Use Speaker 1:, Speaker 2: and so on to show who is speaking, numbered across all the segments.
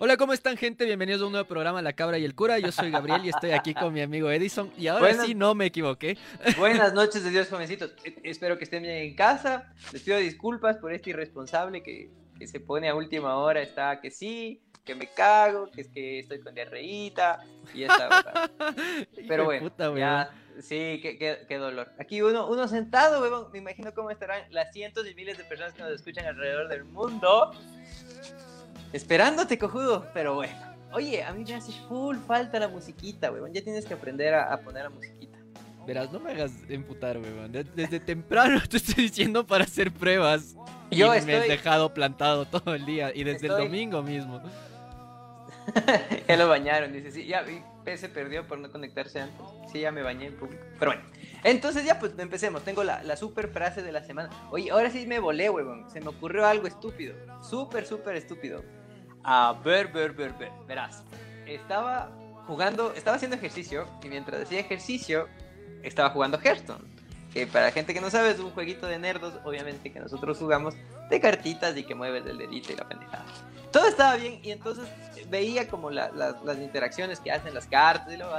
Speaker 1: Hola, ¿cómo están, gente? Bienvenidos a un nuevo programa La Cabra y el Cura. Yo soy Gabriel y estoy aquí con mi amigo Edison. Y ahora sí no me equivoqué.
Speaker 2: Buenas noches de Dios, jovencitos. E, espero que estén bien en casa. Les pido disculpas por este irresponsable que, que se pone a última hora. Está que sí, que me cago, que es que estoy con diarreíta y esa Pero bueno, ya, sí, qué, qué, dolor. Aquí uno, uno sentado, weón, me imagino cómo estarán las cientos y miles de personas que nos escuchan alrededor del mundo Esperándote, cojudo, pero bueno. Oye, a mí me hace full falta la musiquita, weón. Ya tienes que aprender a, poner la musiquita.
Speaker 1: Verás, no me hagas emputar, weón. Desde, temprano te estoy diciendo para hacer pruebas.
Speaker 2: Yo
Speaker 1: y
Speaker 2: estoy...
Speaker 1: me has dejado plantado todo el día. Y desde el domingo mismo.
Speaker 2: ya lo bañaron, dice. Sí, ya se perdió por no conectarse antes. Sí, ya me bañé en público. Pero bueno. Entonces ya pues empecemos. Tengo la, la super frase de la semana. Oye, ahora sí me volé, weón. Se me ocurrió algo estúpido. Súper, súper estúpido. A ver, ver, ver, ver. Verás. Estaba jugando, estaba haciendo ejercicio y mientras hacía ejercicio estaba jugando Hearthstone. Que para gente que no sabe es un jueguito de nerdos, obviamente que nosotros jugamos de cartitas y que mueves el dedito y la pendejada. Todo estaba bien y entonces veía como las interacciones que hacen las cartas y lo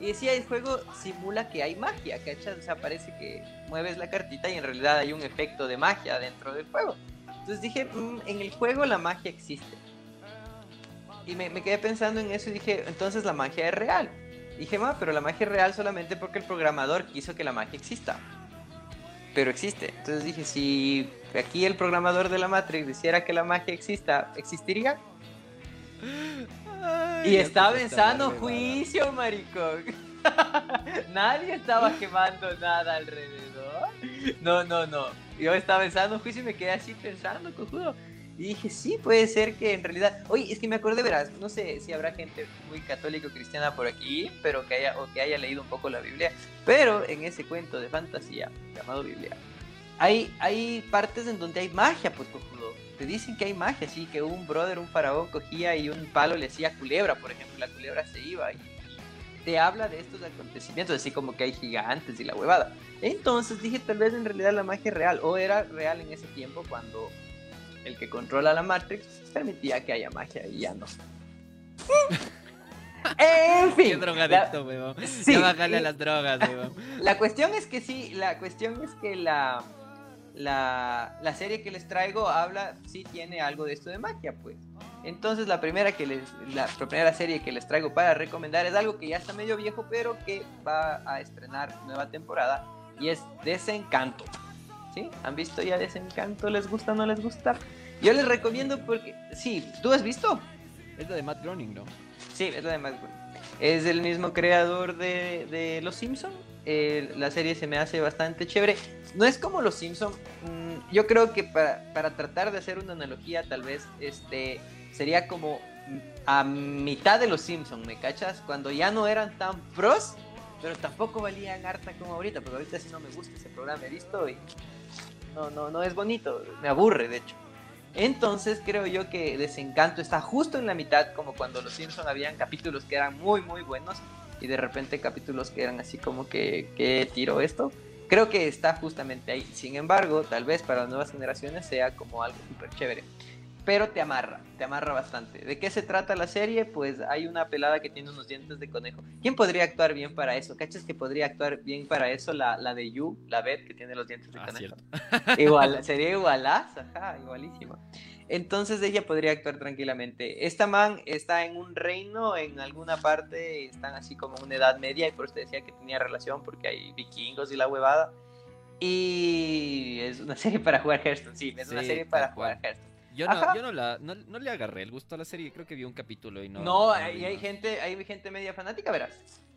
Speaker 2: y decía el juego simula que hay magia, ¿cachas? O sea, parece que mueves la cartita y en realidad hay un efecto de magia dentro del juego. Entonces dije, mm, en el juego la magia existe. Y me, quedé pensando en eso y dije, entonces la magia es real. Y dije, ma, pero la magia es real solamente porque el programador quiso que la magia exista. Pero existe. Entonces dije, si aquí el programador de la Matrix hiciera que la magia exista, ¿existiría? y estaba en sano juicio, maricón. Nadie estaba quemando nada alrededor. No, no, no. Yo estaba en sano juicio y me quedé así pensando, cojudo. Y dije, sí, puede ser que en realidad. Oye, es que me acordé, verás, no sé si habrá gente muy católico cristiana por aquí, pero que haya, o que haya leído un poco la Biblia. Pero en ese cuento de fantasía llamado Biblia, hay, hay partes en donde hay magia, pues, cojudo. Te dicen que hay magia, sí, que un brother, un faraón cogía y un palo le hacía culebra, por ejemplo, la culebra se iba y te habla de estos acontecimientos, así como que hay gigantes y la huevada. Entonces dije, tal vez en realidad la magia es real, o era real en ese tiempo cuando el que controla la Matrix, permitía que haya magia y ya no. en fin.
Speaker 1: Qué drogadicto, weón. Sí, ya a las drogas, weón.
Speaker 2: La cuestión es que sí, la cuestión es que la, la, la, serie que les traigo habla, sí tiene algo de esto de magia, pues. Entonces la primera que les, la primera serie que les traigo para recomendar es algo que ya está medio viejo, pero que va a estrenar nueva temporada y es Desencanto. ¿Han visto ya Desencanto? ¿Les gusta o no les gusta? Yo les recomiendo porque, sí, ¿tú has visto?
Speaker 1: Es la de Matt Groening, ¿no?
Speaker 2: Sí, es la de Matt Groening. Es el mismo creador de, Los Simpsons. la serie se me hace bastante chévere. No es como Los Simpsons. Mm, yo creo que para, para, tratar de hacer una analogía, tal vez, este, sería como a mitad de Los Simpsons, ¿me cachas? Cuando ya no eran tan pros, pero tampoco valían harta como ahorita, porque ahorita sí no me gusta ese programa, he visto y no, no, no es bonito, me aburre de hecho. Entonces creo yo que Desencanto está justo en la mitad, como cuando Los Simpson habían capítulos que eran muy muy buenos y de repente capítulos que eran así como que, ¿qué tiro esto? Creo que está justamente ahí. Sin embargo, tal vez para las nuevas generaciones sea como algo súper chévere pero te amarra, te amarra bastante. ¿De qué se trata la serie? Pues hay una pelada que tiene unos dientes de conejo. ¿Quién podría actuar bien para eso? ¿Cachas que podría actuar bien para eso la, la de Yu, la Beth, que tiene los dientes de ah, conejo? Igual, sería igualaza, ajá, igualísima. Entonces ella podría actuar tranquilamente. Esta man está en un reino, en alguna parte, están así como en una edad media, y por eso decía que tenía relación, porque hay vikingos y la huevada. Y es una serie para jugar Hearthstone, sí, es una serie para jugar Hearthstone.
Speaker 1: Yo, no, yo no, la, no, le agarré el gusto a la serie, creo que vi un capítulo y no.
Speaker 2: No, hay, hay gente, hay gente media fanática, verás.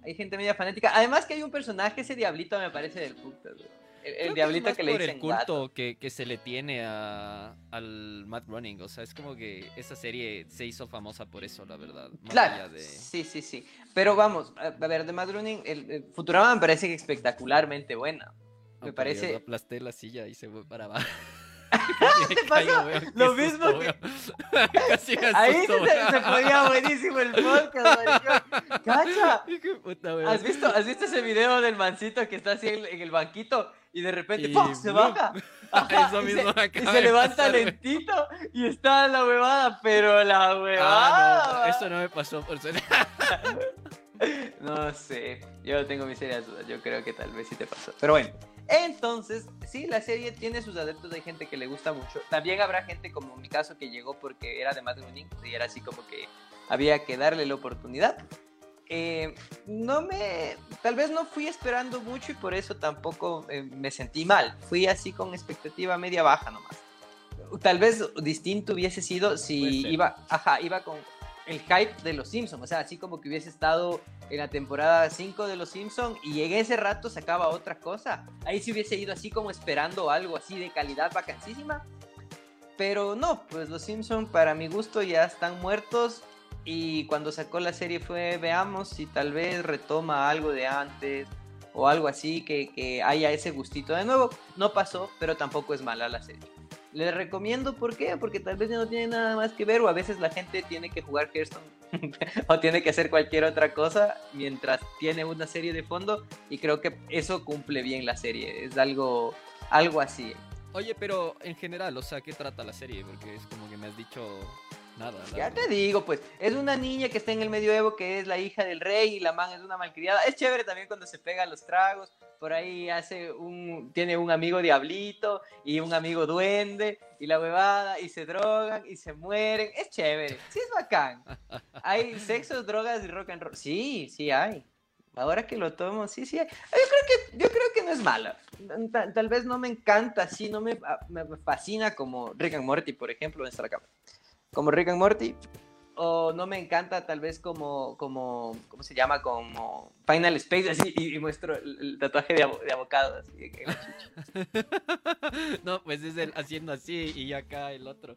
Speaker 2: Hay gente media fanática. Además que hay un personaje, ese diablito me parece del puto, El, diablito que, le
Speaker 1: por el culto que, que, se le tiene a, al Matt Running. O sea, es como que esa serie se hizo famosa por eso, la verdad.
Speaker 2: claro. Sí, sí, sí. Pero vamos, a, ver, de Matt Running, el, Futurama me parece espectacularmente buena. Me parece.
Speaker 1: aplasté la silla y se fue para abajo.
Speaker 2: ¿Te
Speaker 1: weón, qué
Speaker 2: Lo
Speaker 1: susto,
Speaker 2: mismo que-
Speaker 1: weón. Casi me
Speaker 2: Ahí
Speaker 1: asusto,
Speaker 2: se, se ponía buenísimo el podcast, maricón. ¡Cacha!
Speaker 1: Puta.
Speaker 2: ¿Has visto, ¿Has visto ese video del mancito que está así en, en el banquito y de repente
Speaker 1: Y
Speaker 2: ¡pum! se baja? Ajá,
Speaker 1: Eso
Speaker 2: y
Speaker 1: mismo
Speaker 2: se,
Speaker 1: me
Speaker 2: y se levanta lentito y está la huevada, pero la huevada.
Speaker 1: Ah, no, eso no me pasó por ser.
Speaker 2: No sé, yo tengo mis serias dudas, yo creo que tal vez sí te pasó. Pero bueno, entonces, sí, la serie tiene sus adeptos, hay gente que le gusta mucho. También habrá gente como en mi caso que llegó porque era de Matt Groening y era así como que había que darle la oportunidad. Eh, no me, tal vez no fui esperando mucho y por eso tampoco eh, me sentí mal. Fui así con expectativa media baja nomás. Tal vez distinto hubiese sido si iba, ajá, iba con el hype de los Simpsons, o sea, así como que hubiese estado en la temporada 5 de los Simpsons y en ese rato sacaba otra cosa. Ahí sí hubiese ido así como esperando algo así de calidad vacancísima. Pero no, pues los Simpsons para mi gusto ya están muertos y cuando sacó la serie fue veamos si tal vez retoma algo de antes o algo así que, que haya ese gustito de nuevo. No pasó, pero tampoco es mala la serie. Les recomiendo, ¿por qué? Porque tal vez ya no tiene nada más que ver o a veces la gente tiene que jugar Hearthstone o tiene que hacer cualquier otra cosa mientras tiene una serie de fondo y creo que eso cumple bien la serie. Es algo, algo así.
Speaker 1: Oye, pero en general, o sea, ¿qué trata la serie? Porque es como que me has dicho nada.
Speaker 2: Ya te digo, pues, es una niña que está en el medioevo, que es la hija del rey y la man es una malcriada. Es chévere también cuando se pega los tragos. Por ahí hace un, tiene un amigo diablito y un amigo duende y la huevada y se drogan y se mueren. Es chévere, sí es bacán. Hay sexo, drogas y rock and roll. Sí, sí hay. Ahora que lo tomo, sí, sí hay. Yo creo que, yo creo que no es mala. Tal, tal vez no me encanta, sí, no me, me fascina como Rick and Morty, por ejemplo, en esta acá como Rick and Morty. O no me encanta tal vez como, como ¿cómo se llama? Como Final Space, así, y, y muestro el, el tatuaje de, de avocado, así. de que-
Speaker 1: no, pues es el haciendo así y acá el otro.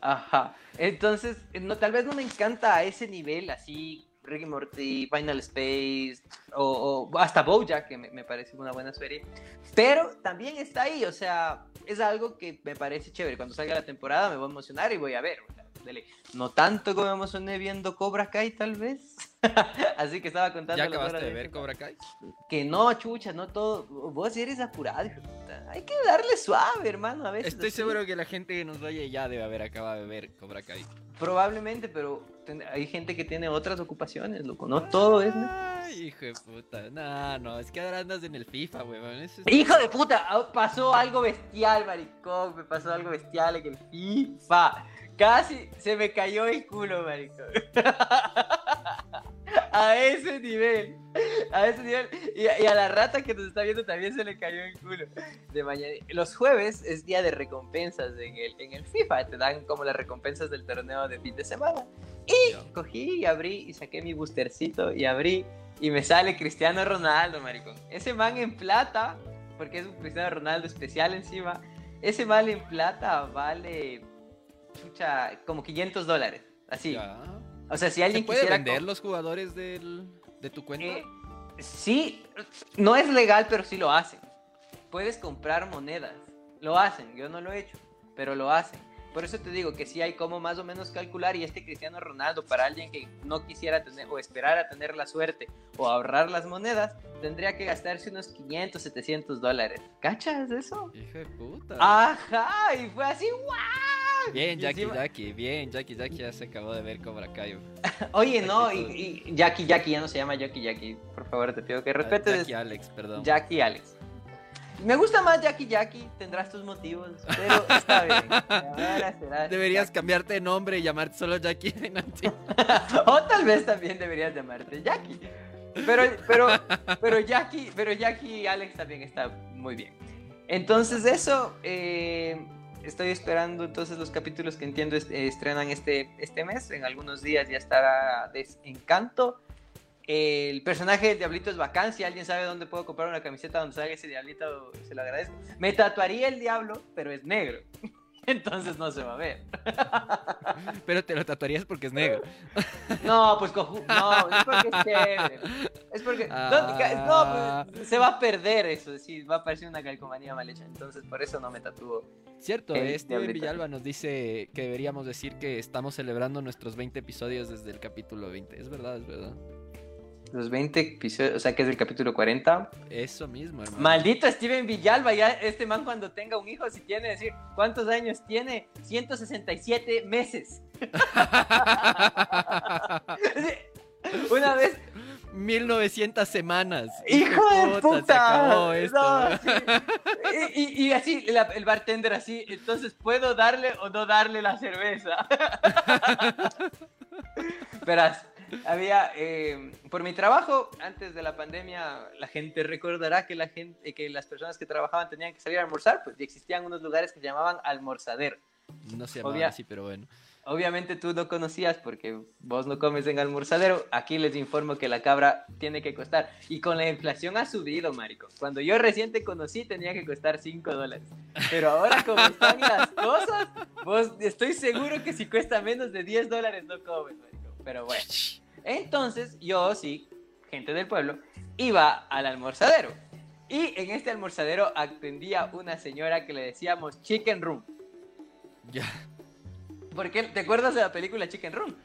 Speaker 2: Ajá. Entonces, no, tal vez no me encanta a ese nivel, así, Rick and Morty, Final Space, o, o hasta Bojack, que me, me parece una buena serie. Pero también está ahí, o sea, es algo que me parece chévere. Cuando salga la temporada me voy a emocionar y voy a ver. o sea, dele. No tanto como me emocioné viendo Cobra Kai, tal vez. Así que estaba contando.
Speaker 1: ¿Ya acabaste de ver. Cobra Kai?
Speaker 2: Que no, chucha, no todo. Vos eres apurado. Hay que darle suave, hermano, a veces.
Speaker 1: Estoy
Speaker 2: así.
Speaker 1: seguro que la gente que nos oye ya debe haber acabado de ver Cobra Kai.
Speaker 2: Probablemente, pero hay gente que tiene otras ocupaciones, loco. No todo es. ¿no?
Speaker 1: Ay, hijo de puta. No, no, es que ahora andas en el FIFA, weón. Es-
Speaker 2: Hijo de puta, ah, pasó algo bestial, maricón. Me pasó algo bestial en el FIFA. Casi se me cayó el culo, maricón. a ese nivel. A ese nivel. Y, y a la rata que nos está viendo también se le cayó el culo. De mañana. Los jueves es día de recompensas en el, en el FIFA. Te dan como las recompensas del torneo de fin de semana. Y cogí y abrí y saqué mi boostercito y abrí y me sale Cristiano Ronaldo, maricón. Ese man en plata, porque es un Cristiano Ronaldo especial encima, ese man en plata vale, chucha, como 500 dólares. Así.
Speaker 1: Ya.
Speaker 2: O sea, si
Speaker 1: ¿Se
Speaker 2: alguien
Speaker 1: puede
Speaker 2: quisiera...
Speaker 1: vender los jugadores del, de tu cuenta?
Speaker 2: Eh, sí, no es legal, pero sí lo hacen. Puedes comprar monedas. Lo hacen, yo no lo he hecho, pero lo hacen. Por eso te digo que sí hay como más o menos calcular y este Cristiano Ronaldo para alguien que no quisiera tener o esperar a tener la suerte o ahorrar las monedas, tendría que gastarse unos 500, 700 dólares. ¿Cachas eso?
Speaker 1: Hijo de puta.
Speaker 2: Ajá, y fue así, ¡guau!
Speaker 1: Bien, Jackie
Speaker 2: encima-
Speaker 1: Jackie, bien, Jackie Jackie ya se acabó de ver Cobra Kai.
Speaker 2: Oye, no, y, y Jackie, Jackie ya no se llama Jackie, Jackie. Por favor, te pido que respetes.
Speaker 1: Ah, Jackie Alex, perdón.
Speaker 2: Jackie Alex. Me gusta más Jackie Jackie, tendrás tus motivos, pero está bien. Ahora será
Speaker 1: Deberías
Speaker 2: Jackie.
Speaker 1: cambiarte de nombre y llamarte solo Jackie.
Speaker 2: O tal vez también deberías llamarte Jackie. Pero, pero, pero Jackie, pero Jackie Alex también está muy bien. Entonces eso, eh, estoy esperando entonces los capítulos que entiendo eh, estrenan este, este mes. En algunos días ya estará Desencanto. El personaje del Diablito es bacán. Si alguien sabe dónde puedo comprar una camiseta donde salga ese Diablito, se lo agradezco. Me tatuaría el Diablo, pero es negro. Entonces no se va a ver.
Speaker 1: Pero te lo tatuarías porque es negro.
Speaker 2: No, pues coju no, es porque es chévere. Es porque no,
Speaker 1: Ah.
Speaker 2: pues, se va a perder eso, sí, va a parecer una calcomanía mal hecha. Entonces por eso no me tatúo.
Speaker 1: Cierto, eh,
Speaker 2: diablito.
Speaker 1: Villalba nos dice que deberíamos decir que estamos celebrando nuestros 20 episodios desde el capítulo 20. Es verdad, es verdad.
Speaker 2: Los 20 episodios, o sea que es el capítulo 40.
Speaker 1: Eso mismo, hermano.
Speaker 2: Maldito Steven Villalba, ya este man cuando tenga un hijo, si tiene, decir, ¿cuántos años tiene? 167 meses. Una vez,
Speaker 1: 1900 semanas.
Speaker 2: ¡hijo de puta!
Speaker 1: Se acabó esto.
Speaker 2: No, sí. y, y- y así, la- el bartender así, entonces, ¿puedo darle o no darle la cerveza? Verás, había, eh, por mi trabajo, antes de la pandemia, la gente recordará que, la gente, que las personas que trabajaban tenían que salir a almorzar, pues y existían unos lugares que se llamaban almorzadero.
Speaker 1: No se llamaba
Speaker 2: Obvia-
Speaker 1: así, pero bueno.
Speaker 2: Obviamente tú no conocías porque vos no comes en almorzadero. Aquí les informo que la cabra tiene que costar. Y con la inflación ha subido, marico. Cuando yo recién te conocí tenía que costar 5 dólares. Pero ahora como están las cosas, vos estoy seguro que si cuesta menos de 10 dólares no comes, marico. Pero bueno. Entonces yo, sí, gente del pueblo, iba al almorzadero. Y en este almorzadero atendía una señora que le decíamos Chicken Room.
Speaker 1: Ya.
Speaker 2: ¿Por qué? ¿Te acuerdas de la película Chicken Room?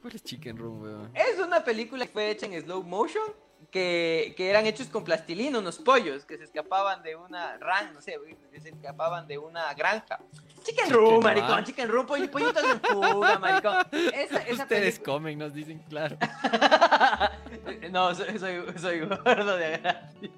Speaker 1: ¿Cuál es Chicken Room, weón?
Speaker 2: Es una película que fue hecha en slow motion, que, que eran hechos con plastilina, unos pollos que se escapaban de una ran, no sé, se escapaban de una granja. Chicken Room,
Speaker 1: Run.
Speaker 2: maricón, Chicken Room, pollo- pollitos en fuga, maricón. Esa, esa
Speaker 1: Ustedes
Speaker 2: película-
Speaker 1: comen, nos dicen, claro.
Speaker 2: no, soy, soy, soy gordo de gratis.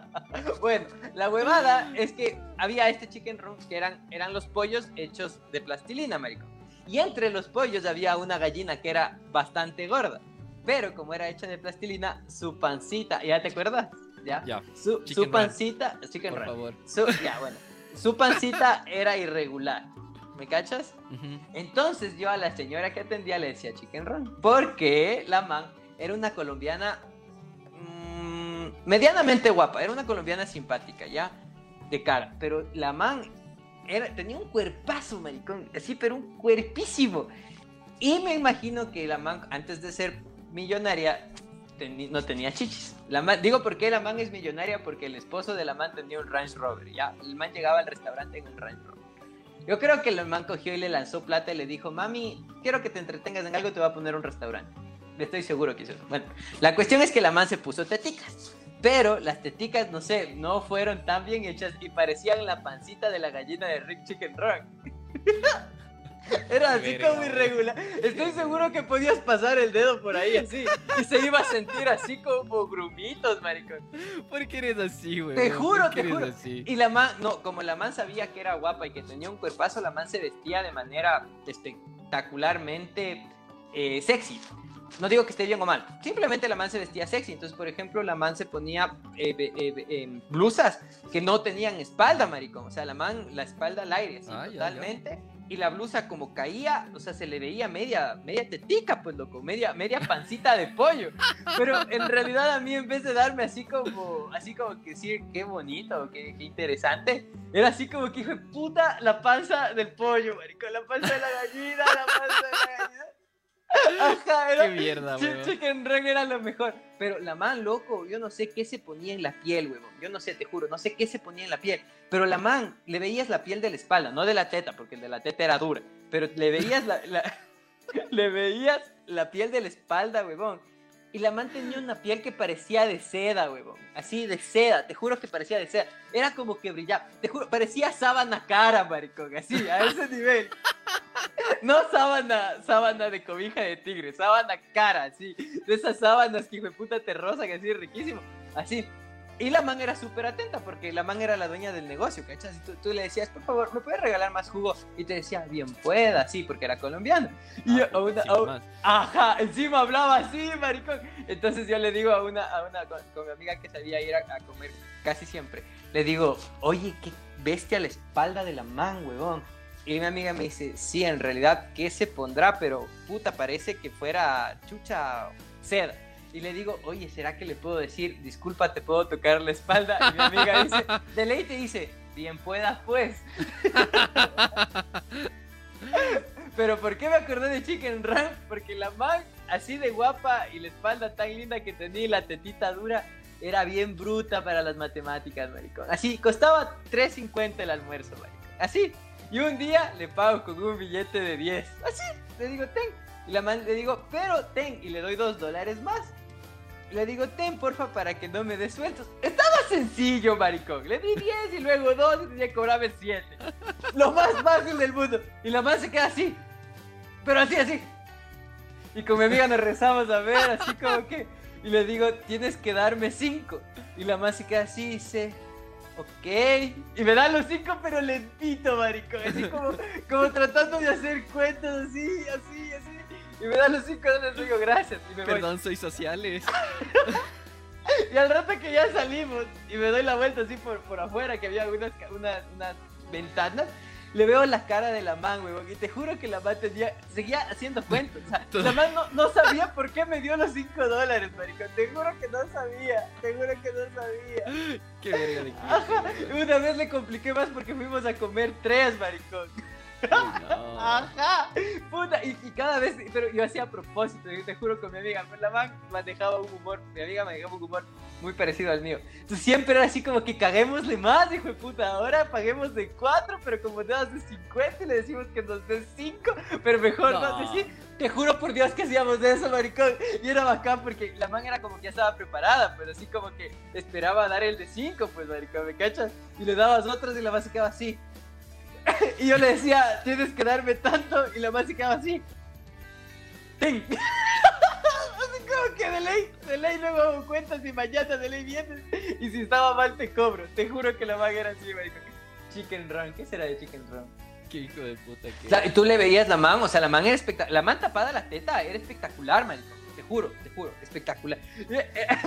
Speaker 2: bueno, la huevada es que había este chicken room que eran, eran los pollos hechos de plastilina, marico. Y entre los pollos había una gallina que era bastante gorda. Pero como era hecha de plastilina, su pancita, ¿ya te acuerdas? ¿Ya?
Speaker 1: Ya,
Speaker 2: Su, su
Speaker 1: run.
Speaker 2: pancita, chicken
Speaker 1: por
Speaker 2: run.
Speaker 1: favor.
Speaker 2: Su, ya, bueno. Su pancita era irregular. ¿Me cachas? Entonces yo a la señora que atendía le decía chicken run. Porque la man era una colombiana mm, medianamente guapa. Era una colombiana simpática, ¿ya? De cara. Pero la man era, tenía un cuerpazo, maricón. Así, pero un cuerpísimo. Y me imagino que la man, antes de ser millonaria, no tenía chichis. La man- digo por qué la man es millonaria, porque el esposo de la man tenía un Range Rover, ¿ya? El man llegaba al restaurante en un Range Rover. Yo creo que el man cogió y le lanzó plata y le dijo, mami, quiero que te entretengas en algo, te voy a poner un restaurante. Estoy seguro que hizo eso. Bueno, la cuestión es que la man se puso teticas. Pero las teticas, no sé, no fueron tan bien hechas y parecían la pancita de la gallina de Rick Chicken Run. Era así
Speaker 1: Verga,
Speaker 2: como irregular. Estoy seguro que podías pasar el dedo por ahí así y se iba a sentir así como grumitos, maricón.
Speaker 1: ¿Por qué eres así, güey?
Speaker 2: Te juro,
Speaker 1: ¿Por qué
Speaker 2: te juro.
Speaker 1: así?
Speaker 2: Y la man, no, como la man sabía que era guapa y que tenía un cuerpazo, la man se vestía de manera espectacularmente eh, sexy. No digo que esté bien o mal, simplemente la man se vestía sexy. Entonces, por ejemplo, la man se ponía eh, eh, em, blusas que no tenían espalda, maricón. O sea, la man, la espalda al aire, así,
Speaker 1: Ah, ya, ya.
Speaker 2: Y la blusa como caía, o sea, se le veía media, media tetica, pues loco, media, media pancita de pollo. Pero en realidad a mí en vez de darme así como, así como que decir qué bonito, qué, qué interesante, era así como que hijo de puta la panza del pollo, marico, la panza de la gallina, la panza de la gallina. Ajá, era,
Speaker 1: Qué mierda, güey.
Speaker 2: Chicken Run era lo mejor. Pero la man, loco, yo no sé qué se ponía en la piel, huevón. Yo no sé, te juro, no sé qué se ponía en la piel. Pero la man, le veías la piel de la espalda, no de la teta, porque el de la teta era dura. Pero le veías la, la- le veías la piel de la espalda, huevón. Y la man tenía una piel que parecía de seda, huevón. Así, de seda, te juro que parecía de seda. Era como que brillaba. Te juro, parecía sábana cara, maricón. Así, a ese nivel. No sábana, sábana de cobija de tigre, sábana cara, así. De esas sábanas que hijo de puta te rozan, así riquísimo. Así. Y la man era súper atenta porque la man era la dueña del negocio, ¿cachas? Y tú, tú le decías, por favor, ¿me puedes regalar más jugo? Y te decía, bien pueda, sí, porque era colombiana. Y
Speaker 1: Ah,
Speaker 2: a una,
Speaker 1: sí,
Speaker 2: a un-
Speaker 1: más.
Speaker 2: Ajá, encima hablaba así, maricón. Entonces yo le digo a una, a una con, con mi amiga que sabía ir a, a comer casi siempre, le digo, oye, qué bestia la espalda de la man, huevón. Y mi amiga me dice, sí, en realidad, ¿qué se pondrá? Pero puta, parece que fuera chucha seda. Y le digo, oye, ¿será que le puedo decir, disculpa, te puedo tocar la espalda? Y mi amiga dice, de dice, bien pueda, pues. Pero ¿por qué me acordé de Chicken Run? Porque la man, así de guapa y la espalda tan linda que tenía y la tetita dura, era bien bruta para las matemáticas, maricón. Así, costaba 3.50 el almuerzo, maricón. Así. Y un día le pago con un billete de 10. Así. Le digo, ten. Y la man le digo, pero ten. Y le doy 2 dólares más. Le digo, ten, porfa, para que no me des sueltos. Estaba sencillo, maricón. Le di 10 y luego 2 y tenía que cobrarme 7. Lo más fácil del mundo. Y la man se queda así. Pero así, así. Y con mi amiga nos rezamos a ver, así como que. Y le digo, tienes que darme 5. Y la man se queda así y dice, ok. Y me da los 5, pero lentito, maricón. Así como, como tratando de hacer cuentas, así, así, así. Y me da los 5 dólares, digo, gracias. Y me voy.
Speaker 1: Perdón, soy sociales.
Speaker 2: Y al rato que ya salimos y me doy la vuelta así por, por afuera, que había unas, unas, unas ventanas, le veo la cara de la man, weón. Y te juro que la man tenía, seguía haciendo cuentos. O sea, la man no, no sabía por qué me dio los 5 dólares, maricón. Te juro que no sabía. Te juro que no sabía.
Speaker 1: Qué verga de.
Speaker 2: Una vez le compliqué más porque fuimos a comer tres, maricón.
Speaker 1: No.
Speaker 2: Ajá, puta, y, y cada vez, pero yo hacía a propósito, yo te juro con mi amiga, pues la man manejaba un humor, mi amiga manejaba un humor muy parecido al mío. Entonces siempre era así como que caguémosle más, hijo de puta, ahora paguemos de 4, pero como te das de 50 le decimos que nos den 5, pero mejor no,
Speaker 1: No.
Speaker 2: decir, te juro por Dios que hacíamos de eso, maricón. Y era bacán porque la man era como que ya estaba preparada, pues así como que esperaba dar el de 5, pues maricón, ¿me cachas? Y le dabas otros y la man se quedaba así. Y yo le decía, tienes que darme tanto. Y la más se quedaba así. Ten. Así como que de ley, de ley luego hago cuentas y mañana de ley vienes. Y si estaba mal te cobro. Te juro que la man era así, marico. Chicken Run, ¿qué será de Chicken Run?
Speaker 1: Qué hijo de puta que.
Speaker 2: Y tú le veías la man, o sea, la man era espectacular. La man tapada la teta era espectacular, marico. Te juro, te juro, espectacular.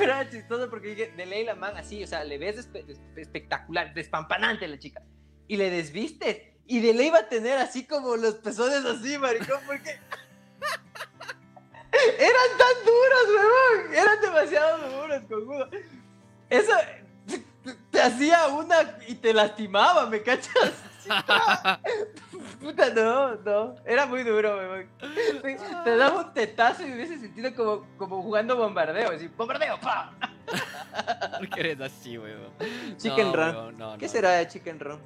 Speaker 2: Era chistoso porque dije, de ley la man así, o sea, le ves espe- espectacular, despampanante la chica. Y le desvistes. Y de ley va a tener así como los pezones así, maricón, porque. Eran tan duros, huevón. Eran demasiado duros, cojudo. Eso te, te hacía una y te lastimaba, ¿me cachas? Puta, no, no. Era muy duro, weón. Te, te daba un tetazo y me hubiese sentido como, como jugando bombardeo. Así, bombardeo, pa.
Speaker 1: ¿Por qué eres así, weón?
Speaker 2: Chicken
Speaker 1: No,
Speaker 2: Run.
Speaker 1: weón, no,
Speaker 2: ¿Qué
Speaker 1: no.
Speaker 2: será de Chicken Run?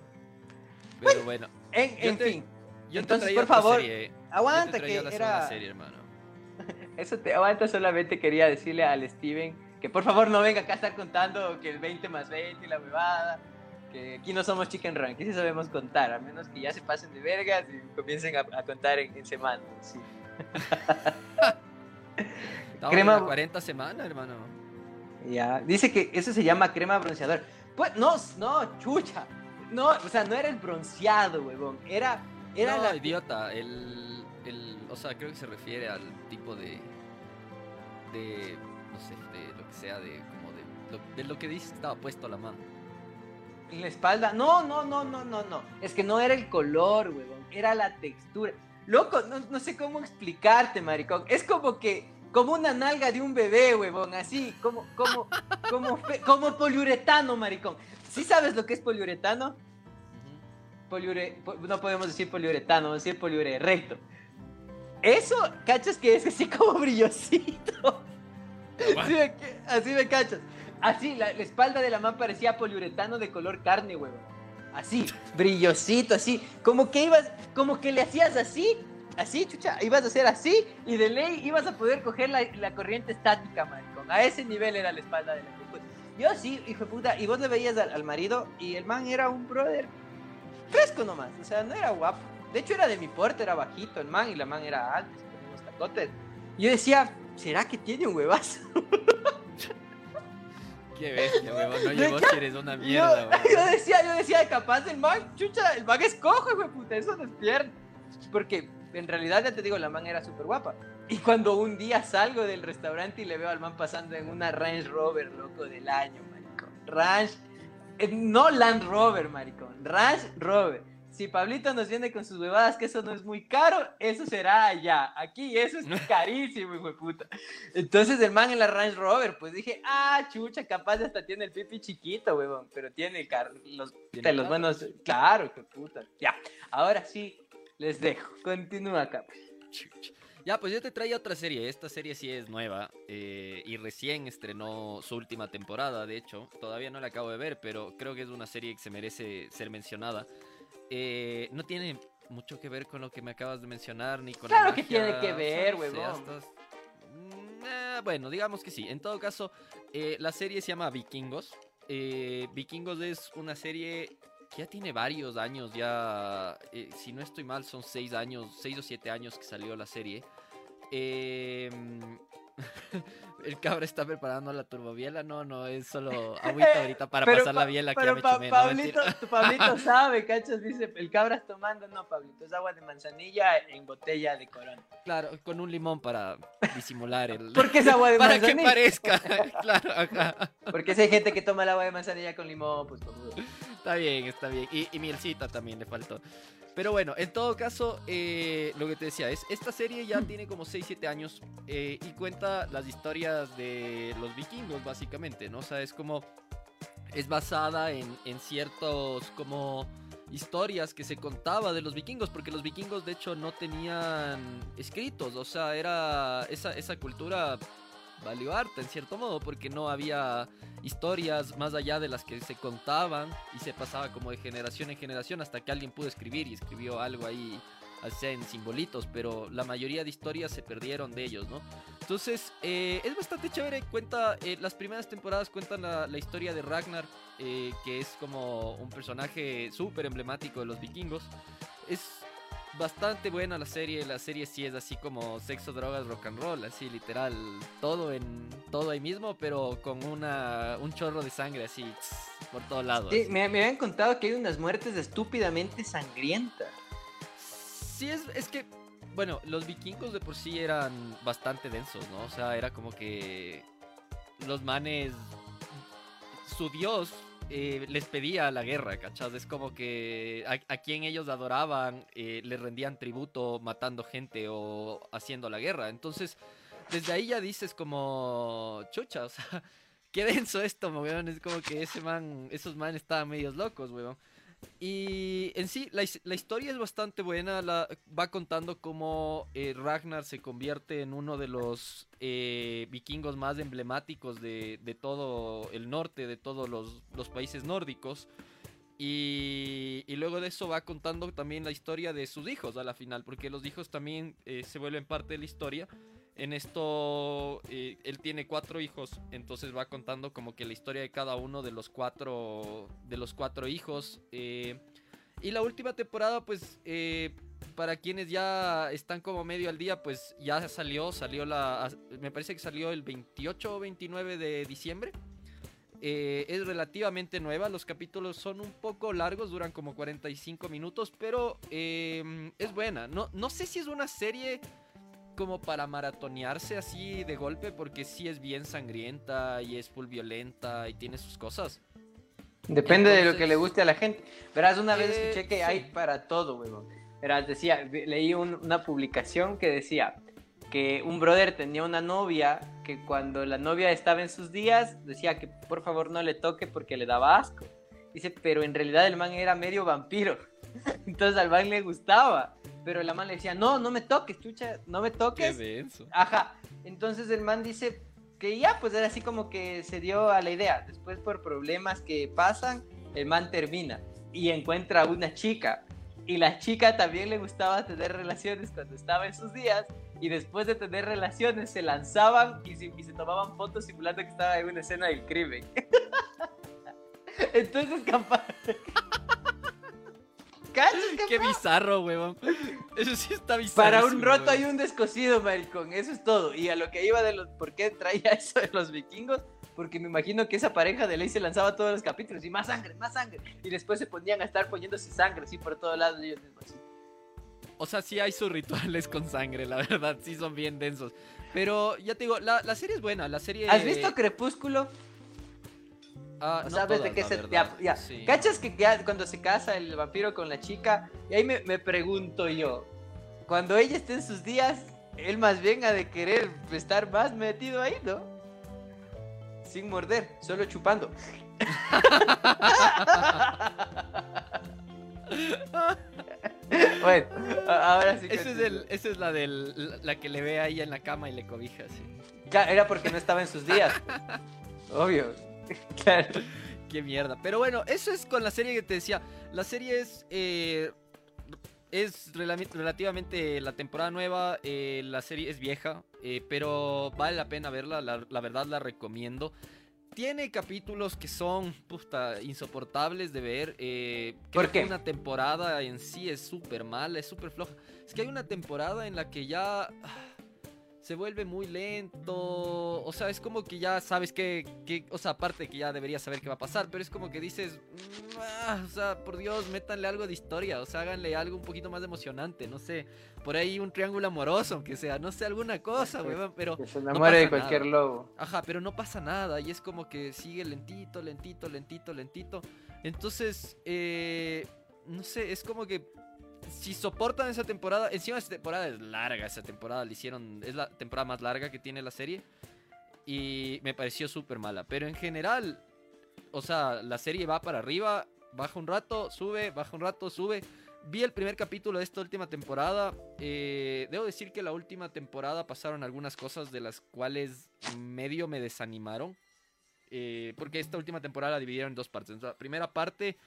Speaker 1: Pero bueno,
Speaker 2: En, en
Speaker 1: te-
Speaker 2: fin,
Speaker 1: yo
Speaker 2: Entonces, por favor,
Speaker 1: serie. Yo te
Speaker 2: aguanta que era.
Speaker 1: serie, hermano.
Speaker 2: Eso te aguanta, solamente quería decirle al Steven que por favor no venga acá a estar contando que el 20 más 20 y la huevada. Que aquí no somos Chicken Run, aquí sí sabemos contar, a menos que ya se pasen de vergas y comiencen a, a contar en, en semanas. sí.
Speaker 1: Estamos
Speaker 2: Crema-
Speaker 1: en la 40 semanas, hermano.
Speaker 2: Ya, dice que eso se llama crema bronceador. Pues no, no, chucha. No, o sea, no era el bronceado, huevón. Era, era
Speaker 1: no,
Speaker 2: la.
Speaker 1: idiota. El, el, o sea, creo que se refiere al tipo de. de. no sé, de lo que sea, de. como de. lo- de lo que dice estaba puesto a la mano.
Speaker 2: En la espalda. No, no, no, no, no, no. Es que no era el color, huevón. Era la textura. Loco, no, no sé cómo explicarte, maricón. Es como que. Como una nalga de un bebé, huevón. Así. Como, como, como, fe- como poliuretano, maricón. ¿Sí sabes lo que es poliuretano? Poliure, po- no podemos decir poliuretano, vamos a decir poliure recto. Eso, ¿cachas que es así como brillosito? Así me, así me cachas. Así, la, la espalda de la man parecía poliuretano de color carne, huevón. Así, brillosito, así. Como que ibas, como que le hacías así, así, chucha, ibas a hacer así y de ley ibas a poder coger la, la corriente estática, maricón. A ese nivel era la espalda de la. Yo sí, hijo de puta, y vos le veías al, al marido y el man era un brother fresco nomás, o sea, no era guapo. De hecho, era de mi porte, era bajito el man y la man era alta, ponía unos tacotes. Yo decía, ¿será que tiene un huevazo?
Speaker 1: Qué bestia, huevón. No
Speaker 2: ¿De
Speaker 1: llegó si eres una
Speaker 2: Yo,
Speaker 1: mierda, huevón.
Speaker 2: yo decía, yo decía, capaz el man, chucha, el man es cojo, hijo de puta, eso no es pierna. Porque en realidad, ya te digo, la man era súper guapa. Y cuando un día salgo del restaurante y le veo al man pasando en una Range Rover, loco, del año, maricón. Range, eh, no Land Rover, maricón, Range Rover. si Pablito nos viene con sus huevadas que eso no es muy caro, eso será allá. Aquí eso es carísimo, hijo de puta. Entonces el man en la Range Rover, pues dije, ah, chucha, capaz hasta tiene el pipi chiquito, huevón, pero tiene los, ¿Tiene los buenos, claro, hijo de puta. Ya, ahora sí, les dejo. Continúa acá.
Speaker 1: Ya, pues yo te traía otra serie. Esta serie sí es nueva eh, y recién estrenó su última temporada, de hecho. Todavía no la acabo de ver, pero creo que es una serie que se merece ser mencionada. Eh, no tiene mucho que ver con lo que me acabas de mencionar, ni con
Speaker 2: Claro que tiene que ver, huevón.
Speaker 1: Mm, eh, bueno, digamos que sí. En todo caso, la serie se llama Vikingos. Vikingos es una serie ya tiene varios años, ya, si no estoy mal, son seis años, seis o siete años que salió la serie. Eh, el cabra está preparando la turbobiela. No, no, es solo agüita ahorita para pasar la biela que ya me pa
Speaker 2: Pablito, Pablito sabe, cachas, dice, el cabra está tomando, no, Pablito, es agua de manzanilla en botella de corona.
Speaker 1: Claro, con un limón para disimular el...
Speaker 2: Porque es agua de
Speaker 1: para manzanilla. Para que parezca, claro, acá.
Speaker 2: Porque si hay gente que toma el agua de manzanilla con limón, pues...
Speaker 1: Está bien, está bien. Y, y mielcita también le faltó. Pero bueno, en todo caso, eh, lo que te decía es, esta serie ya tiene como 6-7 años eh, y cuenta las historias de los vikingos, básicamente, ¿no? O sea, es como, es basada en, en ciertos como historias que se contaba de los vikingos, porque los vikingos de hecho no tenían escritos, o sea, era esa, esa cultura valió harta en cierto modo, porque no había historias más allá de las que se contaban y se pasaba como de generación en generación hasta que alguien pudo escribir y escribió algo ahí, sea en simbolitos, pero la mayoría de historias se perdieron de ellos, ¿no? Entonces, eh, es bastante chévere, cuenta, eh, las primeras temporadas cuentan la, historia de Ragnar, eh, que es como un personaje súper emblemático de los vikingos. Es bastante buena la serie. La serie sí es así como sexo, drogas, rock and roll, así literal, todo en todo ahí mismo, pero con una un chorro de sangre así por todos lados.
Speaker 2: Sí, me, me, habían contado que hay unas muertes estúpidamente sangrientas.
Speaker 1: Sí, es, es que, bueno, los vikingos de por sí eran bastante densos, ¿no? O sea, era como que los manes, su dios eh, les pedía la guerra, ¿cachas? Es como que a, quien ellos adoraban eh, le rendían tributo matando gente o haciendo la guerra. Entonces, desde ahí ya dices como, chucha, o sea, qué denso esto, weón. Es como que ese man, esos man estaban medios locos, weón. Y en sí, la, historia es bastante buena. La, va contando cómo eh, Ragnar se convierte en uno de los eh, vikingos más emblemáticos de, todo el norte, de todos los, países nórdicos. Y, luego de eso va contando también la historia de sus hijos a la final, porque los hijos también eh, se vuelven parte de la historia. En esto, eh, él tiene cuatro hijos, entonces va contando como que la historia de cada uno de los cuatro, de los cuatro hijos. Eh, y la última temporada, pues, eh, para quienes ya están como medio al día, pues ya salió, salió la, me parece que salió el 28 o 29 de diciembre. es relativamente nueva, los capítulos son un poco largos, duran como 45 minutos, pero es buena. No, no sé si es una serie como para maratonearse así de golpe, porque sí es bien sangrienta y es full violenta y tiene sus cosas.
Speaker 2: Depende de lo que le guste a la gente. Verás, una vez escuché eh, que hay para todo, weón. Verás, decía, leí una publicación que decía que un brother tenía una novia que cuando la novia estaba en sus días decía que por favor no le toque porque le daba asco. Dice, pero en realidad el man era medio vampiro. Entonces al man le gustaba. Pero la man le decía, no, no me toques, chucha, no me toques.
Speaker 1: Qué
Speaker 2: Ajá. Entonces el man dice que ya, pues era así como que se dio a la idea. Después por problemas que pasan, el man termina y encuentra a una chica. Y la chica también le gustaba tener relaciones cuando estaba en sus días. Y después de tener relaciones se lanzaban y se, y se tomaban fotos simulando que estaba en una escena del crimen. Entonces, capaz...
Speaker 1: Qué bizarro, huevón. Eso sí está bizarro.
Speaker 2: Para un roto hay un descosido, maricón. Eso es todo. Y a lo que iba de los. ¿Por qué traía eso de los vikingos? Porque me imagino que esa pareja de ley se lanzaba todos los capítulos y más sangre, más sangre. Y después se ponían a estar poniéndose sangre así por todos lados. ellos
Speaker 1: O sea, sí hay sus rituales con sangre, la verdad, sí son bien densos. Pero ya te digo, la, serie es buena, la serie...
Speaker 2: ¿Has visto Crepúsculo?
Speaker 1: Ah,
Speaker 2: O
Speaker 1: no
Speaker 2: sabes
Speaker 1: todas,
Speaker 2: de qué se ya, ya.
Speaker 1: sí.
Speaker 2: ¿Cachas que ya cuando se casa el vampiro con la chica? Y ahí me, me pregunto yo, cuando ella esté en sus días, él más bien ha de querer estar más metido ahí, ¿no? Sin morder, solo chupando. bueno, a- ahora sí.
Speaker 1: Ese es el, esa es la del la- que le ve ahí en la cama y le cobija, sí.
Speaker 2: Ca- Era porque no estaba en sus días. Obvio. Claro.
Speaker 1: Qué mierda. Pero bueno, eso es con la serie que te decía. La serie es. eh, es rela- relativamente la temporada nueva. eh, la serie es vieja. eh, pero vale la pena verla. La, la verdad la recomiendo. Tiene capítulos que son puta, insoportables de ver. eh, creo
Speaker 2: ¿Por
Speaker 1: que
Speaker 2: qué?
Speaker 1: una temporada en sí es súper mala, es súper floja. Es que hay una temporada en la que ya ah, se vuelve muy lento. O sea, es como que ya sabes que, que- o sea, aparte que ya deberías saber qué va a pasar, pero es como que dices, "Mm, ah, o sea, por Dios, métanle algo de historia, o sea, háganle algo un poquito más emocionante, no sé, por ahí un triángulo amoroso, aunque sea, no sé, alguna cosa, weón, pero...
Speaker 2: Que se
Speaker 1: no
Speaker 2: enamore de cualquier
Speaker 1: nada.
Speaker 2: lobo.
Speaker 1: Ajá, pero no pasa nada y es como que sigue lentito, lentito, lentito, lentito. Entonces, eh, no sé, es como que si soportan esa temporada, encima esa temporada es larga, esa temporada le hicieron, es la temporada más larga que tiene la serie y me pareció súper mala, pero en general, o sea, la serie va para arriba, baja un rato, sube, baja un rato, sube. Vi el primer capítulo de esta última temporada. eh, debo decir que la última temporada pasaron algunas cosas de las cuales medio me desanimaron. eh, porque esta última temporada la dividieron en dos partes. La primera parte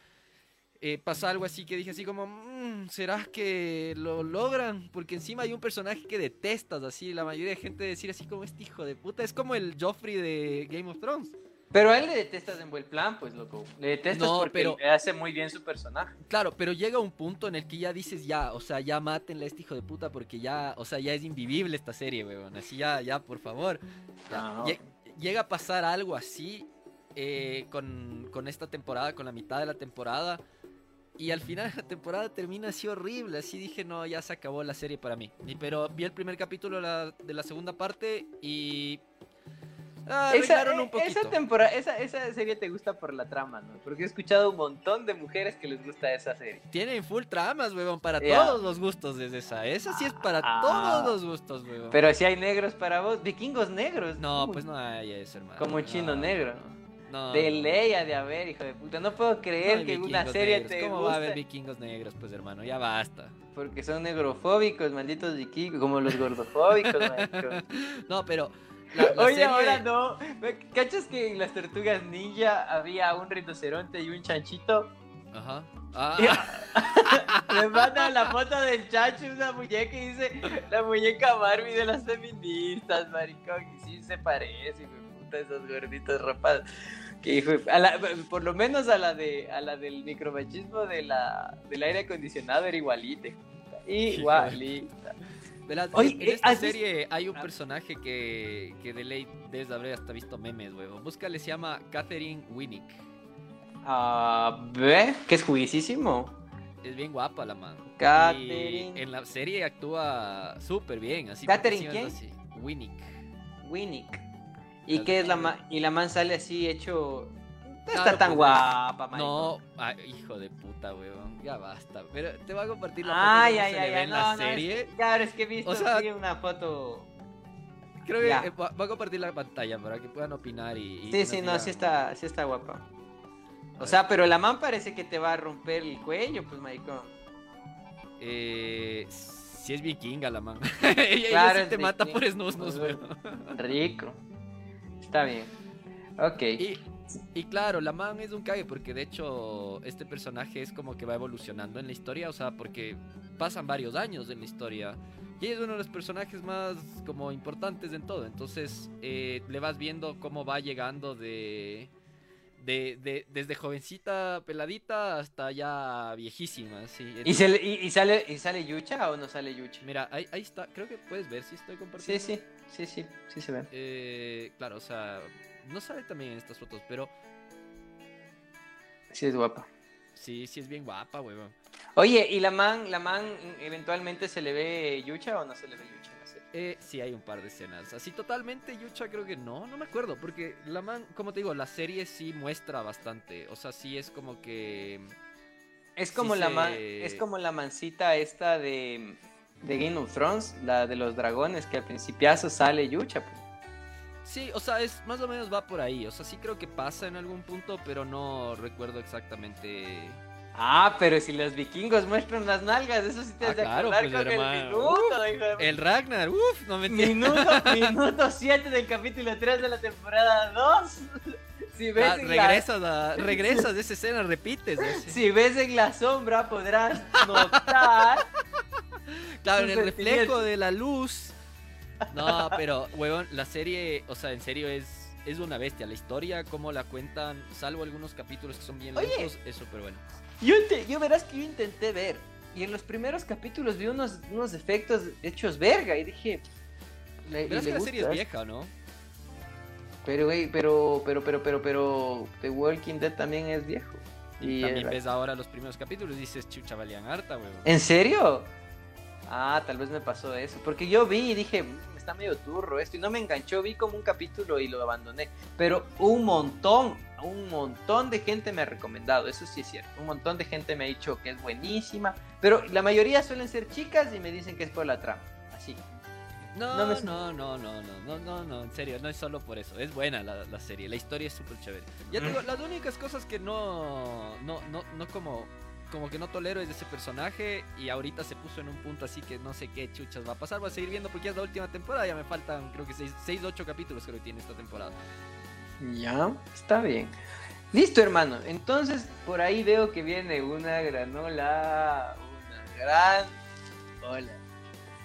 Speaker 1: eh, pasa algo así que dije así como, "Mm, ¿será que lo logran? Porque encima hay un personaje que detestas así. La mayoría de gente decir así como este hijo de puta. Es como el Joffrey de Game of Thrones.
Speaker 2: Pero a él le detestas en buen plan, pues, loco. Le detestas
Speaker 1: No,
Speaker 2: porque
Speaker 1: pero-
Speaker 2: le hace muy bien su personaje.
Speaker 1: Claro, pero llega un punto en el que ya dices ya, o sea, ya mátenle a este hijo de puta porque ya, o sea, ya es invivible esta serie, weón. Así ya, ya, por favor. Ya,
Speaker 2: Ah,
Speaker 1: lle- Llega a pasar algo así eh, con, con esta temporada, con la mitad de la temporada. Y al final la temporada termina así horrible. Así dije, no, ya se acabó la serie para mí. Y, pero vi el primer capítulo de la, de la segunda parte y... Ah,
Speaker 2: Esa,
Speaker 1: arreglaron un
Speaker 2: eh,
Speaker 1: poquito.
Speaker 2: esa temporada, esa, esa serie te gusta por la trama, ¿no? Porque he escuchado un montón de mujeres que les gusta esa serie.
Speaker 1: Tienen full tramas, weón, para
Speaker 2: Ya.
Speaker 1: todos los gustos desde esa. Esa sí es para
Speaker 2: Ah.
Speaker 1: todos los gustos, weón.
Speaker 2: Pero si hay negros para vos, vikingos negros.
Speaker 1: No, pues no hay eso, hermano.
Speaker 2: Como chino
Speaker 1: No,
Speaker 2: negro.
Speaker 1: No.
Speaker 2: De
Speaker 1: no.
Speaker 2: ley ha de haber, hijo de puta. No puedo
Speaker 1: No
Speaker 2: creer
Speaker 1: hay
Speaker 2: que una serie
Speaker 1: negros.
Speaker 2: te
Speaker 1: ¿Cómo va a haber vikingos negros, pues, hermano? Ya basta.
Speaker 2: porque son negrofóbicos, malditos vikingos, como los gordofóbicos.
Speaker 1: No, pero. La, la
Speaker 2: Oye,
Speaker 1: serie-
Speaker 2: ahora no. ¿Cachas que en las tortugas ninja había un rinoceronte y un chanchito?
Speaker 1: Ajá. Ah,
Speaker 2: Me manda la foto del chancho, una muñeca y dice la muñeca Barbie de las feministas, maricón. Y sí se parece, de puta, esos gorditos rapados. Que hijo de- a la- por lo menos a la de a la del micromachismo de la, del aire acondicionado era igualita. Igualita. Oye,
Speaker 1: en
Speaker 2: eh,
Speaker 1: esta
Speaker 2: ¿has visto-
Speaker 1: serie hay un personaje que, que de ley debes de haber hasta visto memes, huevo. Búscale, se llama Catherine Winnick.
Speaker 2: Ah, ¿Ve? Que es juguisísimo.
Speaker 1: Es bien guapa la man.
Speaker 2: Catherine.
Speaker 1: Y en la serie actúa súper bien. Así
Speaker 2: ¿Catherine
Speaker 1: es así. Winnick.
Speaker 2: Winnick. ¿Y qué es la
Speaker 1: de-
Speaker 2: ma- y la man sale así hecho no
Speaker 1: Claro,
Speaker 2: está tan
Speaker 1: pues,
Speaker 2: guapa, maricón.
Speaker 1: No, ah, hijo de puta, weón. Ya basta. Pero te voy a compartir la
Speaker 2: Ay,
Speaker 1: foto
Speaker 2: ay,
Speaker 1: cómo se
Speaker 2: ay,
Speaker 1: le ve
Speaker 2: ay,
Speaker 1: en
Speaker 2: no,
Speaker 1: la
Speaker 2: no,
Speaker 1: serie.
Speaker 2: es que- claro, es que he visto
Speaker 1: O sea-
Speaker 2: sí, una foto.
Speaker 1: Creo que eh, va- voy a compartir la pantalla para que puedan opinar y. y
Speaker 2: Sí, sí, no, sí está, sí está guapa. O sea, pero la man parece que te va a romper el cuello, pues, maricón.
Speaker 1: Eh, si es vikinga la man. ella, ella
Speaker 2: Claro,
Speaker 1: sí te mata por
Speaker 2: Ujú.
Speaker 1: weón.
Speaker 2: Rico. Está bien. Ok.
Speaker 1: Y, y claro, la man es un cague porque de hecho este personaje es como que va evolucionando en la historia, o sea, porque pasan varios años en la historia. Y es uno de los personajes más como importantes en todo. Entonces eh, le vas viendo cómo va llegando de, de, de- desde jovencita, peladita, hasta ya viejísima. ¿sí?
Speaker 2: ¿Y, se le- y, y sale, ¿Y sale Yucha o no sale Yucha?
Speaker 1: Mira, ahí, ahí está, creo que puedes ver si estoy
Speaker 2: Sí,
Speaker 1: compartiendo.
Speaker 2: sí, sí, sí, sí se ve.
Speaker 1: Eh, claro, o sea, no sale también en estas fotos, pero
Speaker 2: Sí es guapa.
Speaker 1: sí, sí es bien guapa, huevón.
Speaker 2: Oye, ¿y la man, la man eventualmente se le ve Yucha o no se le ve Yucha?
Speaker 1: Eh, sí, hay un par de escenas. Así totalmente Yucha creo que no, no me acuerdo. Porque la man, como te digo, la serie sí muestra bastante. O sea, sí es como que...
Speaker 2: Es como,
Speaker 1: Sí
Speaker 2: la,
Speaker 1: se-
Speaker 2: man- es como la mancita esta de, de Game of Thrones, la de los dragones, que al principiazo sale Yucha. pues.
Speaker 1: Sí, o sea, es más o menos va por ahí. O sea, sí creo que pasa en algún punto, pero no recuerdo exactamente.
Speaker 2: Ah, pero si los vikingos muestran las nalgas, eso sí te
Speaker 1: Ah,
Speaker 2: has de
Speaker 1: claro, pues,
Speaker 2: con el
Speaker 1: hermano.
Speaker 2: minuto, hijo de-
Speaker 1: El Ragnar, uff, no me
Speaker 2: Minuto, minuto 7 del capítulo 3 de la temporada 2. Si ves,
Speaker 1: Ah,
Speaker 2: en la,
Speaker 1: regresas, a- regresas de esa escena, repites.
Speaker 2: si ves en la sombra podrás notar.
Speaker 1: Claro, en el reflejo de la luz. No, pero, huevón, la serie, o sea, en serio es, es una bestia. La historia, cómo la cuentan, salvo algunos capítulos que son bien lentos, es súper bueno.
Speaker 2: Yo, yo verás que yo intenté ver. Y en los primeros capítulos vi unos, unos efectos hechos verga. Y dije. le-
Speaker 1: Verás que la serie es vieja, ¿no?
Speaker 2: Pero, güey, pero, pero, pero, pero, pero. The Walking Dead también es viejo. Y
Speaker 1: También
Speaker 2: era-
Speaker 1: ves ahora los primeros capítulos y dices, chucha, valían harta, huevón.
Speaker 2: ¿En serio? Ah, tal vez me pasó eso. Porque yo vi y dije, "Mm, está medio turro esto. Y no me enganchó. Vi como un capítulo y lo abandoné. Pero un montón, un montón de gente me ha recomendado. Eso sí es cierto. Un montón de gente me ha dicho que es buenísima. Pero la mayoría suelen ser chicas y me dicen que es por la trama. Así.
Speaker 1: No,
Speaker 2: No
Speaker 1: no,
Speaker 2: me-
Speaker 1: no, no, no, no, no, no, en serio, no es solo por eso, es buena la, la serie, la historia es súper chévere. Ya digo, las únicas cosas que no, no, no, no como, como que no tolero es de ese personaje y ahorita se puso en un punto así que no sé qué chuchas va a pasar, voy a seguir viendo porque ya es la última temporada, ya me faltan creo que 6, 8 capítulos creo que tiene esta temporada.
Speaker 2: Ya, está bien. Listo, hermano. Entonces, por ahí veo que viene una granola. Una gran. Hola.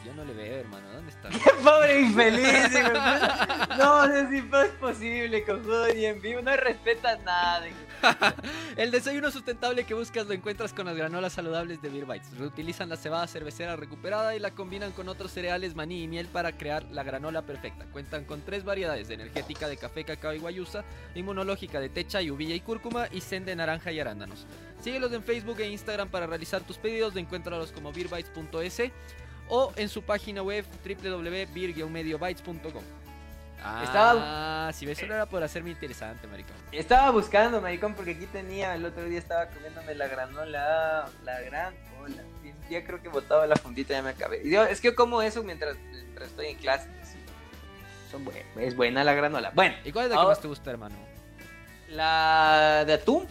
Speaker 1: Yo no le veo, hermano, ¿dónde está?
Speaker 2: Pobre infeliz, de puta. No sé si es posible, cojudo, y en vivo. No respetas nada.
Speaker 1: El desayuno sustentable que buscas lo encuentras con las granolas saludables de Beer Bites. Reutilizan la cebada cervecera recuperada y la combinan con otros cereales, maní y miel para crear la granola perfecta. Cuentan con tres variedades: energética de café, cacao y guayusa, inmunológica de techa y uvilla y cúrcuma y zen de naranja y arándanos. Síguelos en Facebook e Instagram para realizar tus pedidos. Encuéntralos como beerbites.es o en su página web www.beer-mediobytes.com. Ah,
Speaker 2: Estaba-
Speaker 1: si ves, solo era por hacerme interesante, maricón.
Speaker 2: Estaba buscando, maricón, porque aquí tenía. El otro día estaba comiéndome la granola. La gran. Hola. Y ya creo que botaba la fundita, ya me acabé. Y yo- es que yo como eso mientras, mientras estoy en clase. así. Son buen- es buena la granola. Bueno,
Speaker 1: ¿Y cuál es la que
Speaker 2: Ahora-
Speaker 1: más te gusta, hermano?
Speaker 2: la de atún.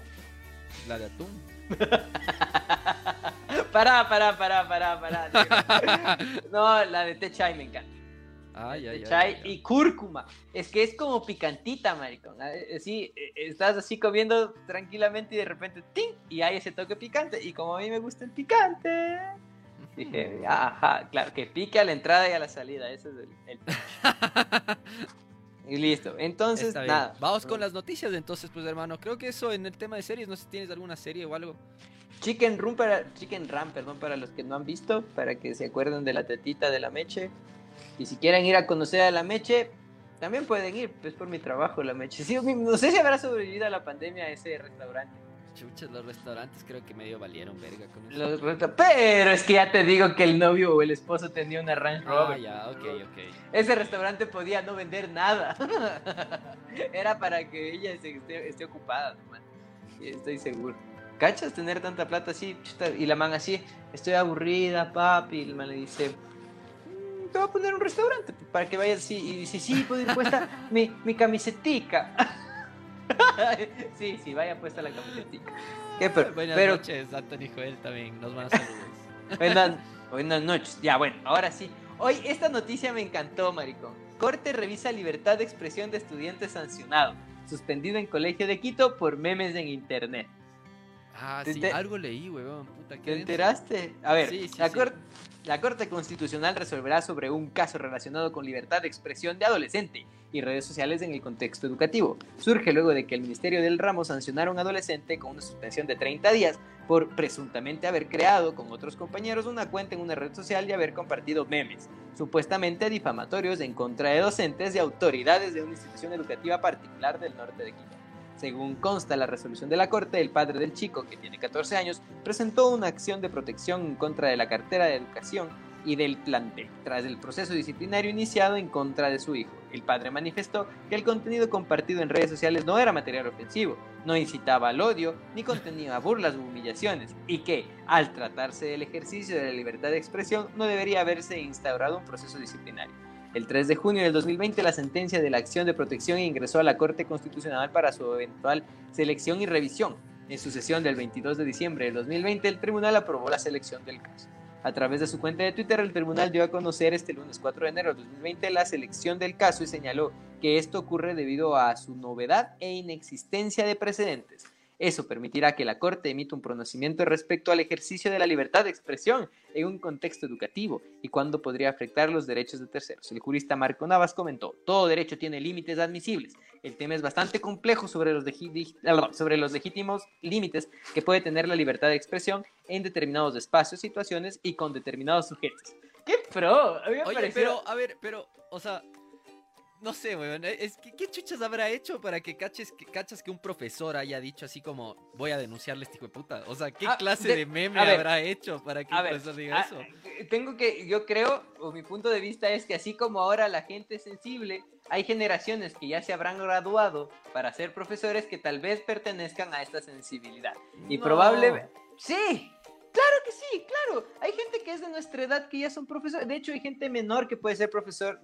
Speaker 1: La de atún.
Speaker 2: Pará, pará, pará, pará, pará. No, la de té chai me encanta.
Speaker 1: Ay,
Speaker 2: chai
Speaker 1: ay,
Speaker 2: y cúrcuma. Es que es como picantita, maricón. Ah, eh, Sí, eh, estás así comiendo tranquilamente y de repente ¡ting! y hay ese toque picante. Y como a mí me gusta el picante, dije, ajá, claro, que pique a la entrada y a la salida. Ese es el. el- y listo. Entonces, nada.
Speaker 1: Vamos con las noticias entonces, pues hermano. Creo que eso en el tema de series, no sé si tienes alguna serie o algo.
Speaker 2: Chicken Run para Chicken Ram, perdón, para los que no han visto, para que se acuerden de la tetita de la Meche. Y si quieren ir a conocer a la Meche, también pueden ir, es por mi trabajo la Meche. Sí, no sé si habrá sobrevivido a la pandemia ese restaurante.
Speaker 1: Chuchas, los restaurantes creo que medio valieron verga con eso.
Speaker 2: Los resta- Pero es que ya te digo que el novio o el esposo tenía una Range
Speaker 1: Ah,
Speaker 2: Rover.
Speaker 1: ya, ok, ok.
Speaker 2: Ese restaurante podía no vender nada. Era para que ella esté, esté ocupada. Sí, Estoy seguro. ¿Cachas tener tanta plata así? Chuta, Y la man así, estoy aburrida, papi. Y el man le dice, "Mm, te voy a poner un restaurante para que vayas así. Y dice, sí, puedo ir puesta mi, mi camisetica. sí, sí, vaya puesta la camisetica. ¿Qué, pero,
Speaker 1: Buenas
Speaker 2: pero
Speaker 1: noches, Anthony Joel también. Nos van a saludos.
Speaker 2: Buenas, buenas noches. Ya, bueno, ahora sí. Hoy esta noticia me encantó, maricón. Corte revisa libertad de expresión de estudiante sancionado. Suspendido en colegio de Quito por memes en internet.
Speaker 1: Ah, sí, algo leí, huevón. Puta,
Speaker 2: ¿Te enteraste? A ver,
Speaker 1: Sí, sí,
Speaker 2: la,
Speaker 1: sí.
Speaker 2: cor- la Corte Constitucional resolverá sobre un caso relacionado con libertad de expresión de adolescente y redes sociales en el contexto educativo. Surge luego de que el Ministerio del Ramo sancionara a un adolescente con una suspensión de 30 días por presuntamente haber creado con otros compañeros una cuenta en una red social y haber compartido memes, supuestamente difamatorios en contra de docentes y autoridades de una institución educativa particular del norte de Quito. Según consta la resolución de la Corte, el padre del chico, que tiene 14 años, presentó una acción de protección en contra de la cartera de educación y del plantel, tras el proceso disciplinario iniciado en contra de su hijo. El padre manifestó que el contenido compartido en redes sociales no era material ofensivo, no incitaba al odio, ni contenía burlas u humillaciones, y que, al tratarse del ejercicio de la libertad de expresión, no debería haberse instaurado un proceso disciplinario. El 3 de junio del 2020, la sentencia de la acción de protección ingresó a la Corte Constitucional para su eventual selección y revisión. En su sesión del 22 de diciembre del 2020, el tribunal aprobó la selección del caso. A través de su cuenta de Twitter, el tribunal dio a conocer este lunes 4 de enero de 2020 la selección del caso y señaló que esto ocurre debido a su novedad e inexistencia de precedentes. Eso permitirá que la Corte emita un pronunciamiento respecto al ejercicio de la libertad de expresión en un contexto educativo y cuándo podría afectar los derechos de terceros. El jurista Marco Navas comentó, todo derecho tiene límites admisibles. El tema es bastante complejo sobre los, sobre los legítimos límites que puede tener la libertad de expresión en determinados espacios, situaciones y con determinados sujetos. ¡Qué pro!
Speaker 1: Oye, pero, a ver, pero, o sea, no sé, weón. Es que, ¿Qué chuchas habrá hecho para que caches que cachas que un profesor haya dicho así como voy a denunciarle este hijo de puta? O sea, ¿qué ah, clase de, meme habrá hecho para que un profesor diga ah, eso?
Speaker 2: Tengo que, yo creo, o mi punto de vista es que así como ahora la gente es sensible, hay generaciones que ya se habrán graduado para ser profesores que tal vez pertenezcan a esta sensibilidad. Y probablemente. Sí, Claro que sí, claro. Hay gente que es de nuestra edad que ya son profesores. De hecho, hay gente menor que puede ser profesor,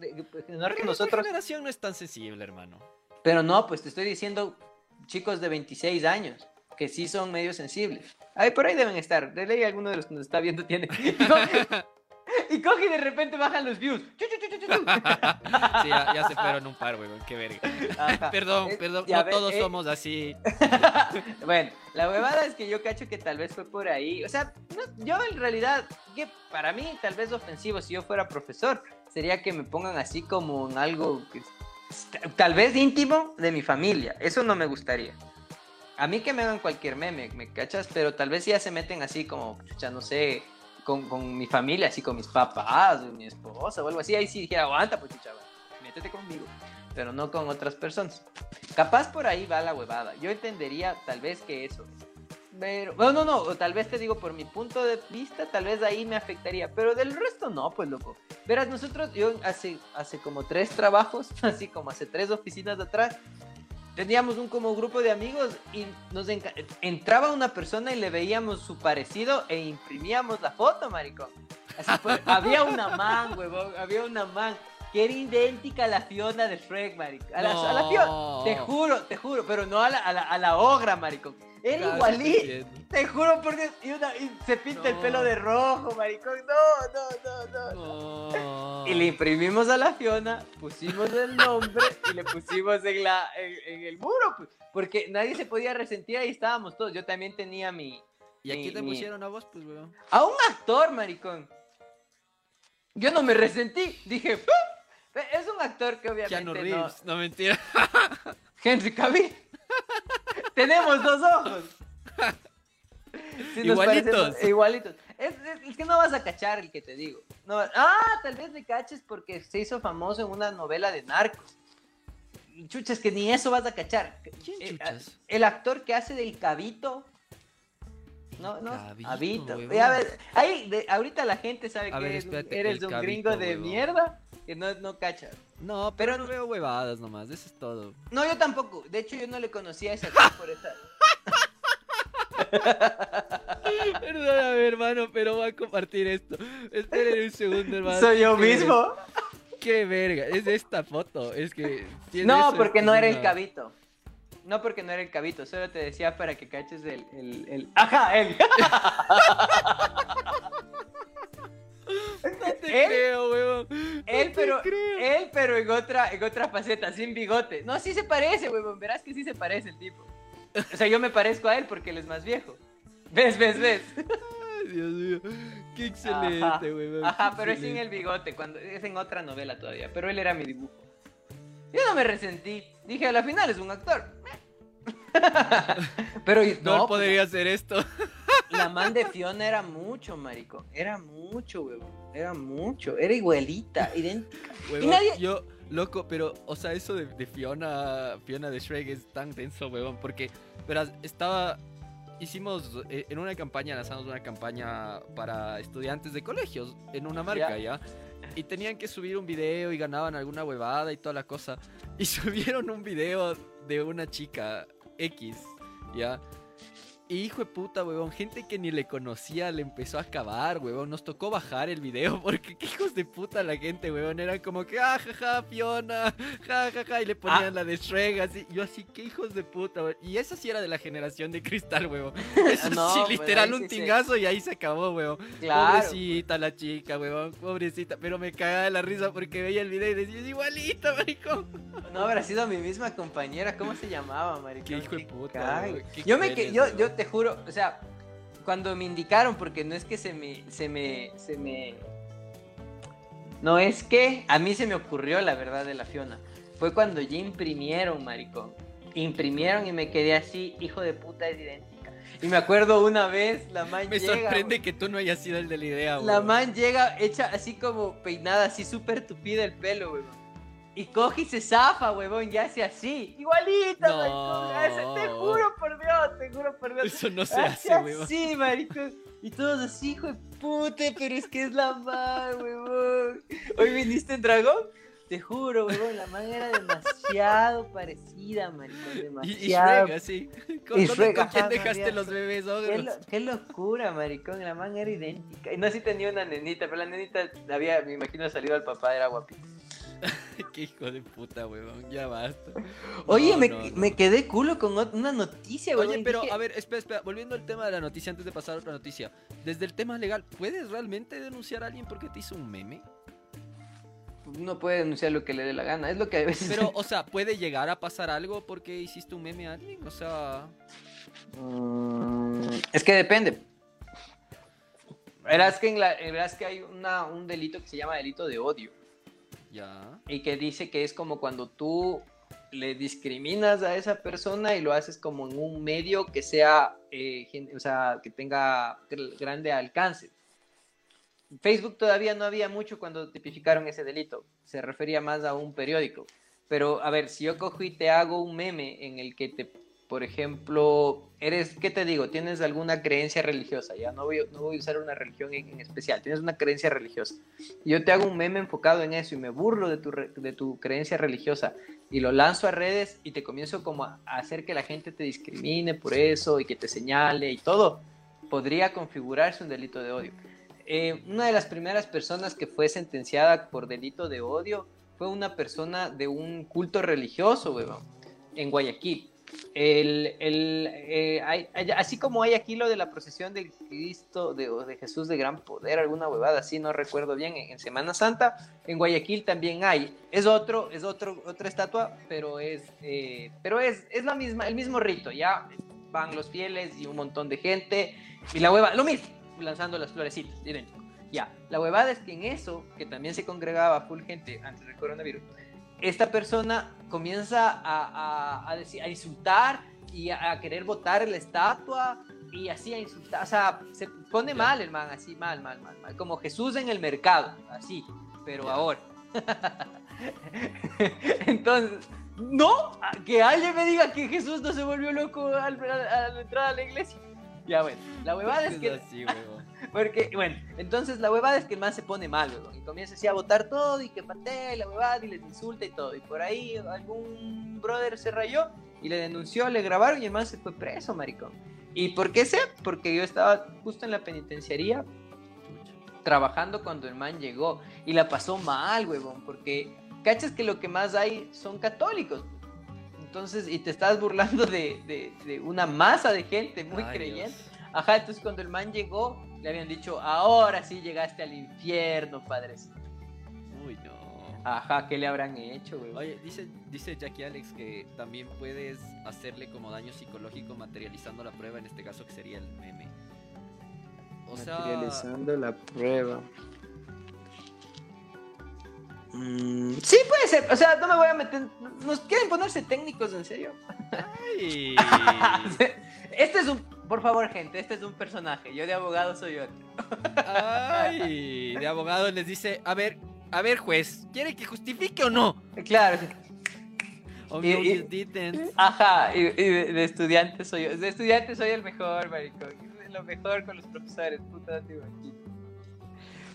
Speaker 2: menor que nosotros.
Speaker 1: La generación no es tan sensible, hermano.
Speaker 2: Pero no, pues te estoy diciendo chicos de 26 años que sí son medio sensibles. Ay, por ahí deben estar. De ley alguno de los que nos está viendo tiene. y coge y de repente bajan los views.
Speaker 1: sí, ya, se fueron un par, weón, qué verga. perdón, perdón, no todos eh. somos así.
Speaker 2: bueno, la huevada es que yo cacho que tal vez fue por ahí. O sea, yo en realidad, que para mí tal vez ofensivo si yo fuera profesor, sería que me pongan así como en algo que, tal vez íntimo de mi familia. Eso no me gustaría. A mí que me hagan cualquier meme, ¿me cachas? Pero tal vez ya se meten así como, ya no sé, con, mi familia, así con mis papás, mi esposa o algo así, ahí sí dijera, aguanta, pues chaval, métete conmigo, pero no con otras personas. Capaz por ahí va la huevada. Yo entendería tal vez que eso Pero, no, no, no, tal vez te digo por mi punto de vista, tal vez ahí me afectaría, pero del resto no, pues loco. Verás, nosotros, yo hace, hace como tres trabajos, así como hace tres oficinas de atrás, teníamos un como grupo de amigos y nos entraba una persona y le veíamos su parecido e imprimíamos la foto, maricón. Así fue. había una man, huevón, había una man que era idéntica a la Fiona de Shrek, maricón. A la, Fiona, te juro, te juro, pero no a la, a la, a la ogra, maricón. Era igualito. Te juro por Dios. Y, se pinta el pelo de rojo, maricón. No, no, no, no, Y le imprimimos a la Fiona, pusimos el nombre y le pusimos en, la, en, el muro. Pues, porque nadie se podía resentir, ahí estábamos todos. Yo también tenía mi.
Speaker 1: ¿Y aquí te pusieron a vos, pues, weón?
Speaker 2: A un actor, maricón. Yo no me resentí. Dije, es un actor que obviamente.
Speaker 1: Keanu Reeves, no, no mentira.
Speaker 2: Henry Cavill. Tenemos dos ojos.
Speaker 1: igualitos.
Speaker 2: igualitos. Es, que no vas a cachar el que te digo. ah, tal vez me caches porque se hizo famoso en una novela de narcos. Chuchas, que ni eso vas a cachar.
Speaker 1: ¿Quién eh, chuchas?
Speaker 2: El, actor que hace del cabito. No, no. Cabito. A ver, ahí, ahorita la gente sabe que eres, un gringo de mierda que no, no cachas.
Speaker 1: No, pero, no veo huevadas nomás, eso es todo.
Speaker 2: No, yo tampoco. De hecho, yo no le conocía a esa por esa.
Speaker 1: Perdóname, hermano, pero voy a compartir esto. Esperen un segundo, hermano.
Speaker 2: Soy yo mismo.
Speaker 1: Qué verga, es esta foto. Es que.
Speaker 2: No, porque no era el cabito. No porque no era el cabito, solo te decía para que caches el. el, el... ¡Ajá! ¡Él!
Speaker 1: No te creo, weón.
Speaker 2: él, pero, él, pero en otra, en otra faceta, sin bigote. No, sí se parece, weón. Verás que sí se parece el tipo. O sea, yo me parezco a él porque él es más viejo. ¿Ves, ves, ves?
Speaker 1: Ay, Dios mío. Qué excelente, weón.
Speaker 2: Ajá, pero es sin el bigote, cuando es en otra novela todavía. Pero él era mi dibujo. Yo no me resentí. Dije, a la final es un actor.
Speaker 1: pero no, podría hacer esto.
Speaker 2: La man de Fiona era mucho, marico. Era mucho, weón. Era mucho. Era igualita, idéntica.
Speaker 1: y nadie... Yo, Loco, pero, o sea, eso de, de Fiona, Fiona de Shrek es tan denso, weón, porque, verás, estaba, hicimos, eh, en una campaña, lanzamos una campaña para estudiantes de colegios, en una marca, ¿ya? Y tenían que subir un video y ganaban alguna huevada y toda la cosa. Y subieron un video de una chica X, ¿ya? Y hijo de puta, huevón, gente que ni le conocía le empezó a acabar, huevón. Nos tocó bajar el video porque qué hijos de puta la gente, huevón. Eran como que, ah, jaja, Fiona, ja, ja, ja, y le ponían
Speaker 2: Ah.
Speaker 1: la de Shrek, así. Yo así, qué hijos de puta, huevón. Y esa sí era de la generación de cristal, huevón. Eso
Speaker 2: No,
Speaker 1: sí,
Speaker 2: pues,
Speaker 1: literal, un
Speaker 2: sí
Speaker 1: tingazo y ahí se acabó, huevón.
Speaker 2: Claro.
Speaker 1: Pobrecita la chica, huevón, pobrecita. Pero me cagaba de la risa porque veía el video y decía, es igualita, maricón.
Speaker 2: No habrá sido mi misma compañera. ¿Cómo se llamaba, maricón?
Speaker 1: Qué hijo de puta,
Speaker 2: Yo me que, yo, yo te juro, o sea, cuando me indicaron, porque no es que se me, se me, se me, no es que a mí se me ocurrió la verdad de la Fiona. Fue cuando ya imprimieron, maricón. Imprimieron y me quedé así, hijo de puta, es idéntica. Y me acuerdo una vez, la man
Speaker 1: Me
Speaker 2: llega,
Speaker 1: sorprende que tú no hayas sido el de la idea,
Speaker 2: la
Speaker 1: huevón.
Speaker 2: man llega hecha así como peinada, así súper tupida el pelo, huevón. Y coge y se zafa, huevón, y hace así. Igualita,
Speaker 1: No.
Speaker 2: maricón. Te juro por Dios, te juro por Dios.
Speaker 1: Eso no se
Speaker 2: Hace
Speaker 1: hace, huevón.
Speaker 2: así, maricón. Y todos así, hijo de puta, pero es que es la man, huevón. Hoy viniste en dragón. Te juro, huevón, la man era demasiado parecida, maricón.
Speaker 1: Y, y
Speaker 2: Demasiado.
Speaker 1: Shrek, así. ¿Con,
Speaker 2: Y Shrek,
Speaker 1: con quién
Speaker 2: ajá,
Speaker 1: dejaste
Speaker 2: María,
Speaker 1: los bebés
Speaker 2: Qué,
Speaker 1: ogros?
Speaker 2: lo- qué locura, maricón. La man era idéntica. Y no así tenía una nenita, pero la nenita había, me imagino, salido al papá, era guapita.
Speaker 1: Qué hijo de puta, huevón. Ya basta.
Speaker 2: Oye,
Speaker 1: No,
Speaker 2: me,
Speaker 1: no, no.
Speaker 2: me quedé culo con una noticia, güey.
Speaker 1: Oye, pero a ver, espera, espera. Volviendo al tema de la noticia, antes de pasar a otra noticia. Desde el tema legal, ¿puedes realmente denunciar a alguien porque te hizo un meme?
Speaker 2: Uno puede denunciar lo que le dé la gana. Es lo que a veces.
Speaker 1: Pero, o sea, ¿puede llegar a pasar algo porque hiciste un meme a alguien? O sea,
Speaker 2: Mm, es que depende. Verás que, en la, verás que hay una, un delito que se llama delito de odio. Y que dice que es como cuando tú le discriminas a esa persona y lo haces como en un medio que sea, eh, o sea, que tenga gr- grande alcance. Facebook todavía no había mucho cuando tipificaron ese delito. Se refería más a un periódico. Pero, a ver, si yo cojo y te hago un meme en el que te, por ejemplo, eres, ¿qué te digo? Tienes alguna creencia religiosa, ya no voy, no voy a usar una religión en, en especial, tienes una creencia religiosa. Yo te hago un meme enfocado en eso y me burlo de tu, de tu creencia religiosa y lo lanzo a redes y te comienzo como a a hacer que la gente te discrimine por eso y que te señale y todo, podría configurarse un delito de odio. Eh, una de las primeras personas que fue sentenciada por delito de odio fue una persona de un culto religioso, weón, en Guayaquil. El, el, eh, hay- así como hay aquí lo de la procesión del Cristo, de, de Jesús de gran poder, alguna huevada así, no recuerdo bien, en, en Semana Santa, en Guayaquil también hay. Es otro, es otro, otra estatua, pero es, eh, pero es, es la misma, el mismo rito, ya van los fieles y un montón de gente, y la hueva, lo mismo, lanzando las florecitas, idéntico. Ya, la huevada es que en eso, que también se congregaba full gente antes del coronavirus, esta persona comienza a, a, a decir, a insultar y a, a querer botar la estatua y así a insultar, o sea, se pone mal el man, así mal, mal, mal, mal, como Jesús en el mercado, así, pero
Speaker 1: Ya.
Speaker 2: ahora. Entonces, no, que alguien me diga que Jesús no se volvió loco al, a, a la entrada a la iglesia. Ya bueno, la huevada es que
Speaker 1: así, huevón.
Speaker 2: porque, bueno, entonces la huevada es que el man se pone mal, weón, y comienza así a botar todo y que patea y la huevada y les insulta y todo. Y por ahí algún brother se rayó y le denunció, le grabaron y el man se fue preso, maricón. ¿Y por qué sé? Porque yo estaba justo en la penitenciaría trabajando cuando el man llegó y la pasó mal, huevón, porque cachas que lo que más hay son católicos. Entonces, y te estás burlando de, de- de una masa de gente muy
Speaker 1: Ay,
Speaker 2: creyente.
Speaker 1: Dios.
Speaker 2: Ajá, entonces cuando el man llegó, le habían dicho, ahora sí llegaste al infierno, padres.
Speaker 1: Uy, no.
Speaker 2: Ajá, ¿qué le habrán hecho, güey?
Speaker 1: Oye, dice, dice Jackie Alex que también puedes hacerle como daño psicológico materializando la prueba, en este caso que sería el meme. O sea,
Speaker 2: Materializando la prueba. Mm, sí, puede ser. O sea, no me voy a meter. ¿Nos quieren ponerse técnicos en serio?
Speaker 1: ay,
Speaker 2: Este es un. Por favor, gente, este es un personaje. Yo de abogado soy otro.
Speaker 1: ay, de abogado les dice, a ver, A ver, juez, ¿quiere que justifique o no?
Speaker 2: Claro.
Speaker 1: Oh,
Speaker 2: Y-
Speaker 1: no,
Speaker 2: y-
Speaker 1: you didn't.
Speaker 2: Ajá, y, y de, de estudiante soy yo. De estudiante soy el mejor, maricón. Lo mejor con los profesores, puta, te imaginas.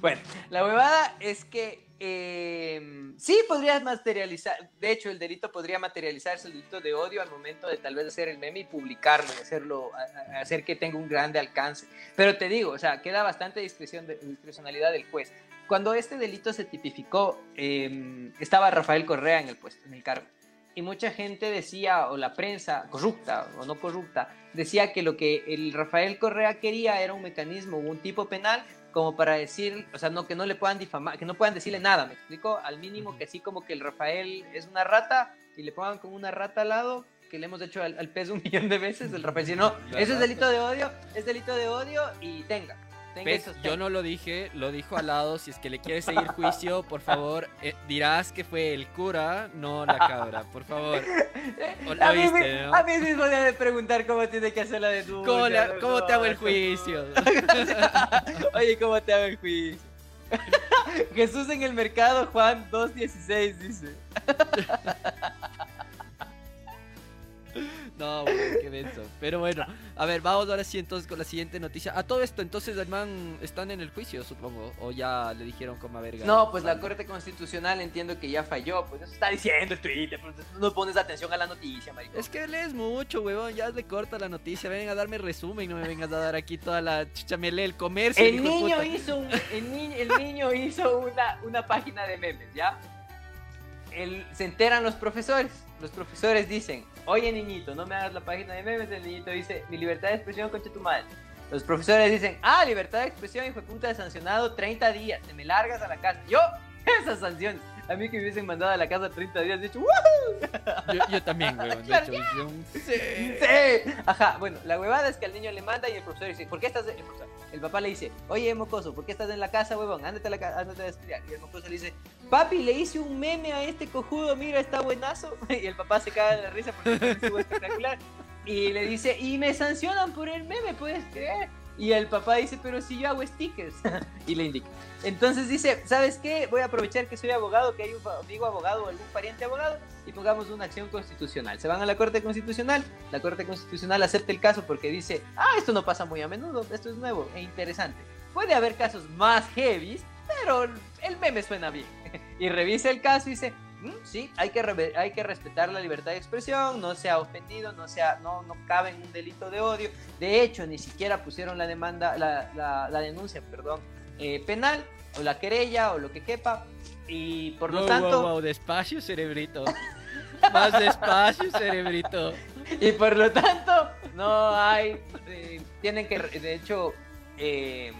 Speaker 2: Bueno, la huevada es que eh, sí podrías materializar, de hecho el delito podría materializarse el delito de odio al momento de tal vez hacer el meme y publicarlo, hacerlo, hacer que tenga un grande alcance. Pero te digo, o sea, queda bastante discreción de, discrecionalidad del juez. Cuando este delito se tipificó, eh, estaba Rafael Correa en el puesto, en el cargo. Y mucha gente decía, o la prensa, corrupta o no corrupta, decía que lo que el Rafael Correa quería era un mecanismo, un tipo penal como para decir, o sea, no que no le puedan difamar, que no puedan decirle nada, ¿me explico? Al mínimo que así como que el Rafael es una rata y le pongan como una rata al lado, que le hemos hecho al, al pez un millón de veces, el Rafael dice, no, eso es delito de odio, es delito de odio y tenga.
Speaker 1: Yo no lo dije, lo dijo al lado. Si es que le quieres seguir juicio, por favor, eh, dirás que fue el cura, no la cabra, por favor.
Speaker 2: A, mí,
Speaker 1: viste,
Speaker 2: me-
Speaker 1: ¿no?
Speaker 2: a mí mismo le de preguntar cómo tiene que hacer la denuncia.
Speaker 1: ¿Cómo, le-
Speaker 2: no,
Speaker 1: cómo te hago el juicio?
Speaker 2: Oye, ¿cómo te hago el juicio? Jesús en el mercado, Juan 2.16 dice.
Speaker 1: No, güey, qué denso. Pero bueno, a ver, vamos ahora sí entonces con la siguiente noticia. A todo esto, entonces el man están en el juicio, supongo. O ya le dijeron como a verga.
Speaker 2: No, pues la Corte Constitucional entiendo que ya falló, pues eso está diciendo el Twitter, pues no pones atención a la noticia, maricón.
Speaker 1: Es que lees mucho, huevón. Ya le corta la noticia. Ven a darme resumen, no me vengas a dar aquí toda la chucha. Me lee el comercio.
Speaker 2: El niño
Speaker 1: puta.
Speaker 2: hizo, un- el, ni- el niño hizo una, una página de memes, ¿ya? El- se enteran los profesores. Los profesores dicen, oye niñito, no me hagas la página de memes. El niñito dice, mi libertad de expresión, concha tu madre. Los profesores dicen, ah, libertad de expresión, hijo de puta, sancionado 30 días. Te me largas a la casa. Yo, esas sanciones. A mí que me hubiesen mandado a la casa 30 días, de hecho.
Speaker 1: Yo, yo también, huevón. De hecho, yo un- sí.
Speaker 2: Sí. Ajá, bueno, la huevada es que al niño le manda y el profesor dice, ¿por qué estás? El, profesor- el papá le dice, oye, mocoso, ¿por qué estás en la casa, huevón? Ándate a, la ca- ándate a estudiar. Y el mocoso le dice, papi, le hice un meme a este cojudo, mira, está buenazo. Y el papá se caga de la risa porque estuvo espectacular. Y le dice, y me sancionan por el meme, ¿puedes creer? Y el papá dice, pero si yo hago stickers. y le indica. Entonces dice, ¿sabes qué? Voy a aprovechar que soy abogado, que hay un amigo abogado o algún pariente abogado, y pongamos una acción constitucional. Se van a la Corte Constitucional, la Corte Constitucional acepta el caso porque dice, ah, esto no pasa muy a menudo, esto es nuevo e interesante. Puede haber casos más heavy, pero el meme suena bien. y revisa el caso y dice, "Mm, sí, hay que, hay que respetar la libertad de expresión, no se ha ofendido, no, sea, no, no cabe en un delito de odio. De hecho, ni siquiera pusieron la demanda, la, la- la denuncia, perdón, eh, penal, o la querella, o lo que quepa. Y por lo tanto...
Speaker 1: wow, wow, despacio, cerebrito. Más despacio, cerebrito.
Speaker 2: Y por lo tanto, no hay. eh, tienen que, de hecho, eh,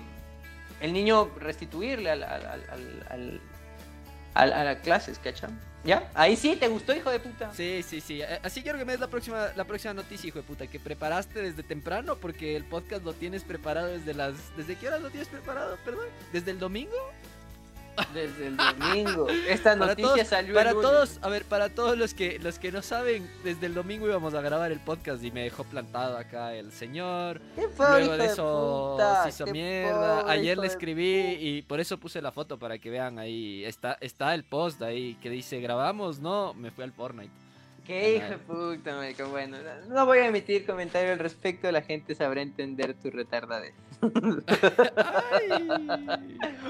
Speaker 2: el niño restituirle al, al, al, al- al- a las clases, ¿cachai? ¿Ya? Ahí sí, ¿te gustó, hijo de puta?
Speaker 1: Sí, sí, sí. Así quiero que me des la próxima, la próxima noticia, hijo de puta, que preparaste desde temprano, porque el podcast lo tienes preparado desde las... ¿Desde qué hora lo tienes preparado, perdón? ¿Desde el domingo?
Speaker 2: Desde el domingo. Esta
Speaker 1: Para
Speaker 2: noticia
Speaker 1: todos,
Speaker 2: salió
Speaker 1: para
Speaker 2: el lunes.
Speaker 1: todos, a ver, para todos los que los que no saben, desde el domingo íbamos a grabar el podcast y me dejó plantado acá el señor.
Speaker 2: ¿Qué fue,
Speaker 1: Luego de eso
Speaker 2: puta?
Speaker 1: se hizo
Speaker 2: ¿Qué
Speaker 1: mierda.
Speaker 2: fue,
Speaker 1: Ayer le escribí y por eso puse la foto para que vean ahí. Está, está el post ahí que dice grabamos, no, me fui al Fortnite.
Speaker 2: Qué hijo de puta, marico. Bueno, no voy a emitir comentario al respecto, la gente sabrá entender tu retardadez.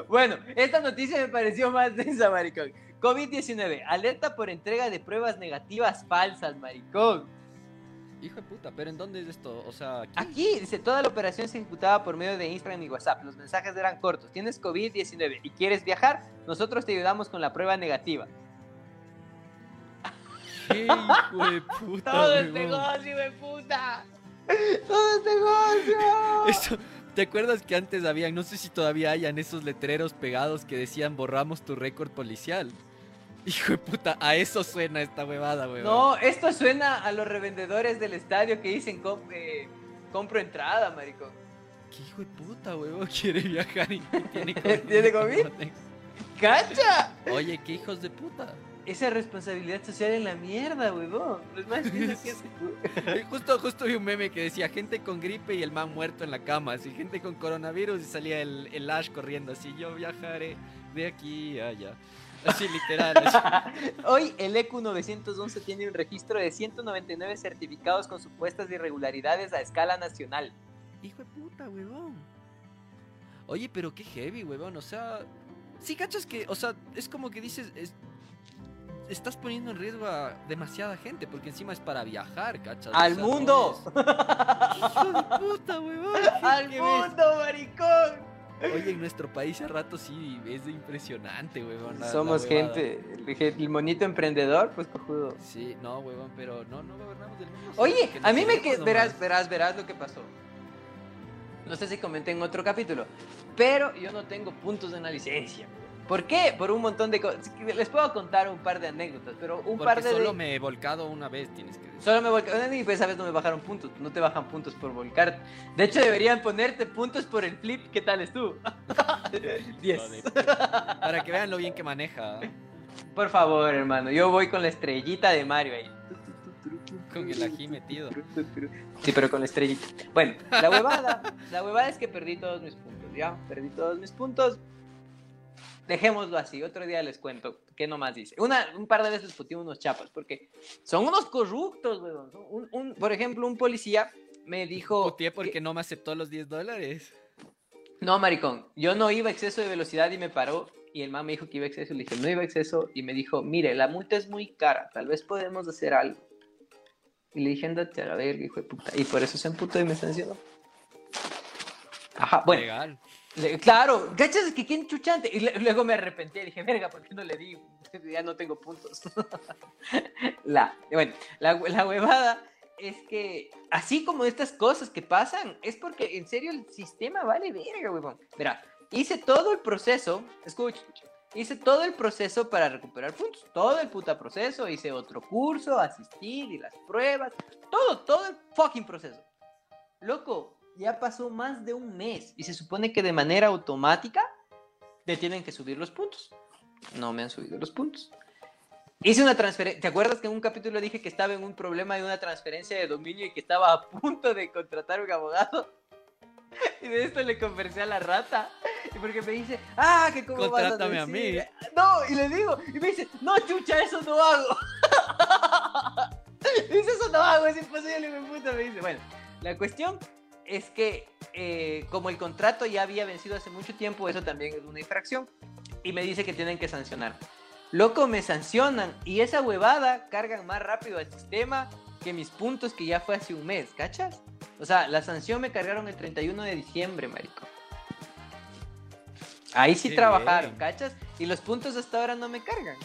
Speaker 2: Bueno, esta noticia me pareció más densa, maricón. COVID-19, alerta por entrega de pruebas negativas falsas, maricón.
Speaker 1: Hijo de puta, pero ¿en dónde es esto? O sea, aquí.
Speaker 2: Aquí dice, toda la operación se ejecutaba por medio de Instagram y WhatsApp. Los mensajes eran cortos. Tienes COVID-19 y quieres viajar, nosotros te ayudamos con la prueba negativa.
Speaker 1: ¿Qué hijo de puta?
Speaker 2: Todo es
Speaker 1: huevón?
Speaker 2: negocio, de puta. Todo es negocio.
Speaker 1: Eso, ¿Te acuerdas que antes habían, no sé si todavía hayan esos letreros pegados que decían borramos tu récord policial? Hijo de puta, a eso suena esta huevada, huevón.
Speaker 2: No, esto suena a los revendedores del estadio que dicen "Com- eh, compro entrada, maricón.
Speaker 1: ¿Qué hijo de puta, huevón? Quiere viajar y tiene
Speaker 2: ¿Tiene COVID?
Speaker 1: No tengo.
Speaker 2: ¡Cacha!
Speaker 1: Oye, qué hijos de puta.
Speaker 2: Esa responsabilidad social en la mierda, huevón. Los más que es-
Speaker 1: Justo, justo vi un meme que decía gente con gripe y el man muerto en la cama, así gente con coronavirus y salía el, el Ash corriendo así, yo viajaré de aquí a allá. Así literal. así.
Speaker 2: Hoy el EQ 911 tiene un registro de 199 certificados con supuestas irregularidades a escala nacional.
Speaker 1: Hijo de puta, huevón. Oye, pero qué heavy, huevón. O sea, sí, cachas que, o sea, es como que dices, es- estás poniendo en riesgo a demasiada gente, porque encima es para viajar, cachas. O
Speaker 2: ¡Al
Speaker 1: sea,
Speaker 2: mundo!
Speaker 1: Hijo de puta, huevón. ¿qué-
Speaker 2: ¡Al
Speaker 1: ves?
Speaker 2: mundo, maricón!
Speaker 1: Oye, en nuestro país a rato sí es impresionante, huevón. la-
Speaker 2: Somos gente, el, monito emprendedor, pues cojudo.
Speaker 1: Sí, no, huevón, pero no, no gobernamos del mundo.
Speaker 2: Oye, a mí me que verás, verás, verás lo que pasó. No sé si comenté en otro capítulo, pero yo no tengo puntos en la licencia. ¿Por qué? Por un montón de cosas. Les puedo contar un par de anécdotas, pero un
Speaker 1: Porque
Speaker 2: par de...
Speaker 1: solo me he volcado una vez, tienes que decir.
Speaker 2: Solo me volcaron y pues esa vez no me bajaron puntos. No te bajan puntos por volcar. De hecho, deberían ponerte puntos por el flip. ¿Qué tal es tú? 10.
Speaker 1: Joder. Para que vean lo bien que maneja.
Speaker 2: Por favor, hermano. Yo voy con la estrellita de Mario ahí.
Speaker 1: Con el ají metido.
Speaker 2: Sí, pero con la estrellita. Bueno, la huevada. la huevada es que perdí todos mis puntos. Ya, perdí todos mis puntos. Dejémoslo así. Otro día les cuento qué nomás dice. Una, un par de veces putí unos chapas porque son unos corruptos, weón. Son Un, un- por ejemplo, un policía me dijo.
Speaker 1: Putié porque
Speaker 2: que-
Speaker 1: no me aceptó los 10 dólares.
Speaker 2: No, maricón, yo no iba a exceso de velocidad y me paró. Y el man me dijo que iba a exceso. Le dije, no iba a exceso. Y me dijo, mire, la multa es muy cara. Tal vez podemos hacer algo. Y le dije, andate a la verga, hijo de puta. Y por eso se emputó y me sancionó. Ajá, bueno.
Speaker 1: Legal.
Speaker 2: Claro, ¿cachas? Que quién chuchante. Y luego me arrepentí. Dije, verga, ¿por qué no le di? Ya no tengo puntos. la, bueno, la, huevada es que así como estas cosas que pasan, es porque en serio el sistema vale verga, huevón. Verá, hice todo el proceso, escucha, hice todo el proceso para recuperar puntos, todo el puta proceso, hice otro curso, asistir y las pruebas, todo, todo el fucking proceso. Loco, ya pasó más de un mes y se supone que de manera automática te tienen que subir los puntos. No me han subido los puntos. Hice una transferencia. ¿Te acuerdas que en un capítulo dije que estaba en un problema de una transferencia de dominio y que estaba a punto de contratar un abogado? Y de esto le conversé a la rata. Y porque me dice, ah, que cómo vas a
Speaker 1: Contrátame a
Speaker 2: decir?
Speaker 1: mí.
Speaker 2: No, y le digo, y me dice, no, chucha, eso no hago. Dice, eso no hago, es imposible, me puta. Me dice, bueno, la cuestión es que eh, como el contrato ya había vencido hace mucho tiempo, eso también es una infracción. Y me dice que tienen que sancionar. Loco, me sancionan y esa huevada cargan más rápido al sistema que mis puntos que ya fue hace un mes, ¿cachas? O sea, la sanción me cargaron el 31 de diciembre, marico. Ahí sí
Speaker 1: Qué
Speaker 2: trabajaron,
Speaker 1: bien.
Speaker 2: ¿cachas? Y los puntos hasta ahora no me cargan.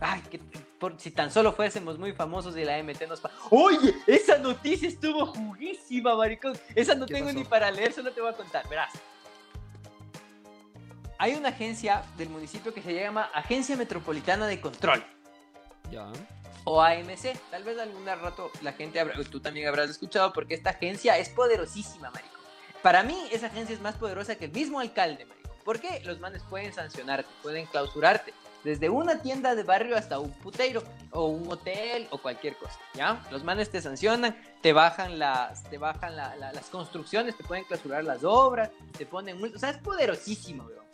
Speaker 2: Ay, que por, si tan solo fuésemos muy famosos y la MT nos... Oye, esa noticia estuvo juguísima, maricón. Esa no
Speaker 1: ¿Qué
Speaker 2: tengo
Speaker 1: pasó?
Speaker 2: ni para leer, solo te voy a contar. Verás. Hay una agencia del municipio que se llama Agencia Metropolitana de Control
Speaker 1: Ya.
Speaker 2: o AMC. Tal vez algún rato la gente, habrá, tú también habrás escuchado porque esta agencia es poderosísima, marico. Para mí esa agencia es más poderosa que el mismo alcalde, marico. ¿Por qué? Los manes pueden sancionarte, pueden clausurarte. Desde una tienda de barrio hasta un puteiro o un hotel o cualquier cosa, ¿ya? Los manes te sancionan, te bajan las, te bajan la- la- las construcciones, te pueden clausurar las obras, te ponen. O sea, es poderosísimo, weón.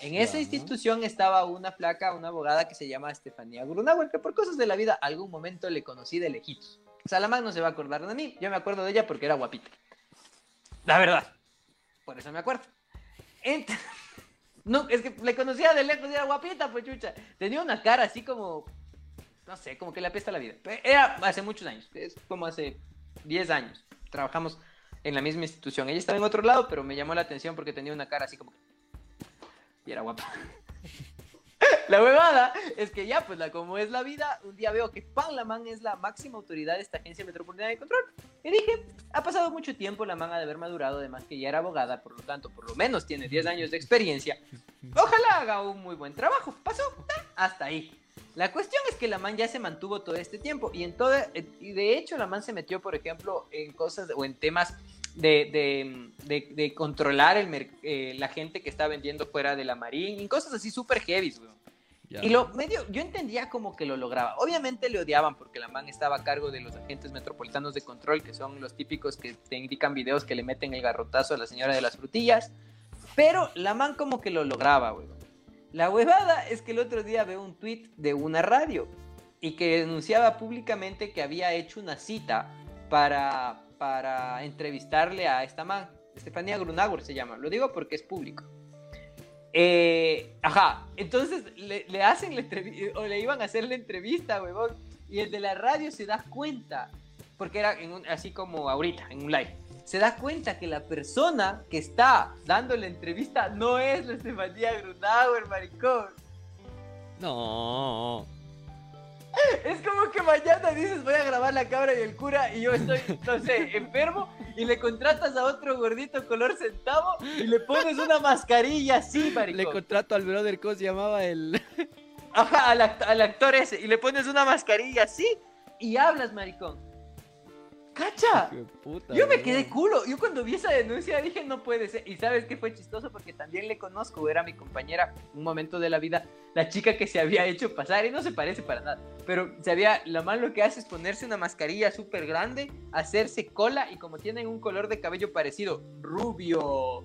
Speaker 2: En esa institución estaba una flaca, una abogada que se llama Estefanía Grunauer, que por cosas de la vida algún momento le conocí de lejitos. Salamán no se va a acordar de mí, yo me acuerdo de ella porque era guapita. La verdad. Por eso me acuerdo. Ent- No, es que le conocía de lejos era guapita, pues chucha. Tenía una cara así como, no sé, como que le apesta la vida. Era hace muchos años, es como hace 10 años. Trabajamos en la misma institución. Ella estaba en otro lado, pero me llamó la atención porque tenía una cara así como. Y era guapa. La huevada es que ya, pues la como es la vida, un día veo que Pan la man es la máxima autoridad de esta agencia metropolitana de control. Y dije, ha pasado mucho tiempo, la man ha de haber madurado, además que ya era abogada, por lo tanto, por lo menos tiene 10 años de experiencia. Ojalá haga un muy buen trabajo. Pasó, ta, hasta ahí. La cuestión es que la man ya se mantuvo todo este tiempo y en todo, eh, y de hecho la man se metió, por ejemplo, en cosas o en temas de, de, de- controlar el eh, la gente que está vendiendo fuera de la marín y cosas así súper heavy, weón. Y lo medio, yo entendía como que lo lograba. Obviamente le odiaban porque la man estaba a cargo de los agentes metropolitanos de control, que son los típicos que te indican videos que le meten el garrotazo a la señora de las frutillas. Pero la man como que lo lograba, weón. La huevada es que el otro día veo un tweet de una radio y que denunciaba públicamente que había hecho una cita para, para entrevistarle a esta man, Estefanía Grunauer se llama, lo digo porque es público. Eh, ajá, entonces le, hacen la entrevista, o le iban a hacer la entrevista, huevón, y el de la radio se da cuenta, porque era así como ahorita, en un live, se da cuenta que la persona que está dando la entrevista no es la Estefanía Grunauer, maricón.
Speaker 1: No.
Speaker 2: Es como que mañana dices voy a grabar la cabra y el cura y yo estoy, no sé, enfermo y le contratas a otro gordito color centavo y le pones una mascarilla así, maricón.
Speaker 1: Le contrato al brother, ¿cómo se llamaba el...?
Speaker 2: Ajá, al, act- al actor ese y le pones una mascarilla así y hablas, maricón. ¡Cacha!
Speaker 1: Puta,
Speaker 2: Yo me quedé culo. Yo cuando vi esa denuncia dije, no puede ser. Y sabes que fue chistoso porque también le conozco. Era mi compañera un momento de la vida. La chica que se había hecho pasar. Y no se parece para nada. Pero se había. Lo malo lo que hace es ponerse una mascarilla súper grande, hacerse cola. Y como tienen un color de cabello parecido, rubio.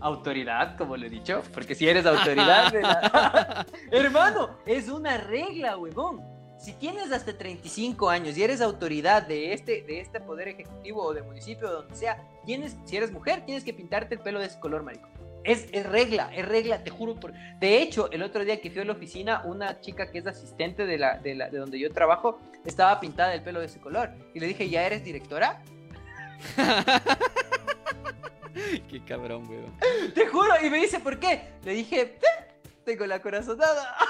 Speaker 2: Autoridad, como le he dicho. Porque si eres autoridad. la- Hermano, es una regla, huevón. Si tienes hasta 35 años y eres autoridad de este, de este poder ejecutivo o de municipio o donde sea, tienes, si eres mujer, tienes que pintarte el pelo de ese color, marico. Es, es regla, es regla, te juro. Por... De hecho, el otro día que fui a la oficina, una chica que es asistente de, la, de, la, de donde yo trabajo estaba pintada el pelo de ese color. Y le dije, ¿ya eres directora?
Speaker 1: Qué cabrón, weón.
Speaker 2: Te juro. Y me dice, ¿por qué? Le dije, "Eh, tengo la corazonada.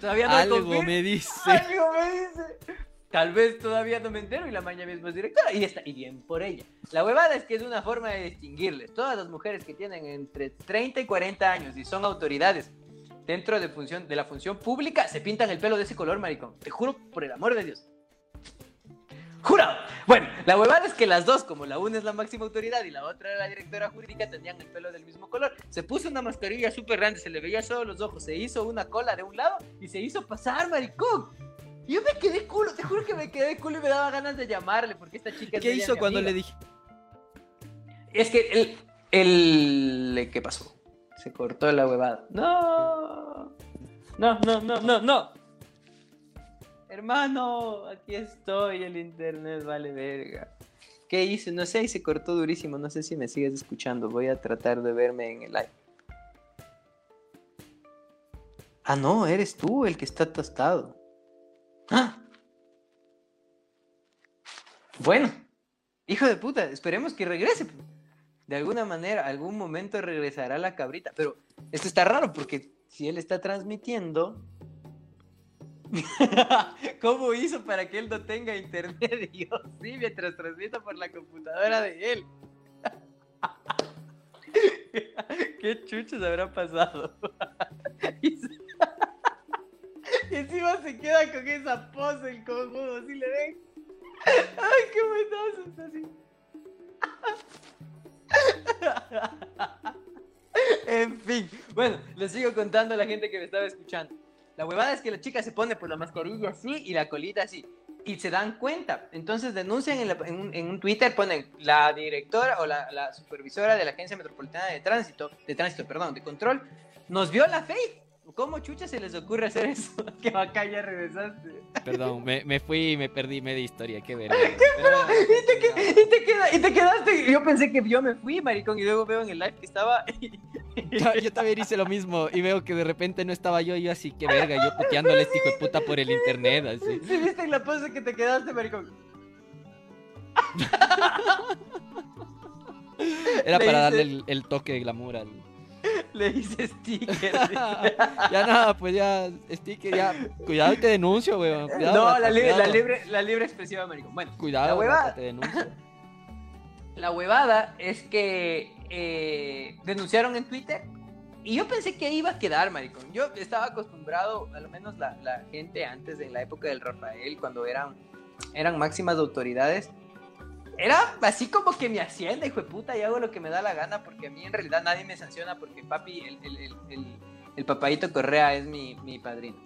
Speaker 2: Todavía no
Speaker 1: Algo me dice.
Speaker 2: Algo me dice. Tal vez todavía no me entero y la mañana misma es directora y está y bien por ella. La huevada es que es una forma de distinguirles. Todas las mujeres que tienen entre 30 y 40 años y son autoridades dentro de, función, de la función pública se pintan el pelo de ese color, maricón. Te juro por el amor de Dios. ¡Jurado! Bueno, la huevada es que las dos, como la una es la máxima autoridad y la otra era la directora jurídica, tenían el pelo del mismo color. Se puso una mascarilla súper grande, se le veía solo los ojos, se hizo una cola de un lado y se hizo pasar, maricón. Y Yo me quedé culo, te juro que me quedé culo y me daba ganas de llamarle porque esta chica
Speaker 1: ¿Qué hizo cuando
Speaker 2: amiga.
Speaker 1: le dije?
Speaker 2: Es que el, el... ¿Qué pasó? Se cortó la huevada. No. No, no, no, no, no. Hermano, aquí estoy, el internet vale verga. ¿Qué hice? No sé, y se cortó durísimo. No sé si me sigues escuchando. Voy a tratar de verme en el live. Ah, no, eres tú el que está tostado. ¡Ah! Bueno, hijo de puta, esperemos que regrese. De alguna manera, algún momento regresará la cabrita. Pero esto está raro porque si él está transmitiendo. ¿Cómo hizo para que él no tenga internet? Y yo sí, mientras transmito por la computadora de él. ¿Qué chuchos habrá pasado? y, encima se queda con esa pose el cojudo, así le ven. Ay, qué buenazo así. en fin, bueno, les sigo contando a la gente que me estaba escuchando. La huevada es que la chica se pone por la mascarilla así y la colita así. Y se dan cuenta. Entonces denuncian en, un, Twitter, ponen la directora o la, la supervisora de la Agencia Metropolitana de Tránsito, de Tránsito, perdón, de Control, nos vio la fake. ¿Cómo chucha se les ocurre hacer eso? que bacán ya regresaste.
Speaker 1: Perdón, me, me fui y me perdí media historia, qué verga.
Speaker 2: Y te, que- y te queda- y te quedaste. Yo pensé que yo me fui, maricón, y luego veo en el live que estaba.
Speaker 1: Yo, yo también hice lo mismo y veo que de repente no estaba yo y yo así, qué verga, yo puteándole a este hijo de puta por el internet, así.
Speaker 2: ¿Sí viste en la pose que te quedaste, maricón?
Speaker 1: Era
Speaker 2: Le
Speaker 1: para
Speaker 2: hice-
Speaker 1: darle el, el toque de glamour al...
Speaker 2: Le hice sticker.
Speaker 1: ya nada, pues ya, sticker, ya, cuidado y te denuncio, weón. Cuidado,
Speaker 2: no,
Speaker 1: rata,
Speaker 2: la, libre, la, libre, la libre expresiva, maricón. Bueno,
Speaker 1: Cuidado,
Speaker 2: la huevada.
Speaker 1: rata, te denuncio.
Speaker 2: la huevada es que eh, denunciaron en Twitter y yo pensé que iba a quedar, maricón. Yo estaba acostumbrado, a lo menos la, la gente antes de la época del Rafael, cuando eran, eran máximas autoridades, era así como que mi hacienda, hijo de puta, y hago lo que me da la gana porque a mí en realidad nadie me sanciona porque papi, el, el, el, el, el papadito Correa es mi, mi padrino.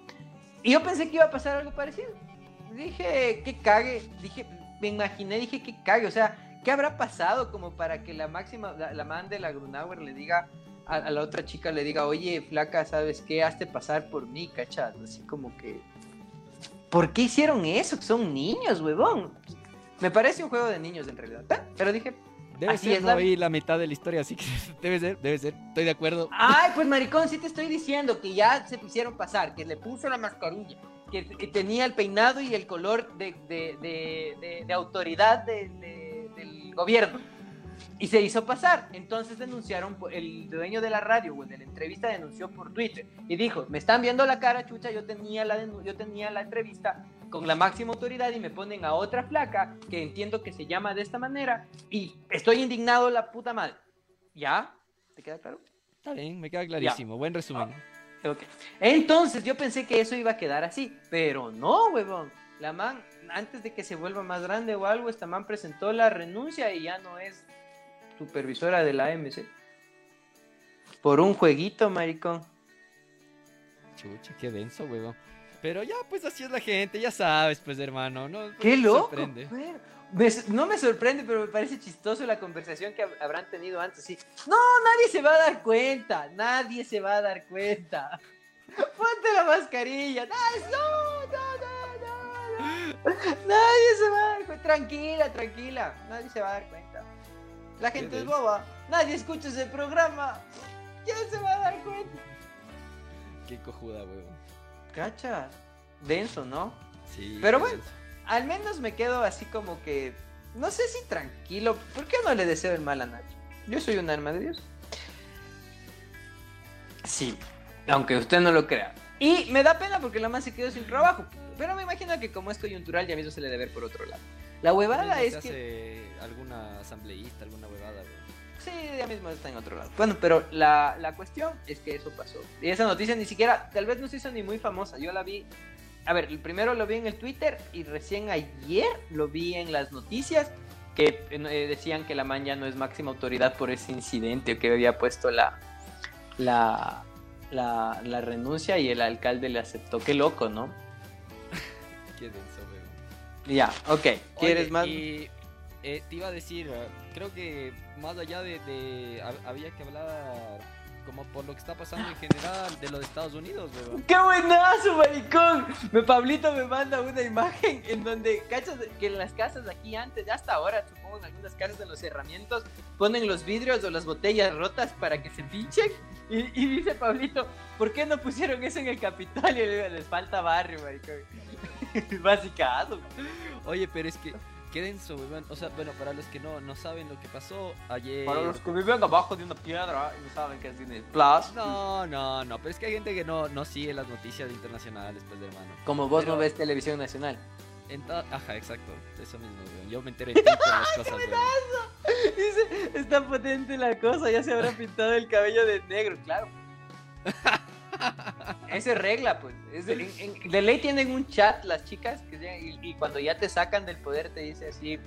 Speaker 2: Y yo pensé que iba a pasar algo parecido. Dije, que cague, dije, me imaginé, dije, que cague, o sea, ¿qué habrá pasado como para que la máxima, la, la man de la Grunauer le diga a, a la otra chica le diga, oye, flaca, ¿sabes qué? Hazte pasar por mí, ¿cachas? Así como que... ¿Por qué hicieron eso? Son niños, huevón. Me parece un juego de niños en realidad. ¿eh? Pero dije,
Speaker 1: Debe
Speaker 2: Así
Speaker 1: ser,
Speaker 2: es
Speaker 1: no
Speaker 2: la-
Speaker 1: oí la mitad de la historia, así que debe ser, debe ser. Estoy de acuerdo.
Speaker 2: Ay, pues maricón, sí te estoy diciendo que ya se hicieron pasar, que le puso la mascarilla, que, que tenía el peinado y el color de, de, de- de- de autoridad de- de- del gobierno. Y se hizo pasar. Entonces denunciaron, el dueño de la radio o de la entrevista denunció por Twitter y dijo, me están viendo la cara, chucha, yo tenía la, yo tenía la entrevista con la máxima autoridad y me ponen a otra flaca que entiendo que se llama de esta manera y estoy indignado la puta madre. ¿Ya? ¿Te queda claro?
Speaker 1: Está bien, me queda clarísimo. Buen resumen.
Speaker 2: Ok. Entonces yo pensé que eso iba a quedar así, pero no, huevón. La man, antes de que se vuelva más grande o algo, esta man presentó la renuncia y ya no es supervisora de la AMC. Por un jueguito, maricón.
Speaker 1: Chucha, qué denso, huevón. Pero ya, pues así es la gente, ya sabes, pues, hermano. No, pues,
Speaker 2: ¡Qué loco!
Speaker 1: sorprende.
Speaker 2: Me- no me sorprende, pero me parece chistoso la conversación que hab- habrán tenido antes. Sí. No, nadie se va a dar cuenta. Nadie se va a dar cuenta. Ponte la mascarilla. ¡Ay, No, no, no, no, no. Nadie se va a dar cuenta. Tranquila, tranquila. Nadie se va a dar cuenta. La gente es boba. Nadie escucha ese programa. ¿Quién se va a dar cuenta?
Speaker 1: Qué cojuda, huevón.
Speaker 2: Cacha. Denso, ¿no?
Speaker 1: Sí.
Speaker 2: Pero bueno. al menos me quedo así como que, no sé si tranquilo, ¿por qué no le deseo el mal a Nacho? Yo soy un arma de Dios. Sí, aunque usted no lo crea. Y me da pena porque la más se quedó sin trabajo, pero me imagino que como es coyuntural ya mismo se le debe ver por otro lado. La huevada es
Speaker 1: se
Speaker 2: que...
Speaker 1: hace alguna asambleísta, alguna huevada, huevón.
Speaker 2: Sí, ya mismo está en otro lado. Bueno, pero la, la cuestión es que eso pasó. Y esa noticia ni siquiera, tal vez no se hizo ni muy famosa. Yo la vi, a ver, el primero lo vi en el Twitter y recién ayer lo vi en las noticias que eh, decían que la man ya no es máxima autoridad por ese incidente que había puesto la, la, la, la renuncia y el alcalde le aceptó. Qué loco, ¿no?
Speaker 1: Qué denso.
Speaker 2: Ya, ok. ¿Quieres
Speaker 1: Oye,
Speaker 2: más?
Speaker 1: Y eh, te iba a decir, eh, creo que más allá de, de- hab- había que hablar como por lo que está pasando en general de los Estados Unidos, weón.
Speaker 2: ¡Qué buenazo, maricón! Me, Pablito me manda una imagen en donde, cachas, que en las casas aquí antes, hasta ahora, supongo en algunas casas de los cerramientos, ponen los vidrios o las botellas rotas para que se pinchen. Y, y dice Pablito, ¿por qué no pusieron eso en el Capitolio? Y le digo, les falta barrio, maricón. Básicazo.
Speaker 1: Oye, pero es que qué denso, weón. O sea, bueno, para los que no, no saben lo que pasó ayer.
Speaker 2: Para los que viven abajo de una piedra y no saben qué es Disney Plus.
Speaker 1: No, no, no, pero es que hay gente que no, no sigue las noticias internacionales, pues, hermano.
Speaker 2: Como vos
Speaker 1: Pero-
Speaker 2: no ves televisión nacional.
Speaker 1: En to- Ajá, exacto, eso mismo, weón. Yo me entero en Twitter las cosas, weón.
Speaker 2: Dice, está potente la cosa, ya se habrá pintado el cabello de negro, claro. Esa es regla, pues. Es de, en- en- de ley tienen un chat las chicas que y, y cuando ya te sacan del poder te dice así,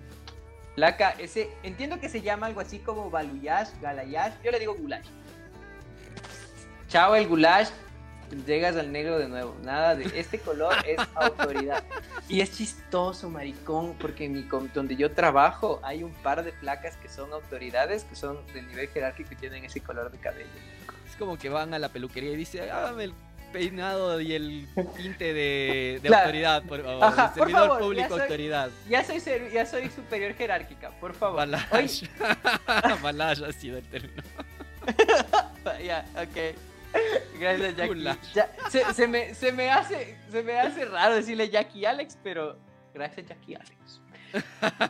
Speaker 2: placa, ese, entiendo que se llama algo así como baluyash, galayash, yo le digo gulash. Chao el gulash, llegas al negro de nuevo. Nada de este color es autoridad. Y es chistoso, maricón, porque en mi donde yo trabajo hay un par de placas que son autoridades, que son del nivel jerárquico y tienen ese color de cabello.
Speaker 1: Como que van a la peluquería y dice, hágame el peinado y el tinte de, de
Speaker 2: Claro.
Speaker 1: autoridad, por, o
Speaker 2: Ajá,
Speaker 1: de
Speaker 2: por
Speaker 1: servidor
Speaker 2: favor,
Speaker 1: público
Speaker 2: ya soy-
Speaker 1: autoridad.
Speaker 2: Ya soy, ya soy superior jerárquica, por favor.
Speaker 1: Balash. Balash ha sido el término.
Speaker 2: ya, ok. Gracias, Jackie. Ya, se, se me, se, me hace, se me hace raro decirle Jackie Alex, pero gracias, Jackie Alex.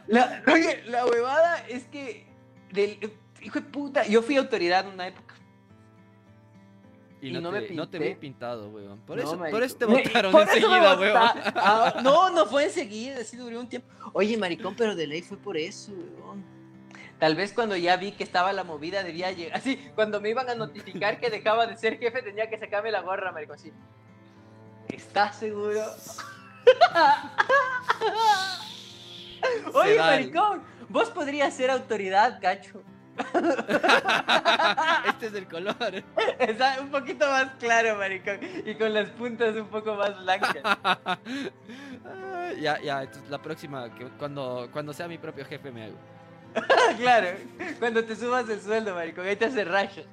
Speaker 2: La, oye, la huevada es que, del, hijo de puta, yo fui autoridad en una época.
Speaker 1: Y,
Speaker 2: Y
Speaker 1: no,
Speaker 2: no me
Speaker 1: te, no te vi pintado, weón. Por,
Speaker 2: No,
Speaker 1: eso, por eso te votaron enseguida, weón.
Speaker 2: Ah, no, no fue enseguida, sí duró un tiempo. Oye, maricón, pero de ley fue por eso, weón. Tal vez cuando ya vi que estaba la movida debía llegar. Así, cuando me iban a notificar que dejaba de ser jefe, tenía que sacarme la gorra, maricón. Así. ¿Estás seguro? Oye, maricón, vos podrías ser autoridad, cacho.
Speaker 1: Este es el color.
Speaker 2: Está un poquito más claro, maricón. Y con las puntas un poco más blancas.
Speaker 1: Ah, ya, ya, entonces la próxima, que cuando, cuando sea mi propio jefe me hago.
Speaker 2: claro, cuando te subas el sueldo, maricón, ahí te hace rayos.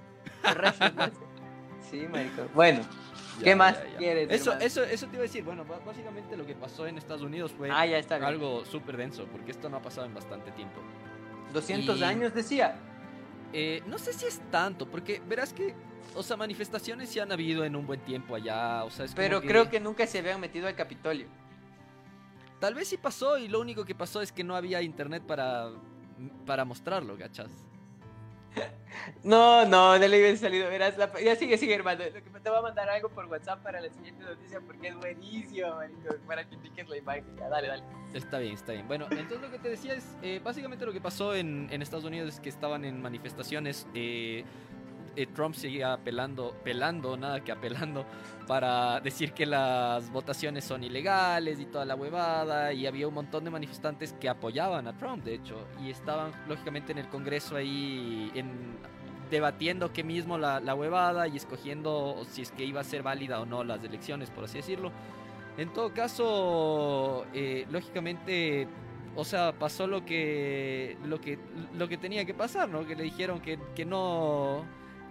Speaker 2: sí, marico. Bueno, ¿qué más quieres?
Speaker 1: Eso, eso, eso te iba a decir. Bueno, básicamente lo que pasó en Estados Unidos fue
Speaker 2: ah, ya
Speaker 1: algo súper denso, porque esto no ha pasado en bastante tiempo.
Speaker 2: 200 años decía.
Speaker 1: Eh, no sé si es tanto, porque verás que, o sea, manifestaciones sí han habido en un buen tiempo allá, o sea, es
Speaker 2: Pero creo que nunca se habían metido al Capitolio.
Speaker 1: Tal vez sí pasó y lo único que pasó es que no había internet para, para mostrarlo, ¿cachas?
Speaker 2: No, no, no le había salido. Verás, ya sigue, sigue, hermano. Lo que te voy a mandar algo por WhatsApp para la siguiente noticia porque es buenísimo, marico, para que indiques la imagen. dale, dale.
Speaker 1: Está bien, está bien. Bueno, entonces lo que te decía es, eh, básicamente lo que pasó en, en, Estados Unidos es que estaban en manifestaciones. Eh, eh, Trump seguía apelando, pelando, nada que apelando, para decir que las votaciones son ilegales y toda la huevada, y había un montón de manifestantes que apoyaban a Trump, de hecho, y estaban lógicamente en el Congreso ahí en, debatiendo qué mismo la, la huevada y escogiendo si es que iba a ser válida o no las elecciones, por así decirlo. En todo caso, eh, lógicamente o sea, pasó lo que lo que lo que tenía que pasar, ¿no? Que le dijeron que, que no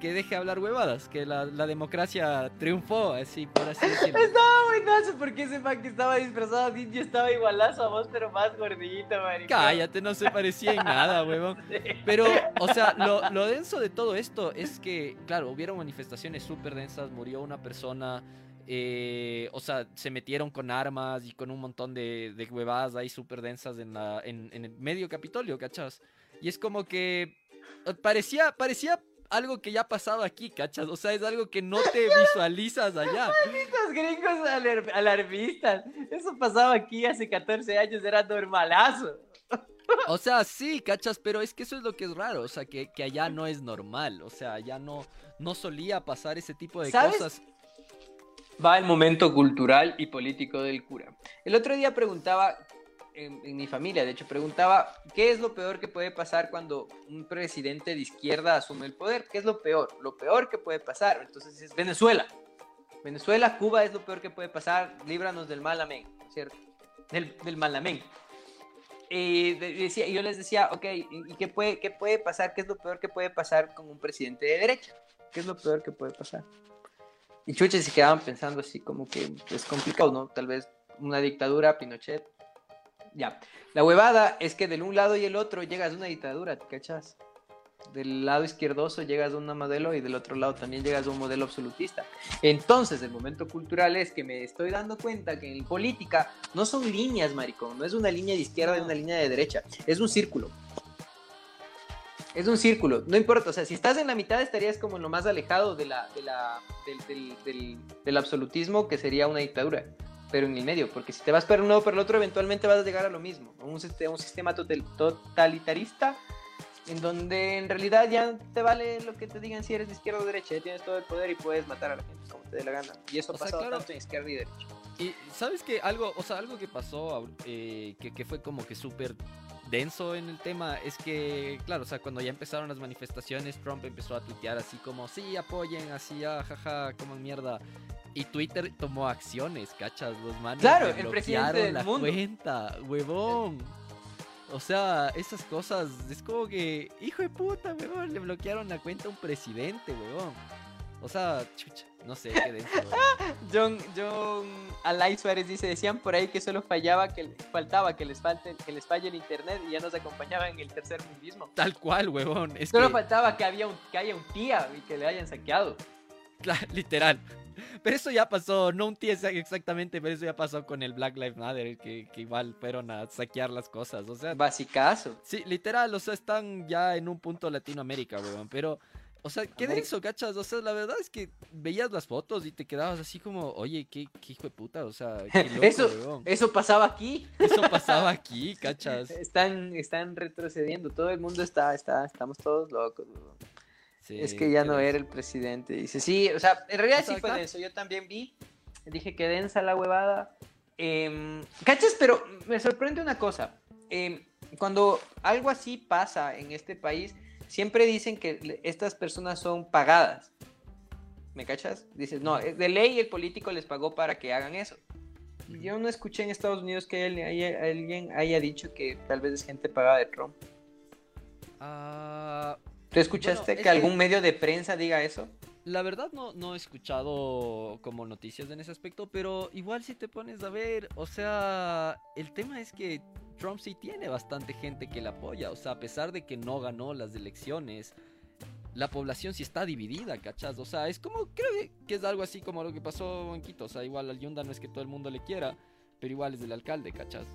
Speaker 1: que deje hablar huevadas, que la, democracia triunfó, así por así decirlo.
Speaker 2: Estaba buenazo porque ese man que estaba disfrazado de indio estaba igualazo a vos, pero más gordito, marico.
Speaker 1: Cállate, no se parecía en nada, huevón. Pero, o sea, lo, lo, denso de todo esto es que, claro, hubieron manifestaciones súper densas, murió una persona. Eh, o sea, se metieron con armas y con un montón de, de huevadas ahí súper densas en, la, en, en el medio Capitolio, ¿cachas? Y es como que parecía, parecía algo que ya ha pasado aquí, ¿cachas? O sea, es algo que no te visualizas allá.
Speaker 2: Malditos gringos alarmistas. Eso pasaba aquí hace 14 años, era normalazo.
Speaker 1: O sea, sí, cachas, pero es que eso es lo que es raro, o sea, que, que allá no es normal, o sea, allá no, no solía pasar ese tipo de cosas.
Speaker 2: Va el momento cultural y político del cura. El otro día preguntaba en, mi familia, de hecho, preguntaba, ¿qué es lo peor que puede pasar cuando un presidente de izquierda asume el poder? ¿Qué es lo peor? Lo peor que puede pasar. Entonces es Venezuela. Venezuela, Cuba es lo peor que puede pasar. Líbranos del mal amén, ¿cierto? Del, del mal amén. Y decía, yo les decía, ok, ¿y qué puede, qué puede pasar? ¿Qué es lo peor que puede pasar con un presidente de derecha? ¿Qué es lo peor que puede pasar? Y chuches se quedaban pensando así como que es complicado, ¿no? Tal vez una dictadura, Pinochet, ya. La huevada es que del un lado y el otro llegas a una dictadura, ¿te cachas? Del lado izquierdoso llegas a un modelo y del otro lado también llegas a un modelo absolutista. Entonces, el momento cultural es que me estoy dando cuenta que en política no son líneas, maricón. No es una línea de izquierda y una línea de derecha. Es un círculo. Es un círculo, no importa, o sea, si estás en la mitad estarías como en lo más alejado de la, del absolutismo, que sería una dictadura pero en el medio, porque si te vas para un lado para el otro, eventualmente vas a llegar a lo mismo, un, un sistema totalitarista en donde en realidad ya te vale lo que te digan si eres de izquierda o derecha, ya tienes todo el poder y puedes matar a la gente como te dé la gana. Y eso pasa tanto en izquierda y derecha.
Speaker 1: Y sabes que algo, o sea, algo que pasó eh, que, que, fue como que súper denso en el tema es que, claro, o sea, cuando ya empezaron las manifestaciones, Trump empezó a tuitear así como, sí, apoyen, así, ah, jaja, como mierda. Y Twitter tomó acciones, cachas, los manos
Speaker 2: claro, el presidente la
Speaker 1: cuenta, huevón. O sea, esas cosas, es como que, hijo de puta, huevón, le bloquearon la cuenta a un presidente, huevón. O sea, chucha, no sé qué denso.
Speaker 2: John, John Alay Suárez dice, decían por ahí que solo fallaba, que faltaba que les falte, que les falle el internet y ya nos acompañaban en el tercer mundismo.
Speaker 1: Tal cual, huevón. Es
Speaker 2: solo faltaba que había un, que haya un tía y que le hayan saqueado.
Speaker 1: Claro, literal. Pero eso ya pasó, no un tío exactamente, pero eso ya pasó con el Black Lives Matter, que, que igual fueron a saquear las cosas, o sea...
Speaker 2: Basicazo.
Speaker 1: Sí, literal, o sea, están ya en un punto Latinoamérica, weón, pero... O sea, ¿qué de eso, cachas? O sea, la verdad es que veías las fotos y te quedabas así como, oye, qué, qué hijo de puta, o sea, qué loco,
Speaker 2: eso, eso pasaba aquí.
Speaker 1: Eso pasaba aquí, cachas.
Speaker 2: Están, están retrocediendo, todo el mundo está, está, estamos todos locos, weón es que ya no era el presidente. Dice, sí, o sea, en realidad sí fue denso. Yo también vi, dije que densa la huevada. Eh, ¿Cachas? Pero me sorprende una cosa. Em, cuando algo así pasa en este país, siempre dicen que estas personas son pagadas. ¿Me cachas? Dices, no, de ley el político les pagó para que hagan eso. Yo no escuché en Estados Unidos que alguien haya dicho que tal vez es gente pagada de Trump.
Speaker 1: Ah
Speaker 2: ¿Tú escuchaste que algún medio de prensa diga eso?
Speaker 1: La verdad no, no he escuchado como noticias en ese aspecto, pero igual si te pones a ver, o sea, el tema es que Trump sí tiene bastante gente que le apoya, o sea, a pesar de que no ganó las elecciones, la población sí está dividida, ¿cachas? O sea, es como, creo que es algo así como lo que pasó en Quito, o sea, igual al Yunda no es que todo el mundo le quiera, pero igual es del alcalde, ¿cachas?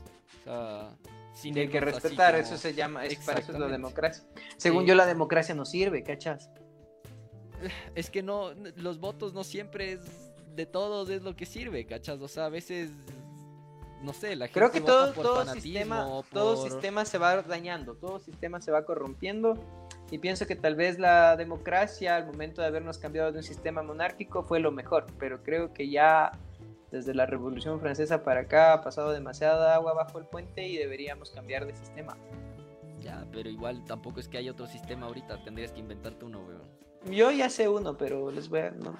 Speaker 1: O sea...
Speaker 2: Sin hay que respetar, eso se llama, es, para eso es la democracia. Según yo, la democracia no sirve, ¿cachas?
Speaker 1: Es que no, los votos no siempre es de todos es lo que sirve, ¿cachas? O sea, a veces no sé, la gente
Speaker 2: Creo que todo, todo sistema, todo sistema se va dañando, todo sistema se va corrompiendo y pienso que tal vez la democracia al momento de habernos cambiado de un sistema monárquico fue lo mejor, pero creo que ya desde la Revolución Francesa para acá ha pasado demasiada agua bajo el puente y deberíamos cambiar de sistema.
Speaker 1: Ya, pero igual tampoco es que haya otro sistema ahorita, tendrías que inventarte uno, weón.
Speaker 2: Yo ya sé uno, pero les voy a... no,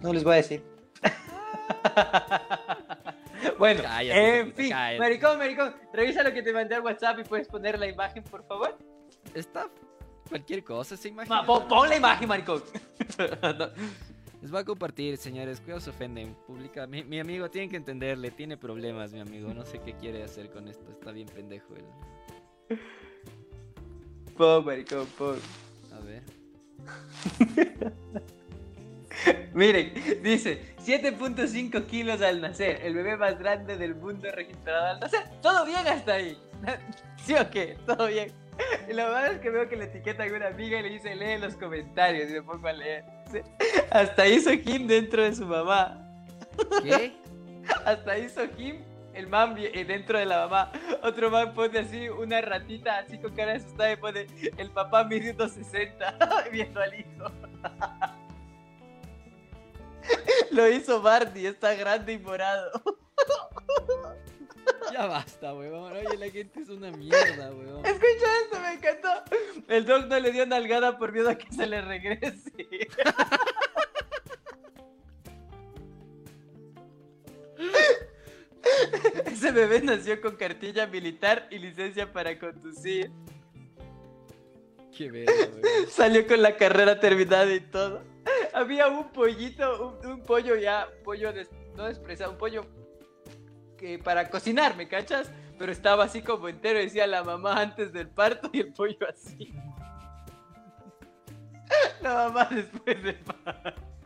Speaker 2: no les voy a decir. bueno, en fin, maricón, maricón, revisa lo que te mandé al WhatsApp y puedes poner la imagen, por favor.
Speaker 1: Está cualquier cosa, esa imagen.
Speaker 2: pon, la imagen, maricón.
Speaker 1: Les voy a compartir, señores. Cuidado se ofenden. Publica. Mi, amigo tiene que entenderle. Tiene problemas, mi amigo. No sé qué quiere hacer con esto. Está bien pendejo él.
Speaker 2: Pon, maricón, pon. Miren, dice 7.5 kilos al nacer, el bebé más grande del mundo registrado al nacer. Todo bien hasta ahí. ¿Sí o qué? Todo bien. Y lo malo es que veo que le etiqueta a una amiga y le dice lee los comentarios y me pongo a leer. Hasta hizo Kim dentro de su mamá.
Speaker 1: ¿Qué?
Speaker 2: Hasta hizo Kim el man eh, dentro de la mamá. Otro man pone así una ratita así con cara asustada y pone el papá midiendo 60 viendo al hijo. Lo hizo Barney, está grande y morado.
Speaker 1: Ya basta, weón. Oye, la gente es una mierda, weón.
Speaker 2: Escucha esto, me encantó. El dog no le dio nalgada por miedo a que se le regrese. Ese bebé nació con cartilla militar y licencia para conducir.
Speaker 1: Qué weón.
Speaker 2: Salió con la carrera terminada y todo. Había un pollito, un, pollo ya, pollo no expresado, un pollo que para cocinar, ¿me cachas? Pero estaba así como entero, decía la mamá antes del parto y el pollo así. La mamá después del parto.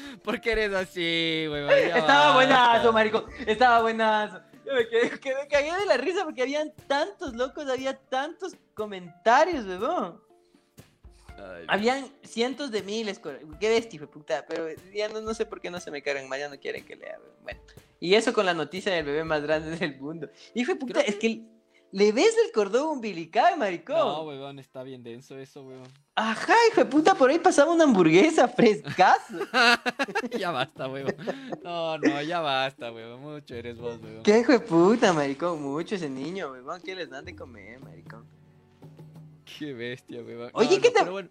Speaker 1: ¿Por qué eres así, güey?
Speaker 2: Estaba buenazo, marico. Estaba buenazo. Yo me, quedé, me cagué de la risa porque habían tantos locos, había tantos comentarios, weón. Habían cientos de miles. Qué bestia, puta. Pero ya no, sé por qué no se me cargan más, ya no quieren que lea. Bueno. Y eso con la noticia del bebé más grande del mundo. Hijo de puta, es que le ves el cordón umbilical, maricón.
Speaker 1: No, weón, está bien denso eso, weón.
Speaker 2: Ajá, hijo de puta, por ahí pasaba una hamburguesa frescazo.
Speaker 1: ya basta, weón. No, no, ya basta, weón. Mucho eres vos, weón.
Speaker 2: Qué hijo de puta, maricón. Mucho ese niño, weón. ¿Qué les dan de comer, maricón?
Speaker 1: Qué bestia, weón.
Speaker 2: Oye, ¿qué tal?
Speaker 1: Bueno,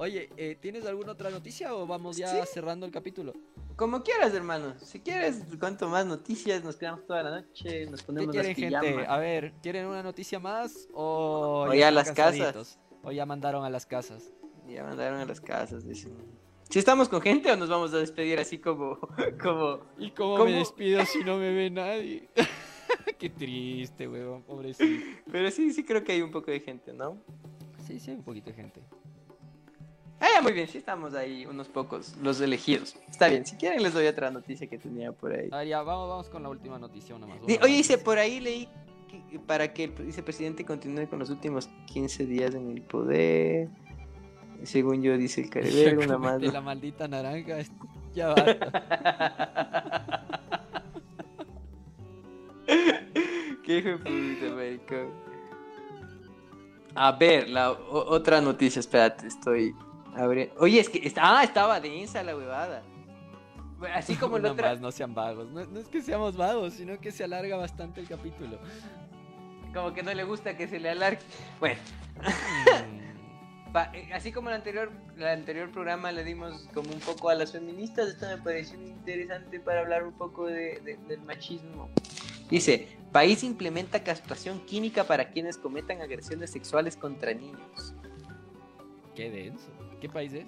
Speaker 1: oye, eh, ¿tienes alguna otra noticia o vamos ya cerrando el capítulo?
Speaker 2: Como quieras, hermano. Si quieres, cuanto más noticias, nos quedamos toda la noche, nos ponemos
Speaker 1: ¿Qué quieren, gente? A ver, ¿quieren una noticia más o,
Speaker 2: o ya, a las casas?
Speaker 1: O ya mandaron a las casas.
Speaker 2: Ya mandaron a las casas, dicen. ¿Si estamos con gente o nos vamos a despedir así como... como
Speaker 1: ¿Y cómo me despido si no me ve nadie? Qué triste, weón, pobrecito.
Speaker 2: Pero sí, sí creo que hay un poco de gente, ¿no?
Speaker 1: Sí, sí, hay un poquito de gente.
Speaker 2: Ah, muy bien, sí estamos ahí, unos pocos, los elegidos. Está bien, si quieren les doy otra noticia que tenía por ahí.
Speaker 1: A ver, ya, vamos, vamos con la última noticia, una más.
Speaker 2: oye, dice, por ahí leí que para que el vicepresidente continúe con los últimos 15 días en el poder. Según yo, dice el Caribe, una más.
Speaker 1: la maldita naranja, ya basta.
Speaker 2: Qué hijo de puta, maricón. A ver, la otra noticia, espérate, estoy Oye, es que ah, estaba densa la huevada. Así como
Speaker 1: otra. Más, no sean vagos. No, es que seamos vagos, sino que se alarga bastante el capítulo.
Speaker 2: Como que no le gusta que se le alargue. Bueno. Mm. Eh, así como el anterior, el anterior programa le dimos como un poco a las feministas, esto me pareció interesante para hablar un poco de, del machismo. Dice, país implementa castración química para quienes cometan agresiones sexuales contra niños.
Speaker 1: Qué denso. ¿Qué país es?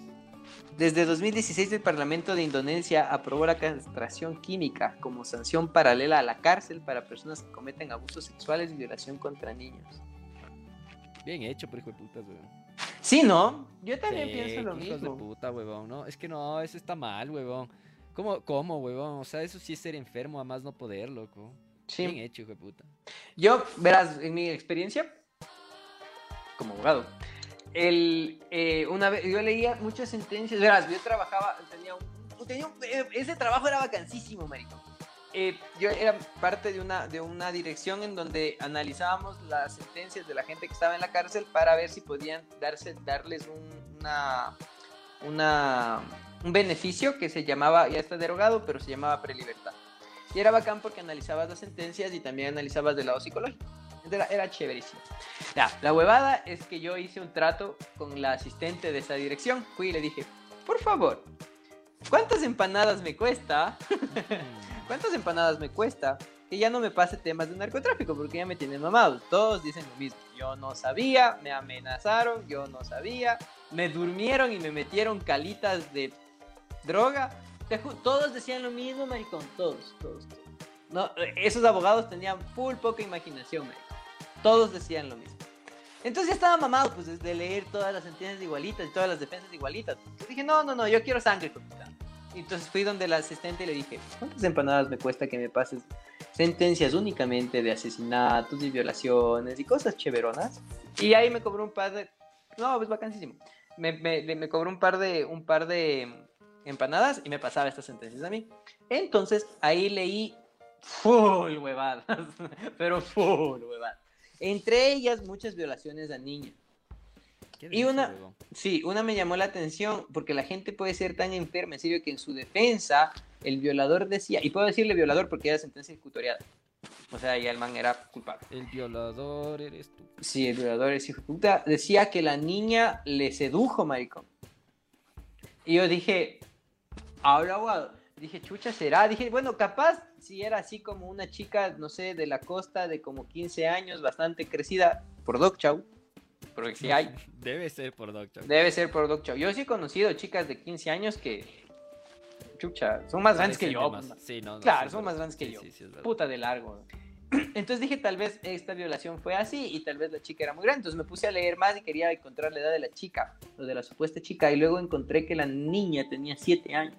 Speaker 2: Desde 2016 el Parlamento de Indonesia aprobó la castración química como sanción paralela a la cárcel para personas que cometen abusos sexuales y violación contra niños.
Speaker 1: Bien hecho, pero hijo de putas, weón.
Speaker 2: Sí, ¿no? Yo también
Speaker 1: Sí,
Speaker 2: pienso lo mismo.
Speaker 1: de puta, huevón, ¿no? Es que no, eso está mal, huevón. ¿Cómo, cómo, huevón? O sea, eso sí es ser enfermo a más no poder, loco.
Speaker 2: Sí.
Speaker 1: Bien hecho, hijo de puta.
Speaker 2: Yo, verás, en mi experiencia como abogado, el, eh, una vez, yo leía muchas sentencias, verás, yo trabajaba, tenía un, tenía un- eh, ese trabajo era vacancísimo, marico. Eh, yo era parte de una, de una dirección en donde analizábamos las sentencias de la gente que estaba en la cárcel para ver si podían darse, darles un, una, una, un beneficio que se llamaba, ya está derogado, pero se llamaba prelibertad. Y era bacán porque analizabas las sentencias y también analizabas del lado psicológico. Era, chéverísimo. Ya, la huevada es que yo hice un trato con la asistente de esa dirección. Fui y le dije, por favor, ¿cuántas empanadas me cuesta? ¿Cuántas empanadas me cuesta? Que ya no me pase temas de narcotráfico porque ya me tienen mamado. Todos dicen lo mismo. Yo no sabía, me amenazaron, yo no sabía. Me durmieron y me metieron calitas de droga. Todos decían lo mismo, maricón. Todos, todos, todos. Esos abogados tenían full poca imaginación, maricón. Todos decían lo mismo. Entonces ya estaba mamado pues de leer todas las sentencias igualitas y todas las defensas igualitas. Entonces dije, no, no, no, yo quiero sangre, papita. Y Entonces fui donde la asistente y le dije, ¿cuántas empanadas me cuesta que me pases sentencias únicamente de asesinatos y violaciones y cosas chéveronas? Y ahí me cobró un par de... No, pues vacancísimo. Me, me cobró un par de, un par de empanadas y me pasaba estas sentencias a mí. Entonces ahí leí full huevadas, pero full huevadas. Entre ellas muchas violaciones a niños.
Speaker 1: Qué
Speaker 2: Y una-. Sí, una me llamó la atención porque la gente puede ser tan enferma, en serio, que en su defensa el violador decía, y puedo decirle violador porque era sentencia ejecutoriada. O sea, ya el man era culpable.
Speaker 1: El violador eres tú.
Speaker 2: Sí, el violador es hijo de puta. Decía que la niña le sedujo, maricón. Y yo dije, ahora, abogado. Dije, chucha, será. Dije, bueno, capaz si era así como una chica, no sé, de la costa de como 15 años, bastante crecida por Doc Chow. Porque sí hay.
Speaker 1: Debe ser por Doctor.
Speaker 2: Debe ser por Doc Chow. Yo sí he conocido chicas de 15 años que. Chucha, son más grandes que yo.
Speaker 1: Sí, no, no,
Speaker 2: Claro,
Speaker 1: sí,
Speaker 2: son más grandes que
Speaker 1: Sí,
Speaker 2: yo.
Speaker 1: sí.
Speaker 2: Puta de largo. Entonces dije, tal vez esta violación fue así y tal vez la chica era muy grande. Entonces me puse a leer más y quería encontrar la edad de la chica, o de la supuesta chica. Y luego encontré que la niña tenía 7 años.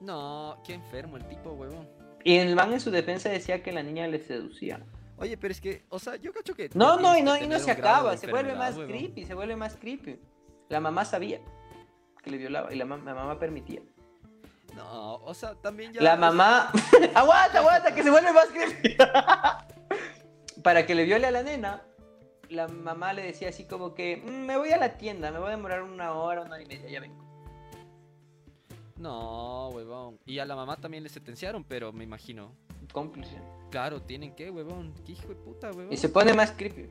Speaker 1: No, qué enfermo el tipo, huevón.
Speaker 2: Y el man en su defensa decía que la niña le seducía.
Speaker 1: Oye, pero es que, o sea, yo cacho que.
Speaker 2: No, no, y no, y no se acaba, se vuelve más
Speaker 1: huevón.
Speaker 2: creepy, se vuelve más creepy. La mamá sabía que le violaba y la, mam- la mamá permitía.
Speaker 1: No, o sea, también ya.
Speaker 2: La mamá. aguanta, aguanta, que se vuelve más creepy. Para que le viole a la nena, la mamá le decía así como que: "Mm, Me voy a la tienda, me voy a demorar una hora, una hora y media, ya vengo.
Speaker 1: No, huevón. Y a la mamá también le sentenciaron, pero me imagino.
Speaker 2: Cómplice.
Speaker 1: Claro, tienen que, huevón. Qué hijo de puta, huevón.
Speaker 2: Y se pone más creepy.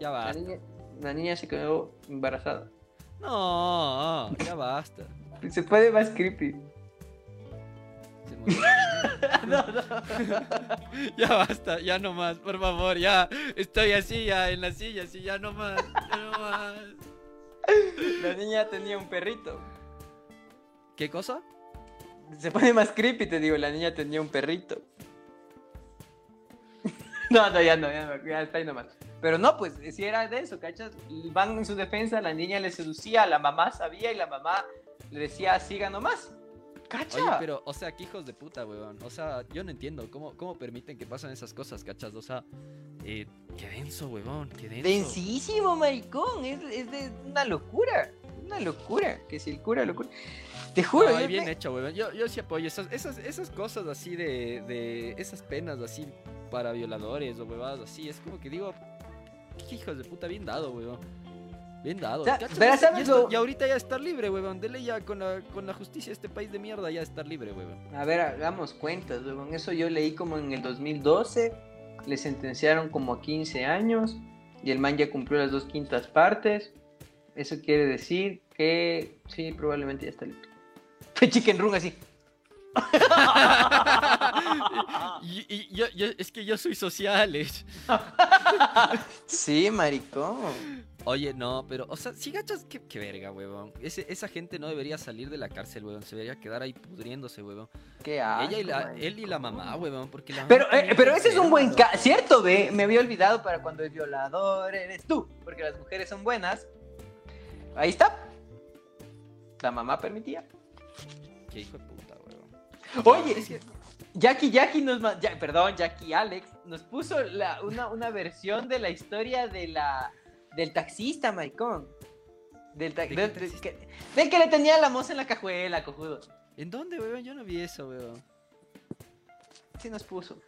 Speaker 1: Ya
Speaker 2: La niña, la niña se quedó embarazada.
Speaker 1: No, ya basta.
Speaker 2: Se pone más creepy.
Speaker 1: Se murió la niña. ya basta, ya no más, por favor, ya. Estoy así, ya en la silla, así, ya no más, ya no más.
Speaker 2: La niña tenía un perrito.
Speaker 1: ¿Qué cosa?
Speaker 2: Se pone más creepy, te digo, la niña tenía un perrito. No, no, ya no, ya no, ya está ahí nomás. Pero no, pues, si era de eso, ¿cachas? Van en su defensa, la niña le seducía, la mamá sabía y la mamá le decía, siga nomás. ¿Cacha?
Speaker 1: Oye, pero, o sea, qué hijos de puta, weón. O sea, yo no entiendo cómo, cómo permiten que pasen esas cosas, ¿cachas? O sea, eh, qué denso, weón, qué denso.
Speaker 2: Densísimo, maricón, es, es de una locura, una locura, que si el cura locura. Te juro, yo
Speaker 1: bien
Speaker 2: me-
Speaker 1: hecho, weón. Yo, yo sí apoyo esas, esas, esas cosas así de, de. Esas penas así para violadores o huevadas así. Es como que digo. Qué hijos de puta, bien dado, weón. Bien dado.
Speaker 2: O sea,
Speaker 1: ¿cachas?
Speaker 2: pero
Speaker 1: Y
Speaker 2: ¿sabes
Speaker 1: esto-
Speaker 2: lo-
Speaker 1: Y ahorita ya estar libre, weón. Dele ya con la, con la justicia de este país de mierda, ya estar libre, weón.
Speaker 2: A ver, hagamos cuentas, con eso yo leí como en el 2012, le sentenciaron como a 15 años y el man ya cumplió las dos quintas partes. Eso quiere decir que sí, probablemente ya está listo. Chicken Run así.
Speaker 1: y, y yo, yo- es que yo soy sociales.
Speaker 2: Sí, maricón.
Speaker 1: Oye, no, pero, o sea, si gachas, qué, qué verga, huevón. Ese, esa gente no debería salir de la cárcel, huevón. Se debería quedar ahí pudriéndose, huevón.
Speaker 2: Qué asco,
Speaker 1: Ella y la,
Speaker 2: marico.
Speaker 1: él y la mamá, huevón, porque la
Speaker 2: Pero,
Speaker 1: mamá
Speaker 2: eh, pero ese es un buen caso, ¿cierto? Ve, me había olvidado para cuando el violador eres tú, porque las mujeres son buenas. Ahí está. La mamá permitía.
Speaker 1: Qué hijo de puta, huevón.
Speaker 2: Oye,
Speaker 1: Es que-
Speaker 2: Jackie Jackie nos ya- perdón, Jackie Alex nos puso la- una, una versión de la historia de la del taxista, maricón. Del, ta-
Speaker 1: ¿De
Speaker 2: del- que, del que le tenía la moza en la cajuela, cojudo.
Speaker 1: ¿En dónde, huevón? Yo no vi eso, huevón.
Speaker 2: Sí nos puso.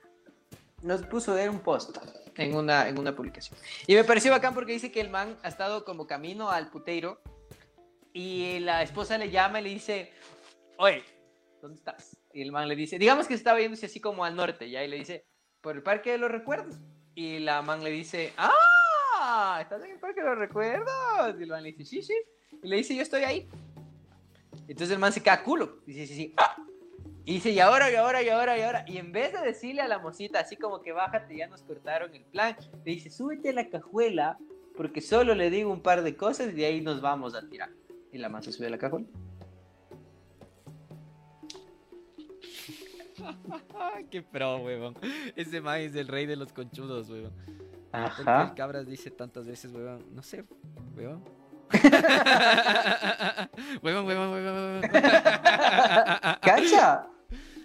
Speaker 2: Nos puso era un post en una, en una publicación. Y me pareció bacán porque dice que el man ha estado como camino al puteiro y la esposa le llama y le dice, oye, ¿dónde estás? Y el man le dice, digamos que estaba yéndose así como al norte, ya, y le dice, por el Parque de los Recuerdos. Y la man le dice, ah, ¿estás en el Parque de los Recuerdos? Y el man le dice, sí, sí. Y le dice, yo estoy ahí. Entonces el man se queda culo. Dice, sí, sí. Ah. Y dice, y ahora, y ahora, y ahora, y ahora. Y en vez de decirle a la mosita, así como que bájate, ya nos cortaron el plan, le dice, súbete a la cajuela, porque solo le digo un par de cosas y de ahí nos vamos a tirar. Y la man se sube a la cajuela.
Speaker 1: Ah, qué pro, huevón. Ese man es el rey de los conchudos, huevón. Porque
Speaker 2: Ajá.
Speaker 1: el cabras dice tantas veces, huevón. No sé, huevón. huevón, huevón, huevón, huevón.
Speaker 2: ¿Cacha?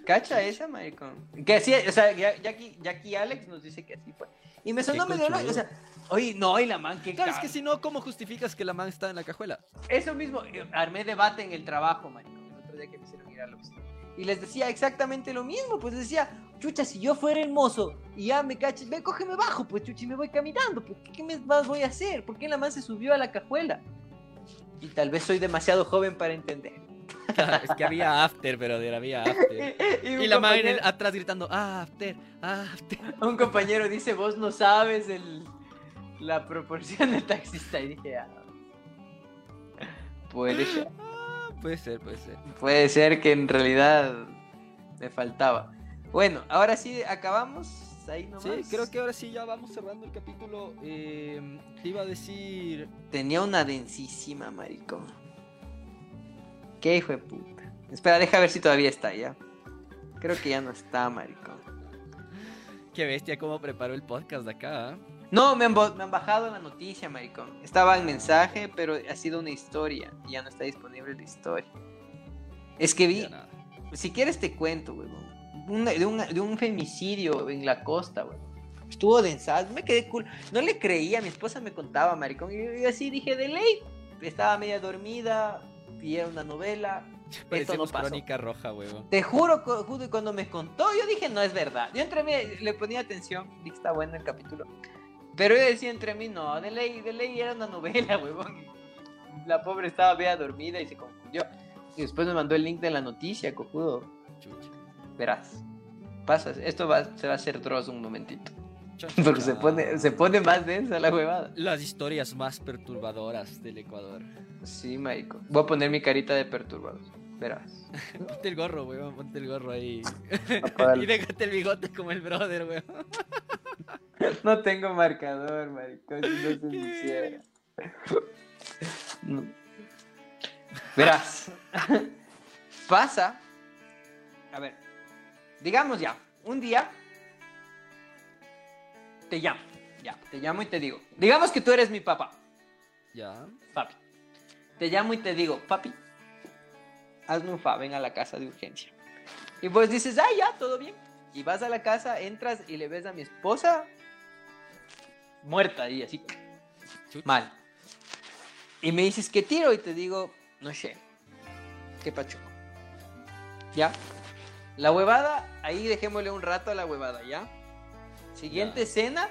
Speaker 2: ¿Cacha esa, maricón? Que así, o sea, ya- Jackie, Jackie Alex nos dice que así fue. Y me sonó medio o sea, oye, no, y la man, que
Speaker 1: Claro, es que si no, ¿cómo justificas que la man está en la cajuela?
Speaker 2: Eso mismo, eh, armé debate en el trabajo, maricón, el otro día que me hicieron ir a la oficina. Y les decía exactamente lo mismo, pues les decía, chucha, si yo fuera el mozo y ya me caches, ve, cógeme bajo, pues chucha, y me voy caminando, pues ¿qué, más voy a hacer? ¿Por qué la man se subió a la cajuela? Y tal vez soy demasiado joven para entender.
Speaker 1: es que había after, pero había after.
Speaker 2: un
Speaker 1: Y la man
Speaker 2: compañero-
Speaker 1: atrás gritando, after, after.
Speaker 2: Un compañero dice, vos no sabes el, la proporción de taxista. Y dije, ah, puede ser.
Speaker 1: Ah, puede ser, puede ser.
Speaker 2: Puede ser que en realidad me faltaba. Bueno, ahora sí, acabamos. Ahí nomás.
Speaker 1: Sí, creo que ahora sí ya vamos cerrando el capítulo. Eh, te iba a decir.
Speaker 2: Tenía una densísima, maricón. Qué hijo de puta. Espera, deja ver si todavía está ya. Creo que ya no está, maricón.
Speaker 1: Qué bestia cómo preparó el podcast de acá. ¿ah?
Speaker 2: No, me han, bo- me han bajado la noticia, maricón. Estaba en mensaje, pero ha sido una historia. Y ya no está disponible la historia. Es que vi,
Speaker 1: nada.
Speaker 2: si quieres te cuento. Una- de, un, de un femicidio en la costa, huevón. Estuvo densado, me quedé cool. No le creía, mi esposa me contaba, maricón. Y yo, así dije, de ley. Estaba media dormida, y era una novela. Esto no pasó.
Speaker 1: crónica roja, huevón.
Speaker 2: Te juro, cuando me contó, yo dije, no es verdad. Yo entre mí le ponía atención, dije, está bueno el capítulo. Pero yo decía entre mí, no, de ley, de ley era una novela, huevón. La pobre estaba media dormida y se confundió. Y después me mandó el link de la noticia, cojudo.
Speaker 1: Chucha.
Speaker 2: Verás. Pasa, esto va, se va a hacer Dross un momentito. Porque se pone, se pone más densa la huevada.
Speaker 1: Las historias más perturbadoras del Ecuador.
Speaker 2: Sí, marico. Voy a poner mi carita de perturbado. Verás.
Speaker 1: Ponte el gorro, weón. Ponte el gorro ahí. Y déjate el bigote como el brother, weón.
Speaker 2: No tengo marcador, maricón, si no se. No. Verás. Pasa. A ver. Digamos ya, un día te llamo. Ya, te llamo y te digo. Digamos que tú eres mi papá,
Speaker 1: Ya.
Speaker 2: papi. Te llamo y te digo, papi, hazme un fa, ven a la casa de urgencia. Y vos dices, ah, ya, todo bien. Y vas a la casa, entras y le ves a mi esposa muerta ahí, así, mal. Y me dices, ¿qué tiro? Y te digo, no sé, qué pacho. ¿Ya? La huevada, ahí dejémosle un rato a la huevada, ¿ya? Siguiente escena,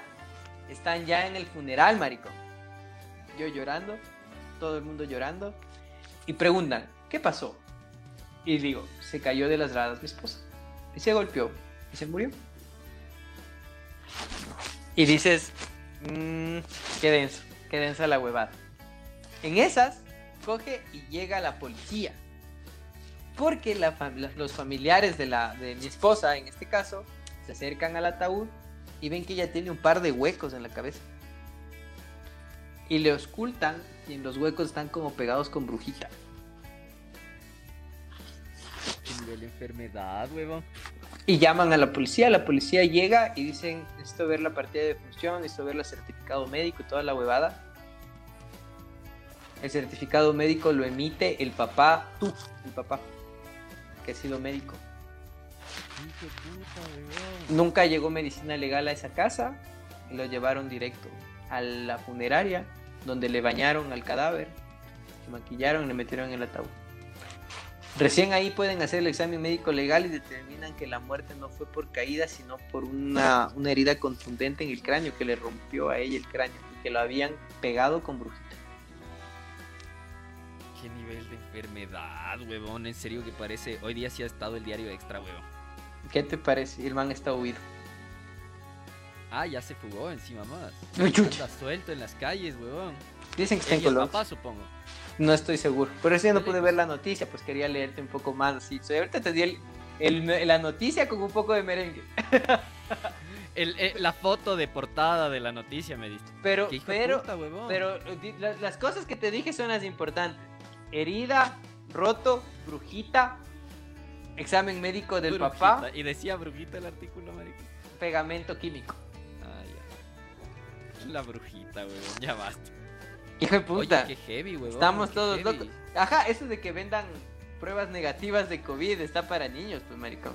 Speaker 2: están ya en el funeral, maricón. Yo llorando, todo el mundo llorando. Y preguntan, ¿qué pasó? Y digo, se cayó de las gradas mi esposa. Y se golpeó. Y se murió. Y dices, "Mm, qué denso, qué densa la huevada. En esas, coge y llega la policía. Porque la los familiares de, la, de mi esposa, en este caso, se acercan al ataúd y ven que ella tiene un par de huecos en la cabeza. y le auscultan y en los huecos están como pegados con brujita.
Speaker 1: De enfermedad, huevón.
Speaker 2: Y llaman a la policía, la policía llega y dicen, necesito ver la partida de función, necesito ver el certificado médico y toda la huevada. El certificado médico lo emite el papá, tú, el papá, que ha sido médico.
Speaker 1: Puta.
Speaker 2: Nunca llegó medicina legal a esa casa y lo llevaron directo a la funeraria, donde le bañaron al cadáver, le maquillaron y le metieron en el ataúd. Recién ahí pueden hacer el examen médico legal y determinan que la muerte no fue por caída, sino por una, una herida contundente en el cráneo que le rompió a ella el cráneo y que lo habían pegado con brujita.
Speaker 1: Qué nivel de enfermedad, huevón. En serio que parece. Hoy día sí ha estado el diario extra, huevón.
Speaker 2: ¿Qué te parece? El man está huido.
Speaker 1: Ah, ya se fugó encima más. Anda suelto en las calles, huevón.
Speaker 2: Dicen que está en Colombia.
Speaker 1: papá, supongo.
Speaker 2: No estoy seguro. Por eso yo no
Speaker 1: De
Speaker 2: pude ver la noticia, pues quería leerte un poco más. Así. So, ahorita te di el- el- la noticia con un poco de merengue.
Speaker 1: El- eh, la foto de portada de la noticia me diste.
Speaker 2: Pero, pero,
Speaker 1: puta,
Speaker 2: pero las cosas que te dije son las importantes. Herida, roto, brujita, examen médico del
Speaker 1: Brujita.
Speaker 2: papá,
Speaker 1: Y decía brujita el artículo, marico.
Speaker 2: pegamento químico.
Speaker 1: Ah, ya. La brujita, huevón. Ya basta.
Speaker 2: Hijo de
Speaker 1: Oye,
Speaker 2: puta.
Speaker 1: qué heavy, huevón.
Speaker 2: Estamos
Speaker 1: qué
Speaker 2: todos
Speaker 1: heavy.
Speaker 2: locos. Ajá, eso de que vendan pruebas negativas de COVID está para niños, pues maricón.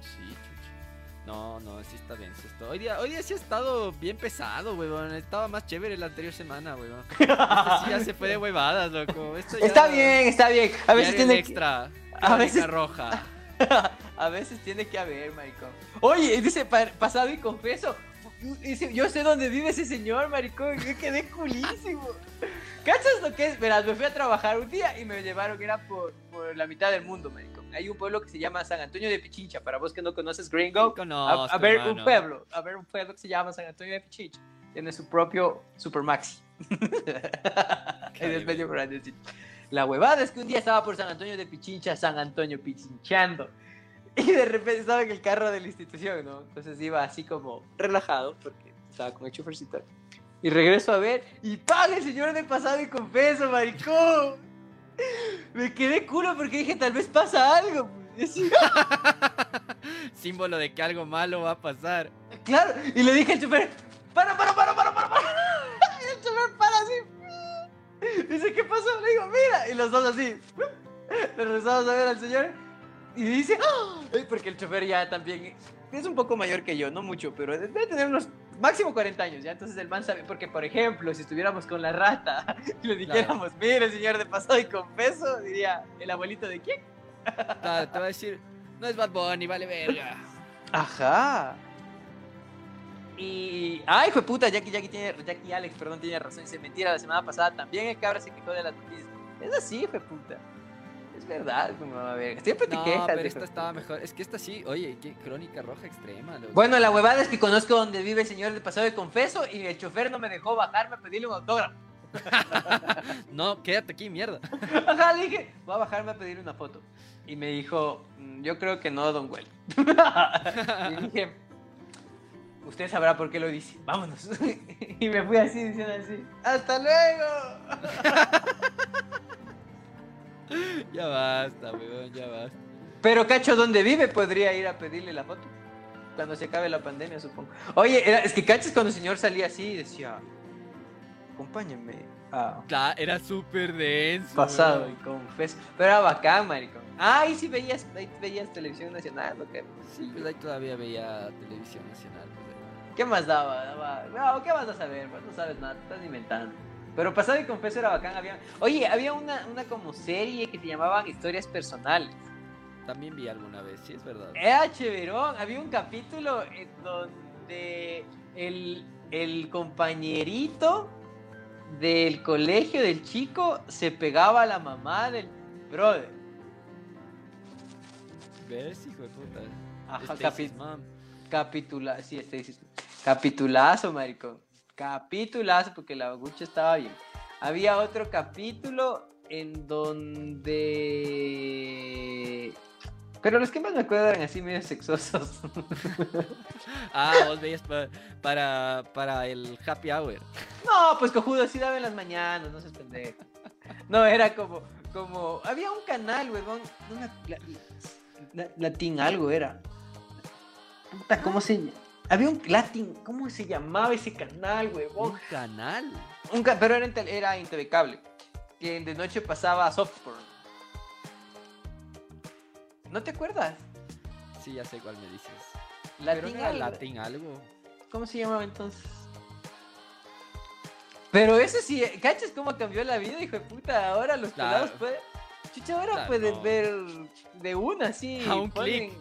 Speaker 1: Sí, chucha. No, no, sí está denso esto. Hoy día, hoy día sí ha estado bien pesado, huevón. Estaba más chévere la anterior semana, huevón. Este sí ya se fue de huevadas, loco. Esto ya-
Speaker 2: Está bien, está bien. A veces tiene
Speaker 1: extra.
Speaker 2: a
Speaker 1: Crónica
Speaker 2: veces-
Speaker 1: roja.
Speaker 2: A veces tiene que haber, maricón. Oye, dice pa- pasado y confeso. Yo sé dónde vive ese señor, maricón. Yo quedé culísimo. ¿Cachas lo que es? Verás, me fui a trabajar un día y me llevaron, era por, por la mitad del mundo, maricón. Hay un pueblo que se llama San Antonio de Pichincha. Para vos que no conoces Gringo,
Speaker 1: conozco,
Speaker 2: a, a ver un
Speaker 1: hermano.
Speaker 2: pueblo. A ver un pueblo que se llama San Antonio de Pichincha. Tiene su propio Supermaxi. es medio grandecito. La huevada es que un día estaba por San Antonio de Pichincha, San Antonio Pichinchando. Y de repente estaba en el carro de la institución, ¿no? Entonces iba así como relajado, porque estaba con el chofercito. Y regreso a ver, y el señor del pasado y confeso, maricón. Me quedé culo porque dije, tal vez pasa algo. pues.
Speaker 1: Símbolo de que algo malo va a pasar.
Speaker 2: claro, y le dije al chofer, para, para, para, para, para, para. Y el chofer para así. Dice, ¿qué pasó? Le digo, mira. Y los dos así. Le regresamos a ver al señor. Y dice, ¡Ah! Eh, porque el chofer ya también es un poco mayor que yo, no mucho, pero debe tener unos máximo 40 años, ¿ya? Entonces el man sabe, porque por ejemplo, si estuviéramos con la rata y le dijéramos, mire, señor de pasado y confeso, diría, ¿el abuelito de quién?
Speaker 1: Claro, te va a decir, no es Bad Bunny, vale verga.
Speaker 2: Ajá. Y. ¡Ay, hijo de puta! Jackie, Jackie, tiene, Jackie Alex, perdón, tiene razón. Dice mentira, la semana pasada también el cabra se quejó de las noticias. Es así, hijo de puta. Es verdad, como a ver. Siempre te
Speaker 1: No,
Speaker 2: quejas.
Speaker 1: pero esta estaba mejor. Es que esta sí, oye, qué crónica roja extrema. loco.
Speaker 2: Bueno, la huevada es que conozco donde vive el señor del pasado de confeso y el chofer no me dejó bajarme a pedirle un autógrafo.
Speaker 1: No, quédate aquí, mierda.
Speaker 2: Ajá, le dije, voy a bajarme a pedirle una foto. Y me dijo, "Mm, yo creo que no, don Güell. y dije, usted sabrá por qué lo dice, vámonos. y me fui así, diciendo así, ¡hasta luego!
Speaker 1: Ya basta, weón, ya basta.
Speaker 2: Pero Cacho, ¿dónde vive? Podría ir a pedirle la foto. Cuando se acabe la pandemia, supongo. Oye, era- es que Cacho es cuando el señor salía así y decía, acompáñenme a
Speaker 1: Claro, era súper denso.
Speaker 2: pasado y confeso. Pero era bacán, maricón. Ah, ahí sí veías, veías televisión nacional, ¿o qué?
Speaker 1: Sí, pues ahí todavía veía televisión nacional. pues,
Speaker 2: ¿Qué más daba? daba- No, ¿qué vas a saber? Pues no sabes nada, estás inventando. Pero pasado y confeso era bacán. Había... Oye, había una, una como serie que se llamaban historias personales.
Speaker 1: También vi alguna vez, sí, es verdad.
Speaker 2: Era chéverón. Había un capítulo en donde el, el compañerito del colegio del chico se pegaba a la mamá del brother.
Speaker 1: ¿Ves, hijo de puta?
Speaker 2: Ajá, capi- capitula, sí, este capitulazo, maricón. Capitulazo, porque la Gucci estaba bien. Había otro capítulo en donde Pero los que más me acuerdo eran así medio sexosos.
Speaker 1: ah, vos veías para, para el happy hour.
Speaker 2: No, pues cojudo, así daba en las mañanas, no se pendejo. No, era como, como, había un canal, huevón, una, latín algo era. ¿cómo se Había un latín, ¿cómo se llamaba ese canal, huevón?
Speaker 1: ¿Un canal?
Speaker 2: Un pero era, era en Cable, que de noche pasaba softcore. ¿No te acuerdas?
Speaker 1: Sí, ya sé cuál me dices.
Speaker 2: Latín
Speaker 1: algo. Latín algo.
Speaker 2: ¿Cómo se llamaba entonces? Pero eso sí, ¿cachas cómo cambió la vida, hijo de puta? Ahora los pelados pueden. Chucha, ahora pueden ver de una, sí.
Speaker 1: A un clic.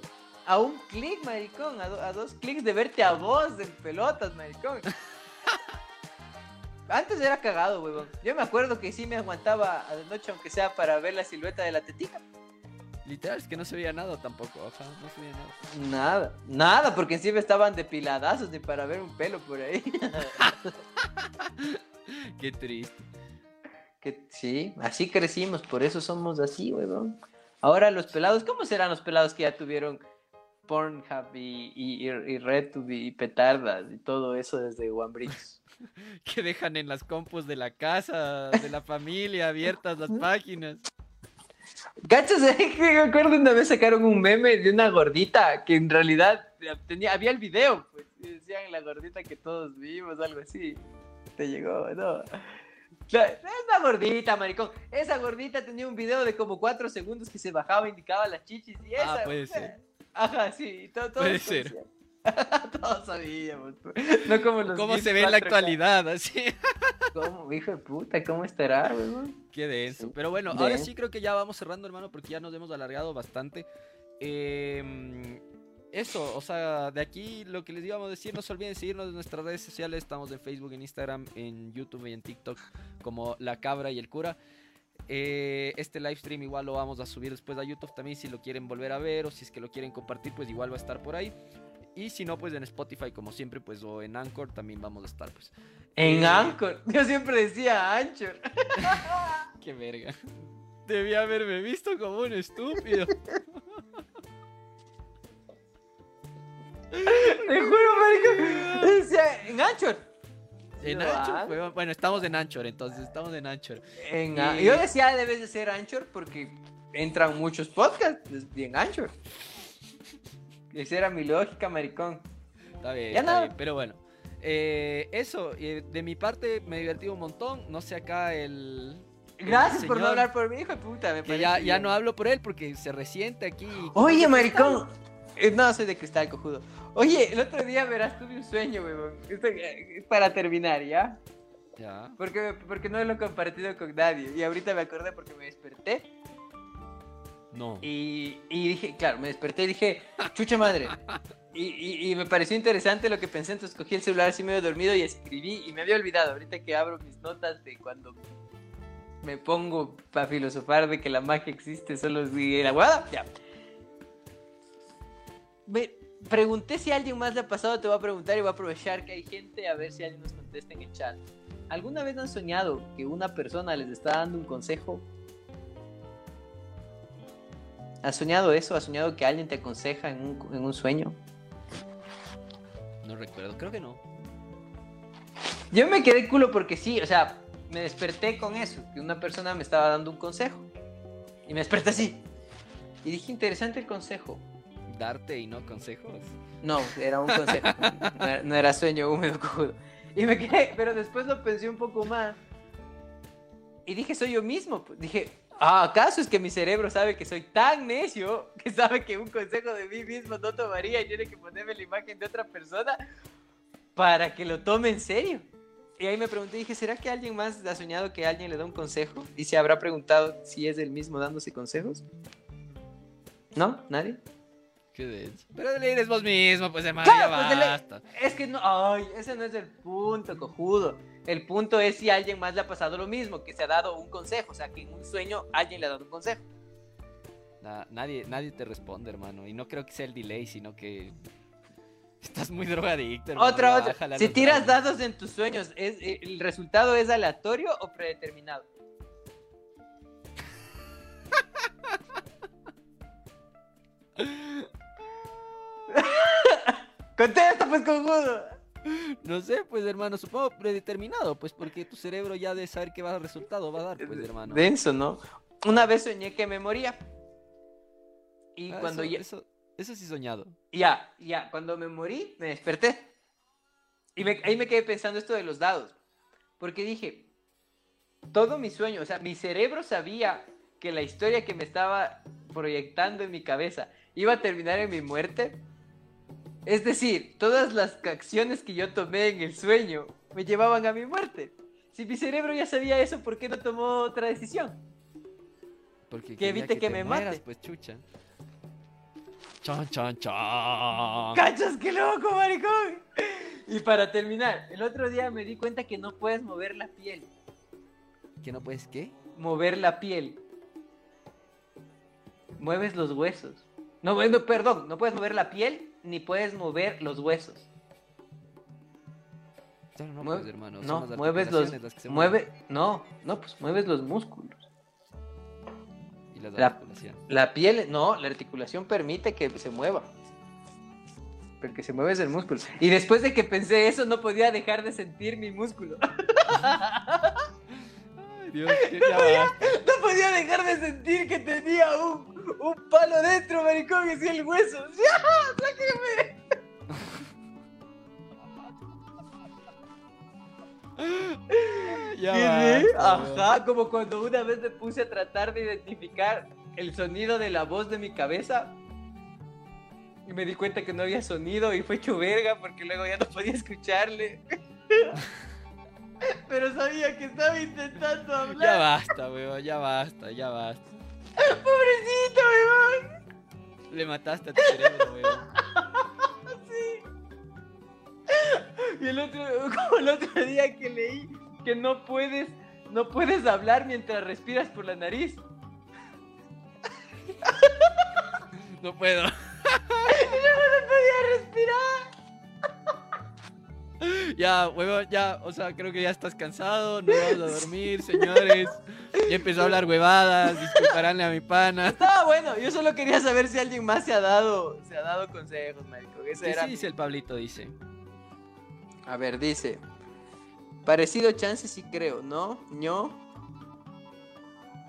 Speaker 2: A un clic, maricón. A, dos clics de verte a vos en pelotas, maricón. Antes era cagado, huevón. Yo me acuerdo que sí me aguantaba a de noche, aunque sea para ver la silueta de la tetica.
Speaker 1: Literal, es que no se veía nada tampoco, ojalá, no se veía nada.
Speaker 2: Nada, nada, porque encima estaban depiladazos ni para ver un pelo por ahí.
Speaker 1: Qué triste.
Speaker 2: Que, sí, así crecimos, por eso somos así, weón. Ahora los pelados, ¿cómo serán los pelados que ya tuvieron Pornhub y, y, y RedTube y petardas y todo eso desde One
Speaker 1: que dejan en las compus de la casa, de la familia, abiertas las páginas.
Speaker 2: Que me acuerdo una vez sacaron un meme de una gordita que en realidad tenía, había el video, pues, y decían la gordita que todos vimos, algo así. Te llegó, ¿no? Es una gordita, maricón. Esa gordita tenía un video de como cuatro segundos que se bajaba, indicaba las chichis y ah, esa.
Speaker 1: Ah, puede ser.
Speaker 2: Ajá, sí. Todo,
Speaker 1: puede ser.
Speaker 2: Todos sabíamos. No como los
Speaker 1: ¿Cómo se ve en la actualidad? Así.
Speaker 2: ¿Cómo, hijo de puta? ¿Cómo estará, weón?
Speaker 1: Qué denso. Pero bueno, ahora sí creo que ya vamos cerrando, hermano, porque ya nos hemos alargado bastante. Eh, eso, o sea, de aquí lo que les íbamos a decir, no se olviden seguirnos en nuestras redes sociales. Estamos en Facebook, en Instagram, en YouTube y en TikTok como La Cabra y el Cura. Eh, este live stream igual lo vamos a subir después a YouTube también si lo quieren volver a ver o si es que lo quieren compartir, pues igual va a estar por ahí. Y si no, pues en Spotify, como siempre, pues o en Anchor también vamos a estar, pues.
Speaker 2: En eh, Anchor. Yo siempre decía Anchor.
Speaker 1: Qué verga. Debía haberme visto como un estúpido.
Speaker 2: Te juro, marico. Decía, en Anchor.
Speaker 1: En Anchor, bueno, estamos en Anchor, entonces estamos en Anchor.
Speaker 2: En, Yo decía, debes de ser Anchor porque entran muchos podcasts en Anchor. Esa era mi lógica, maricón.
Speaker 1: Está bien, ya está bien pero bueno. Eh, eso, de mi parte me divertí un montón. No sé acá el.
Speaker 2: Gracias por no hablar por mi hijo de puta.
Speaker 1: Me ya, ya no hablo por él porque se resiente aquí.
Speaker 2: Oye, maricón. Eh, no, soy de cristal, cojudo. Oye, el otro día verás, tuve un sueño, weón. Esto, eh, para terminar, ¿ya?
Speaker 1: Ya.
Speaker 2: Porque, porque no lo he compartido con nadie. Y ahorita me acordé porque me desperté
Speaker 1: no.
Speaker 2: Y, dije, claro, me desperté y dije, chucha madre. Y, me pareció interesante lo que pensé, entonces cogí el celular así medio dormido y escribí y me había olvidado. Ahorita que abro mis notas de cuando me pongo para filosofar de que la magia existe solo es la guada, ya. Me pregunté si a alguien más le ha pasado, te voy a preguntar y voy a aprovechar que hay gente a ver si alguien nos contesta en el chat. ¿Alguna vez han soñado que una persona les está dando un consejo ¿Has soñado eso? ¿Has soñado que alguien te aconseja en un, en un sueño?
Speaker 1: No recuerdo, creo que no.
Speaker 2: Yo me quedé culo porque sí, o sea, me desperté con eso, que una persona me estaba dando un consejo. Y me desperté así. Y dije, interesante el consejo.
Speaker 1: ¿Darte y no consejos?
Speaker 2: No, era un consejo. no, era, sueño húmedo, cojudo. Y me quedé, pero después lo pensé un poco más. Y dije, soy yo mismo. Dije, Ah, ¿Acaso es que mi cerebro sabe que soy tan necio que sabe que un consejo de mí mismo no tomaría y tiene que ponerme la imagen de otra persona para que lo tome en serio? Y ahí me pregunté, dije, ¿será que alguien más ha soñado que alguien le da un consejo? Y se habrá preguntado si es el mismo dándose consejos. ¿No? ¿Nadie?
Speaker 1: Qué denso. Pero eres vos mismo, pues hermano, ya pues, basta.
Speaker 2: Es que no, ay, ese no es el punto, cojudo. El punto es si a alguien más le ha pasado lo mismo, que se ha dado un consejo, o sea, que en un sueño alguien le ha dado un consejo.
Speaker 1: nadie, nadie te responde, hermano. Y no creo que sea el delay, sino que estás muy drogadicto.
Speaker 2: Otra, otra. Si tiras dados en tus sueños, ¿es, eh, ¿el resultado es aleatorio o predeterminado? Contesta, pues, conjudo.
Speaker 1: No sé, pues hermano, supongo predeterminado, pues porque tu cerebro ya de saber qué va a resultado va a dar, pues hermano.
Speaker 2: Denso, ¿no? Una vez soñé que me moría. Y
Speaker 1: Ah,
Speaker 2: cuando
Speaker 1: eso,
Speaker 2: ya,
Speaker 1: eso, eso sí soñado.
Speaker 2: ya, ya, cuando me morí, me desperté. Y me- ahí me quedé pensando esto de los dados. Porque dije, todo mi sueño, o sea, mi cerebro sabía que la historia que me estaba proyectando en mi cabeza iba a terminar en mi muerte. Es decir, todas las acciones que yo tomé en el sueño me llevaban a mi muerte. Si mi cerebro ya sabía eso, ¿por qué no tomó otra decisión?
Speaker 1: Porque
Speaker 2: Que evite que
Speaker 1: te
Speaker 2: me
Speaker 1: mueras,
Speaker 2: mate.
Speaker 1: Pues chucha. Chan, chan, chan.
Speaker 2: ¡Cachas, qué loco, maricón! Y para terminar, el otro día me di cuenta que no puedes mover la piel.
Speaker 1: ¿Que no puedes qué?
Speaker 2: Mover la piel. Mueves los huesos. No, bueno, perdón, no puedes mover la piel ni puedes mover los huesos.
Speaker 1: Claro, no,
Speaker 2: Mueve-
Speaker 1: pues, hermano. son
Speaker 2: no,
Speaker 1: las
Speaker 2: mueves los.
Speaker 1: articulaciones las que se mueven.
Speaker 2: Mueve. No, no, pues mueves los músculos.
Speaker 1: Y las
Speaker 2: la-
Speaker 1: articulaciones.
Speaker 2: La piel, no, la articulación permite que se mueva. Pero que se mueve es el músculo. Y después de que pensé eso, no podía dejar de sentir mi músculo.
Speaker 1: Ay, Dios, va.
Speaker 2: No podía dejar de sentir que tenía un, un palo dentro, maricón, y decía el hueso. ¡Ya! ¡Sáqueme!
Speaker 1: Ya
Speaker 2: ¿Qué? Ajá, como cuando una vez me puse a tratar de identificar el sonido de la voz de mi cabeza. Y me di cuenta que no había sonido y fue hecho verga porque luego ya no podía escucharle. Pero sabía que estaba intentando
Speaker 1: Ya
Speaker 2: hablar.
Speaker 1: basta, weón, ya basta, ya basta.
Speaker 2: Pobrecito, weón.
Speaker 1: Le mataste a tu cerebro, weón.
Speaker 2: Y el otro, como el otro día que leí que no puedes, no puedes hablar mientras respiras por la nariz.
Speaker 1: No puedo.
Speaker 2: No podía respirar.
Speaker 1: Ya, huevón, ya, o sea, creo que ya estás cansado, no vamos a dormir, señores. Ya empezó a hablar huevadas, disculparánle a mi pana.
Speaker 2: Estaba bueno, yo solo quería saber si alguien más se ha dado, se ha dado consejos, marico. Ese
Speaker 1: ¿Qué
Speaker 2: era.
Speaker 1: sí dice el Pablito? Dice.
Speaker 2: A ver, dice. Parecido chance sí creo, ¿no? ¿No?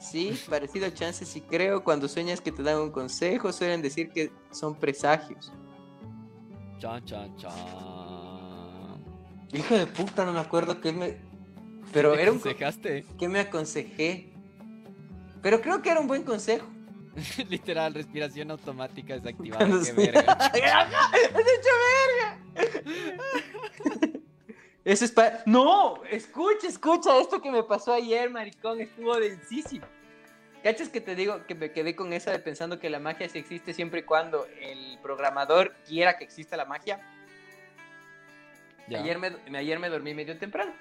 Speaker 2: Sí, parecido chance sí creo. Cuando sueñas que te dan un consejo, suelen decir que son presagios.
Speaker 1: Chan, chan, chan.
Speaker 2: Hijo de puta, no me acuerdo qué me. Pero
Speaker 1: ¿Te
Speaker 2: era un.
Speaker 1: aconsejaste?
Speaker 2: ¿Qué me aconsejé? Pero creo que era un buen consejo.
Speaker 1: Literal, respiración automática desactivada.
Speaker 2: Cuando
Speaker 1: Qué
Speaker 2: se-
Speaker 1: verga.
Speaker 2: ¡Has hecho verga! Eso es para. ¡No! Escucha, escucha esto que me pasó ayer, maricón. Estuvo densísimo. ¿Cachas que te digo que me quedé con esa de pensando que la magia sí existe siempre y cuando el programador quiera que exista la magia?
Speaker 1: Ya.
Speaker 2: Ayer me- ayer me dormí medio temprano.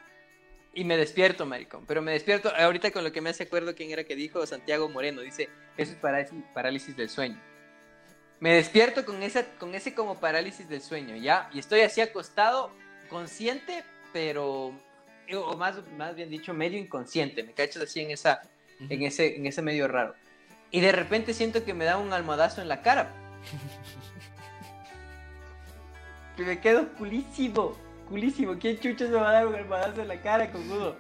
Speaker 2: Y me despierto, maricón. Pero me despierto, ahorita con lo que me hace acuerdo quién era que dijo Santiago Moreno. Dice, eso es parálisis, parálisis del sueño. Me despierto con, esa, con ese como parálisis del sueño, ¿ya? Y estoy así acostado, consciente, pero... O más, más bien dicho, medio inconsciente. Me cachas así en, esa, en, ese, en ese medio raro. Y de repente siento que me da un almohadazo en la cara. Me quedo culísimo, culísimo. ¿Quién chuchas me va a dar un almohadazo en la cara, cojudo?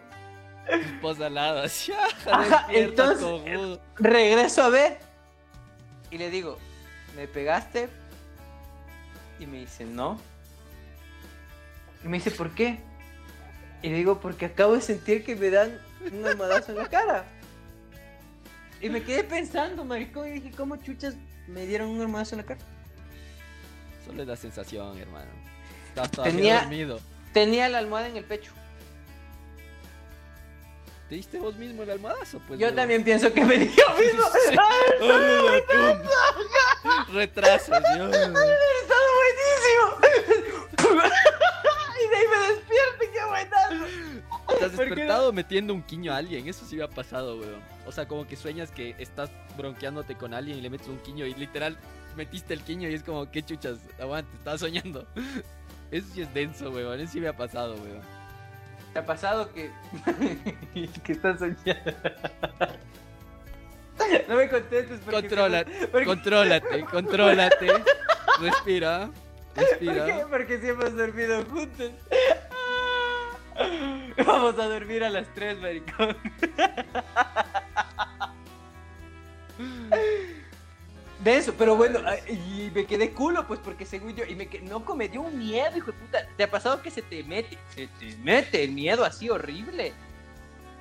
Speaker 1: Esposa al lado, así.
Speaker 2: Ajá, entonces-
Speaker 1: cojudo.
Speaker 2: Regreso a ver y le digo, ¿me pegaste? Y me dice, no. Y me dice, ¿por qué? Y le digo, porque acabo de sentir que me dan un almohadazo en la cara. Y me quedé pensando, maricón, y dije, ¿cómo chuchas me dieron un almohadazo en la cara?
Speaker 1: Solo es la sensación, hermano.
Speaker 2: Tenía-
Speaker 1: dormido.
Speaker 2: Tenía la almohada en el pecho.
Speaker 1: ¿Te diste vos mismo el almohadazo? Pues,
Speaker 2: Yo
Speaker 1: huevón.
Speaker 2: también pienso que me dio mismo.
Speaker 1: Sí. ¡Ay, pum! Retraso, Dios.
Speaker 2: ¡Estado buenísimo! y de ahí me despierto, qué buenazo.
Speaker 1: ¿Te has
Speaker 2: ¿Por qué
Speaker 1: despertado metiendo un quiño a alguien? Eso sí me ha pasado, weón. O sea, como que sueñas que estás bronqueándote con alguien y le metes un quiño y literal metiste el quiño y es como, ¿qué chuchas? Aguante, estaba soñando. Eso sí es denso, weón. Eso sí me ha pasado, weón.
Speaker 2: ¿Te ha pasado que. que estás soñando? no me contestes porque.
Speaker 1: Contrólate,
Speaker 2: porque-
Speaker 1: contrólate, contrólate. Respira. Respira.
Speaker 2: ¿Por qué? Porque sí hemos dormido juntos. Vamos a dormir a las 3, maricón. Denso, pero bueno, ay, y me quedé culo, pues, porque según yo, y me que- no, me dio un miedo, hijo de puta. ¿Te ha pasado que se te mete, se te mete el miedo así horrible?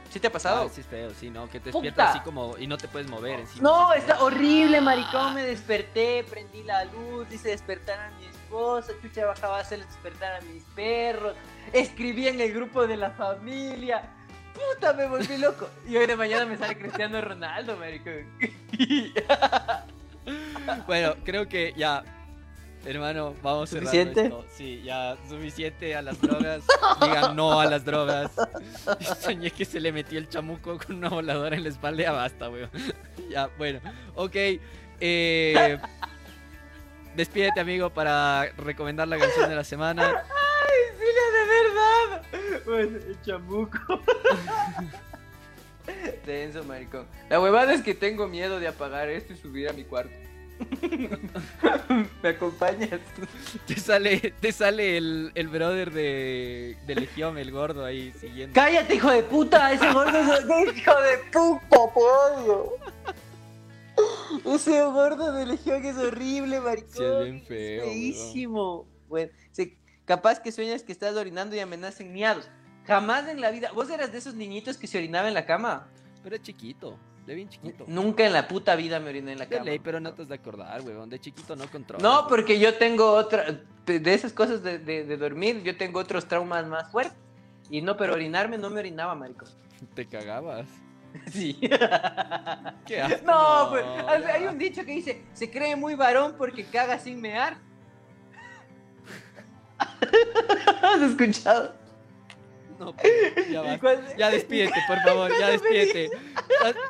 Speaker 2: ¿Sí te ha pasado?
Speaker 1: Ah, sí es feo, sí, ¿no? Que te despiertas así como y no te puedes mover encima.
Speaker 2: No, está horrible, maricón. Me desperté, prendí la luz, hice despertar a mi esposa, chucha bajaba a hacer despertar a mis perros, escribí en el grupo de la familia. Puta, me volví loco. Y hoy de mañana me sale Cristiano Ronaldo, maricón.
Speaker 1: Bueno, creo que ya, hermano, vamos cerrando
Speaker 2: ¿Suficiente?
Speaker 1: esto. Sí, ya, suficiente a las drogas. Digan no a las drogas. Soñé que se le metió el chamuco con una voladora en la espalda. Ya basta, weón. Ya, bueno, ok. eh, despídete, amigo, para recomendar la canción de la semana.
Speaker 2: ¡Ay, Silvia, de verdad! Bueno, el chamuco. Denso, maricón. La huevada es que tengo miedo de apagar esto y subir a mi cuarto. ¿Me acompañas?
Speaker 1: Te sale, te sale el, el brother de, de Legión, el gordo ahí siguiendo.
Speaker 2: ¡Cállate, hijo de puta! ¡Ese gordo es hijo de puta, te odio! Ese gordo de Legión es horrible, maricón.
Speaker 1: Sí, es bien feo,
Speaker 2: Es feísimo. Bueno, se- capaz que sueñas que estás orinando y amenazan miados. Jamás en la vida. ¿Vos eras de esos niñitos que se orinaba en la cama?
Speaker 1: Pero chiquito, de bien chiquito.
Speaker 2: Nunca en la puta vida me oriné en la
Speaker 1: De
Speaker 2: cama.
Speaker 1: ley, pero no te has de acordar, weón. De chiquito no controlas.
Speaker 2: No, porque yo tengo otra. De esas cosas de, de- de dormir, yo tengo otros traumas más fuertes. Y no, pero orinarme no me orinaba, maricón.
Speaker 1: Te cagabas.
Speaker 2: Sí.
Speaker 1: ¿Qué asco.
Speaker 2: No, pues hay-
Speaker 1: ya.
Speaker 2: hay un dicho que dice, se cree muy varón porque caga sin mear. ¿Has escuchado?
Speaker 1: No, pues, ya
Speaker 2: cuando-
Speaker 1: Ya despídete, por favor, ya despídete.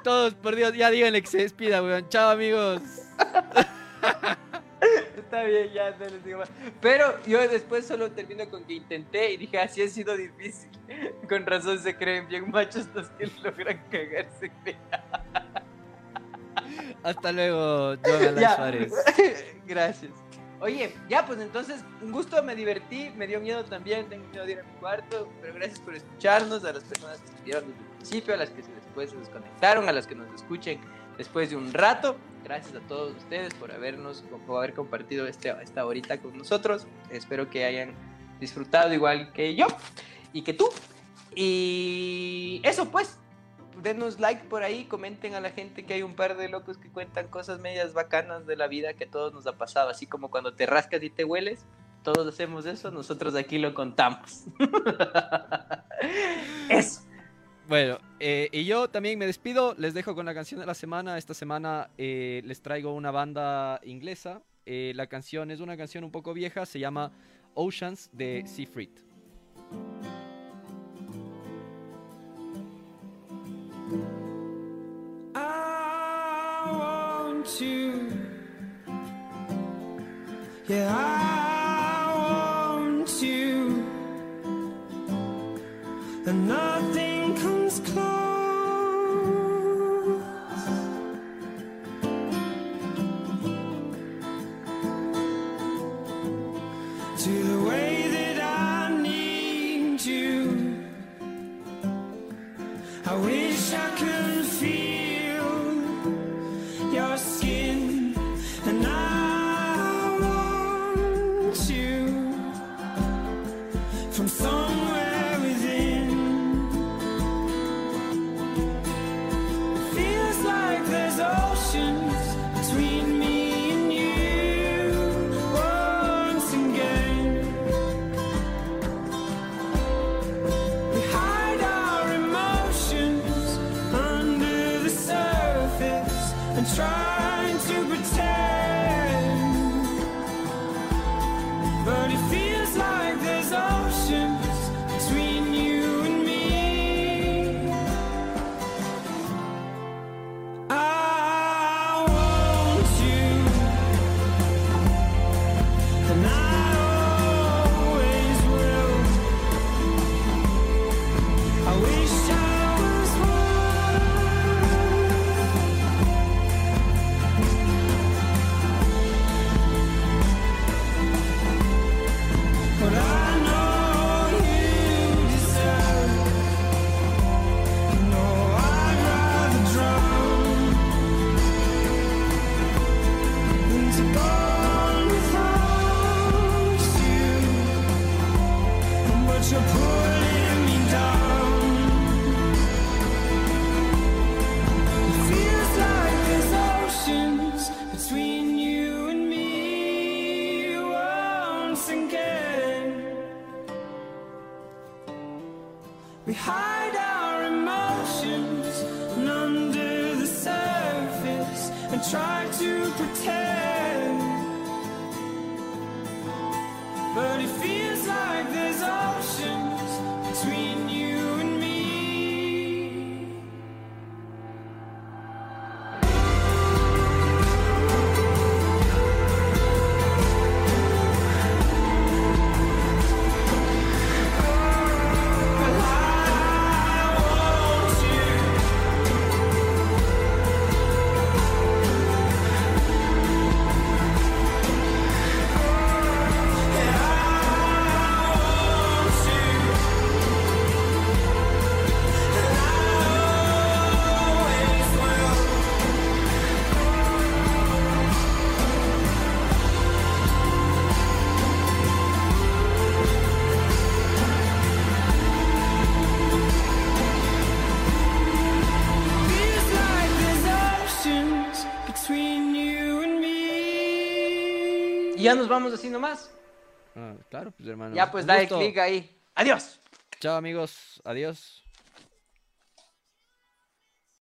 Speaker 1: Todos, por Dios, ya díganle que se despida, weón. Chao, amigos.
Speaker 2: Está bien, ya no les digo más. Pero yo después solo termino con que intenté y dije, así ha sido difícil. Con razón se creen bien machos los que logran cagarse.
Speaker 1: Hasta luego,
Speaker 2: Ya.
Speaker 1: Suárez.
Speaker 2: Gracias. Oye, ya pues entonces, un gusto, me divertí, me dio miedo también, tengo miedo de ir a mi cuarto, pero gracias por escucharnos, a las personas que estuvieron desde el principio, a las que después se desconectaron, a las que nos escuchen después de un rato. Gracias a todos ustedes por habernos, por haber compartido este, esta horita con nosotros. Espero que hayan disfrutado igual que yo y que tú. Y eso pues, denos like por ahí, comenten a la gente que hay un par de locos que cuentan cosas medias bacanas de la vida que a todos nos ha pasado, así como cuando te rascas y te hueles, todos hacemos eso, nosotros aquí lo contamos. eso.
Speaker 1: Bueno, eh, y yo también me despido, les dejo con la canción de la semana. Esta semana eh, les traigo una banda inglesa. Eh, la canción es una canción un poco vieja, se llama Oceans de Seafried.
Speaker 3: I want you. Yeah, I want you. And nothing
Speaker 2: ya nos vamos así nomás.
Speaker 1: Ah, claro, pues hermano.
Speaker 2: Ya pues, dale clic ahí. Adiós.
Speaker 1: Chao amigos, adiós.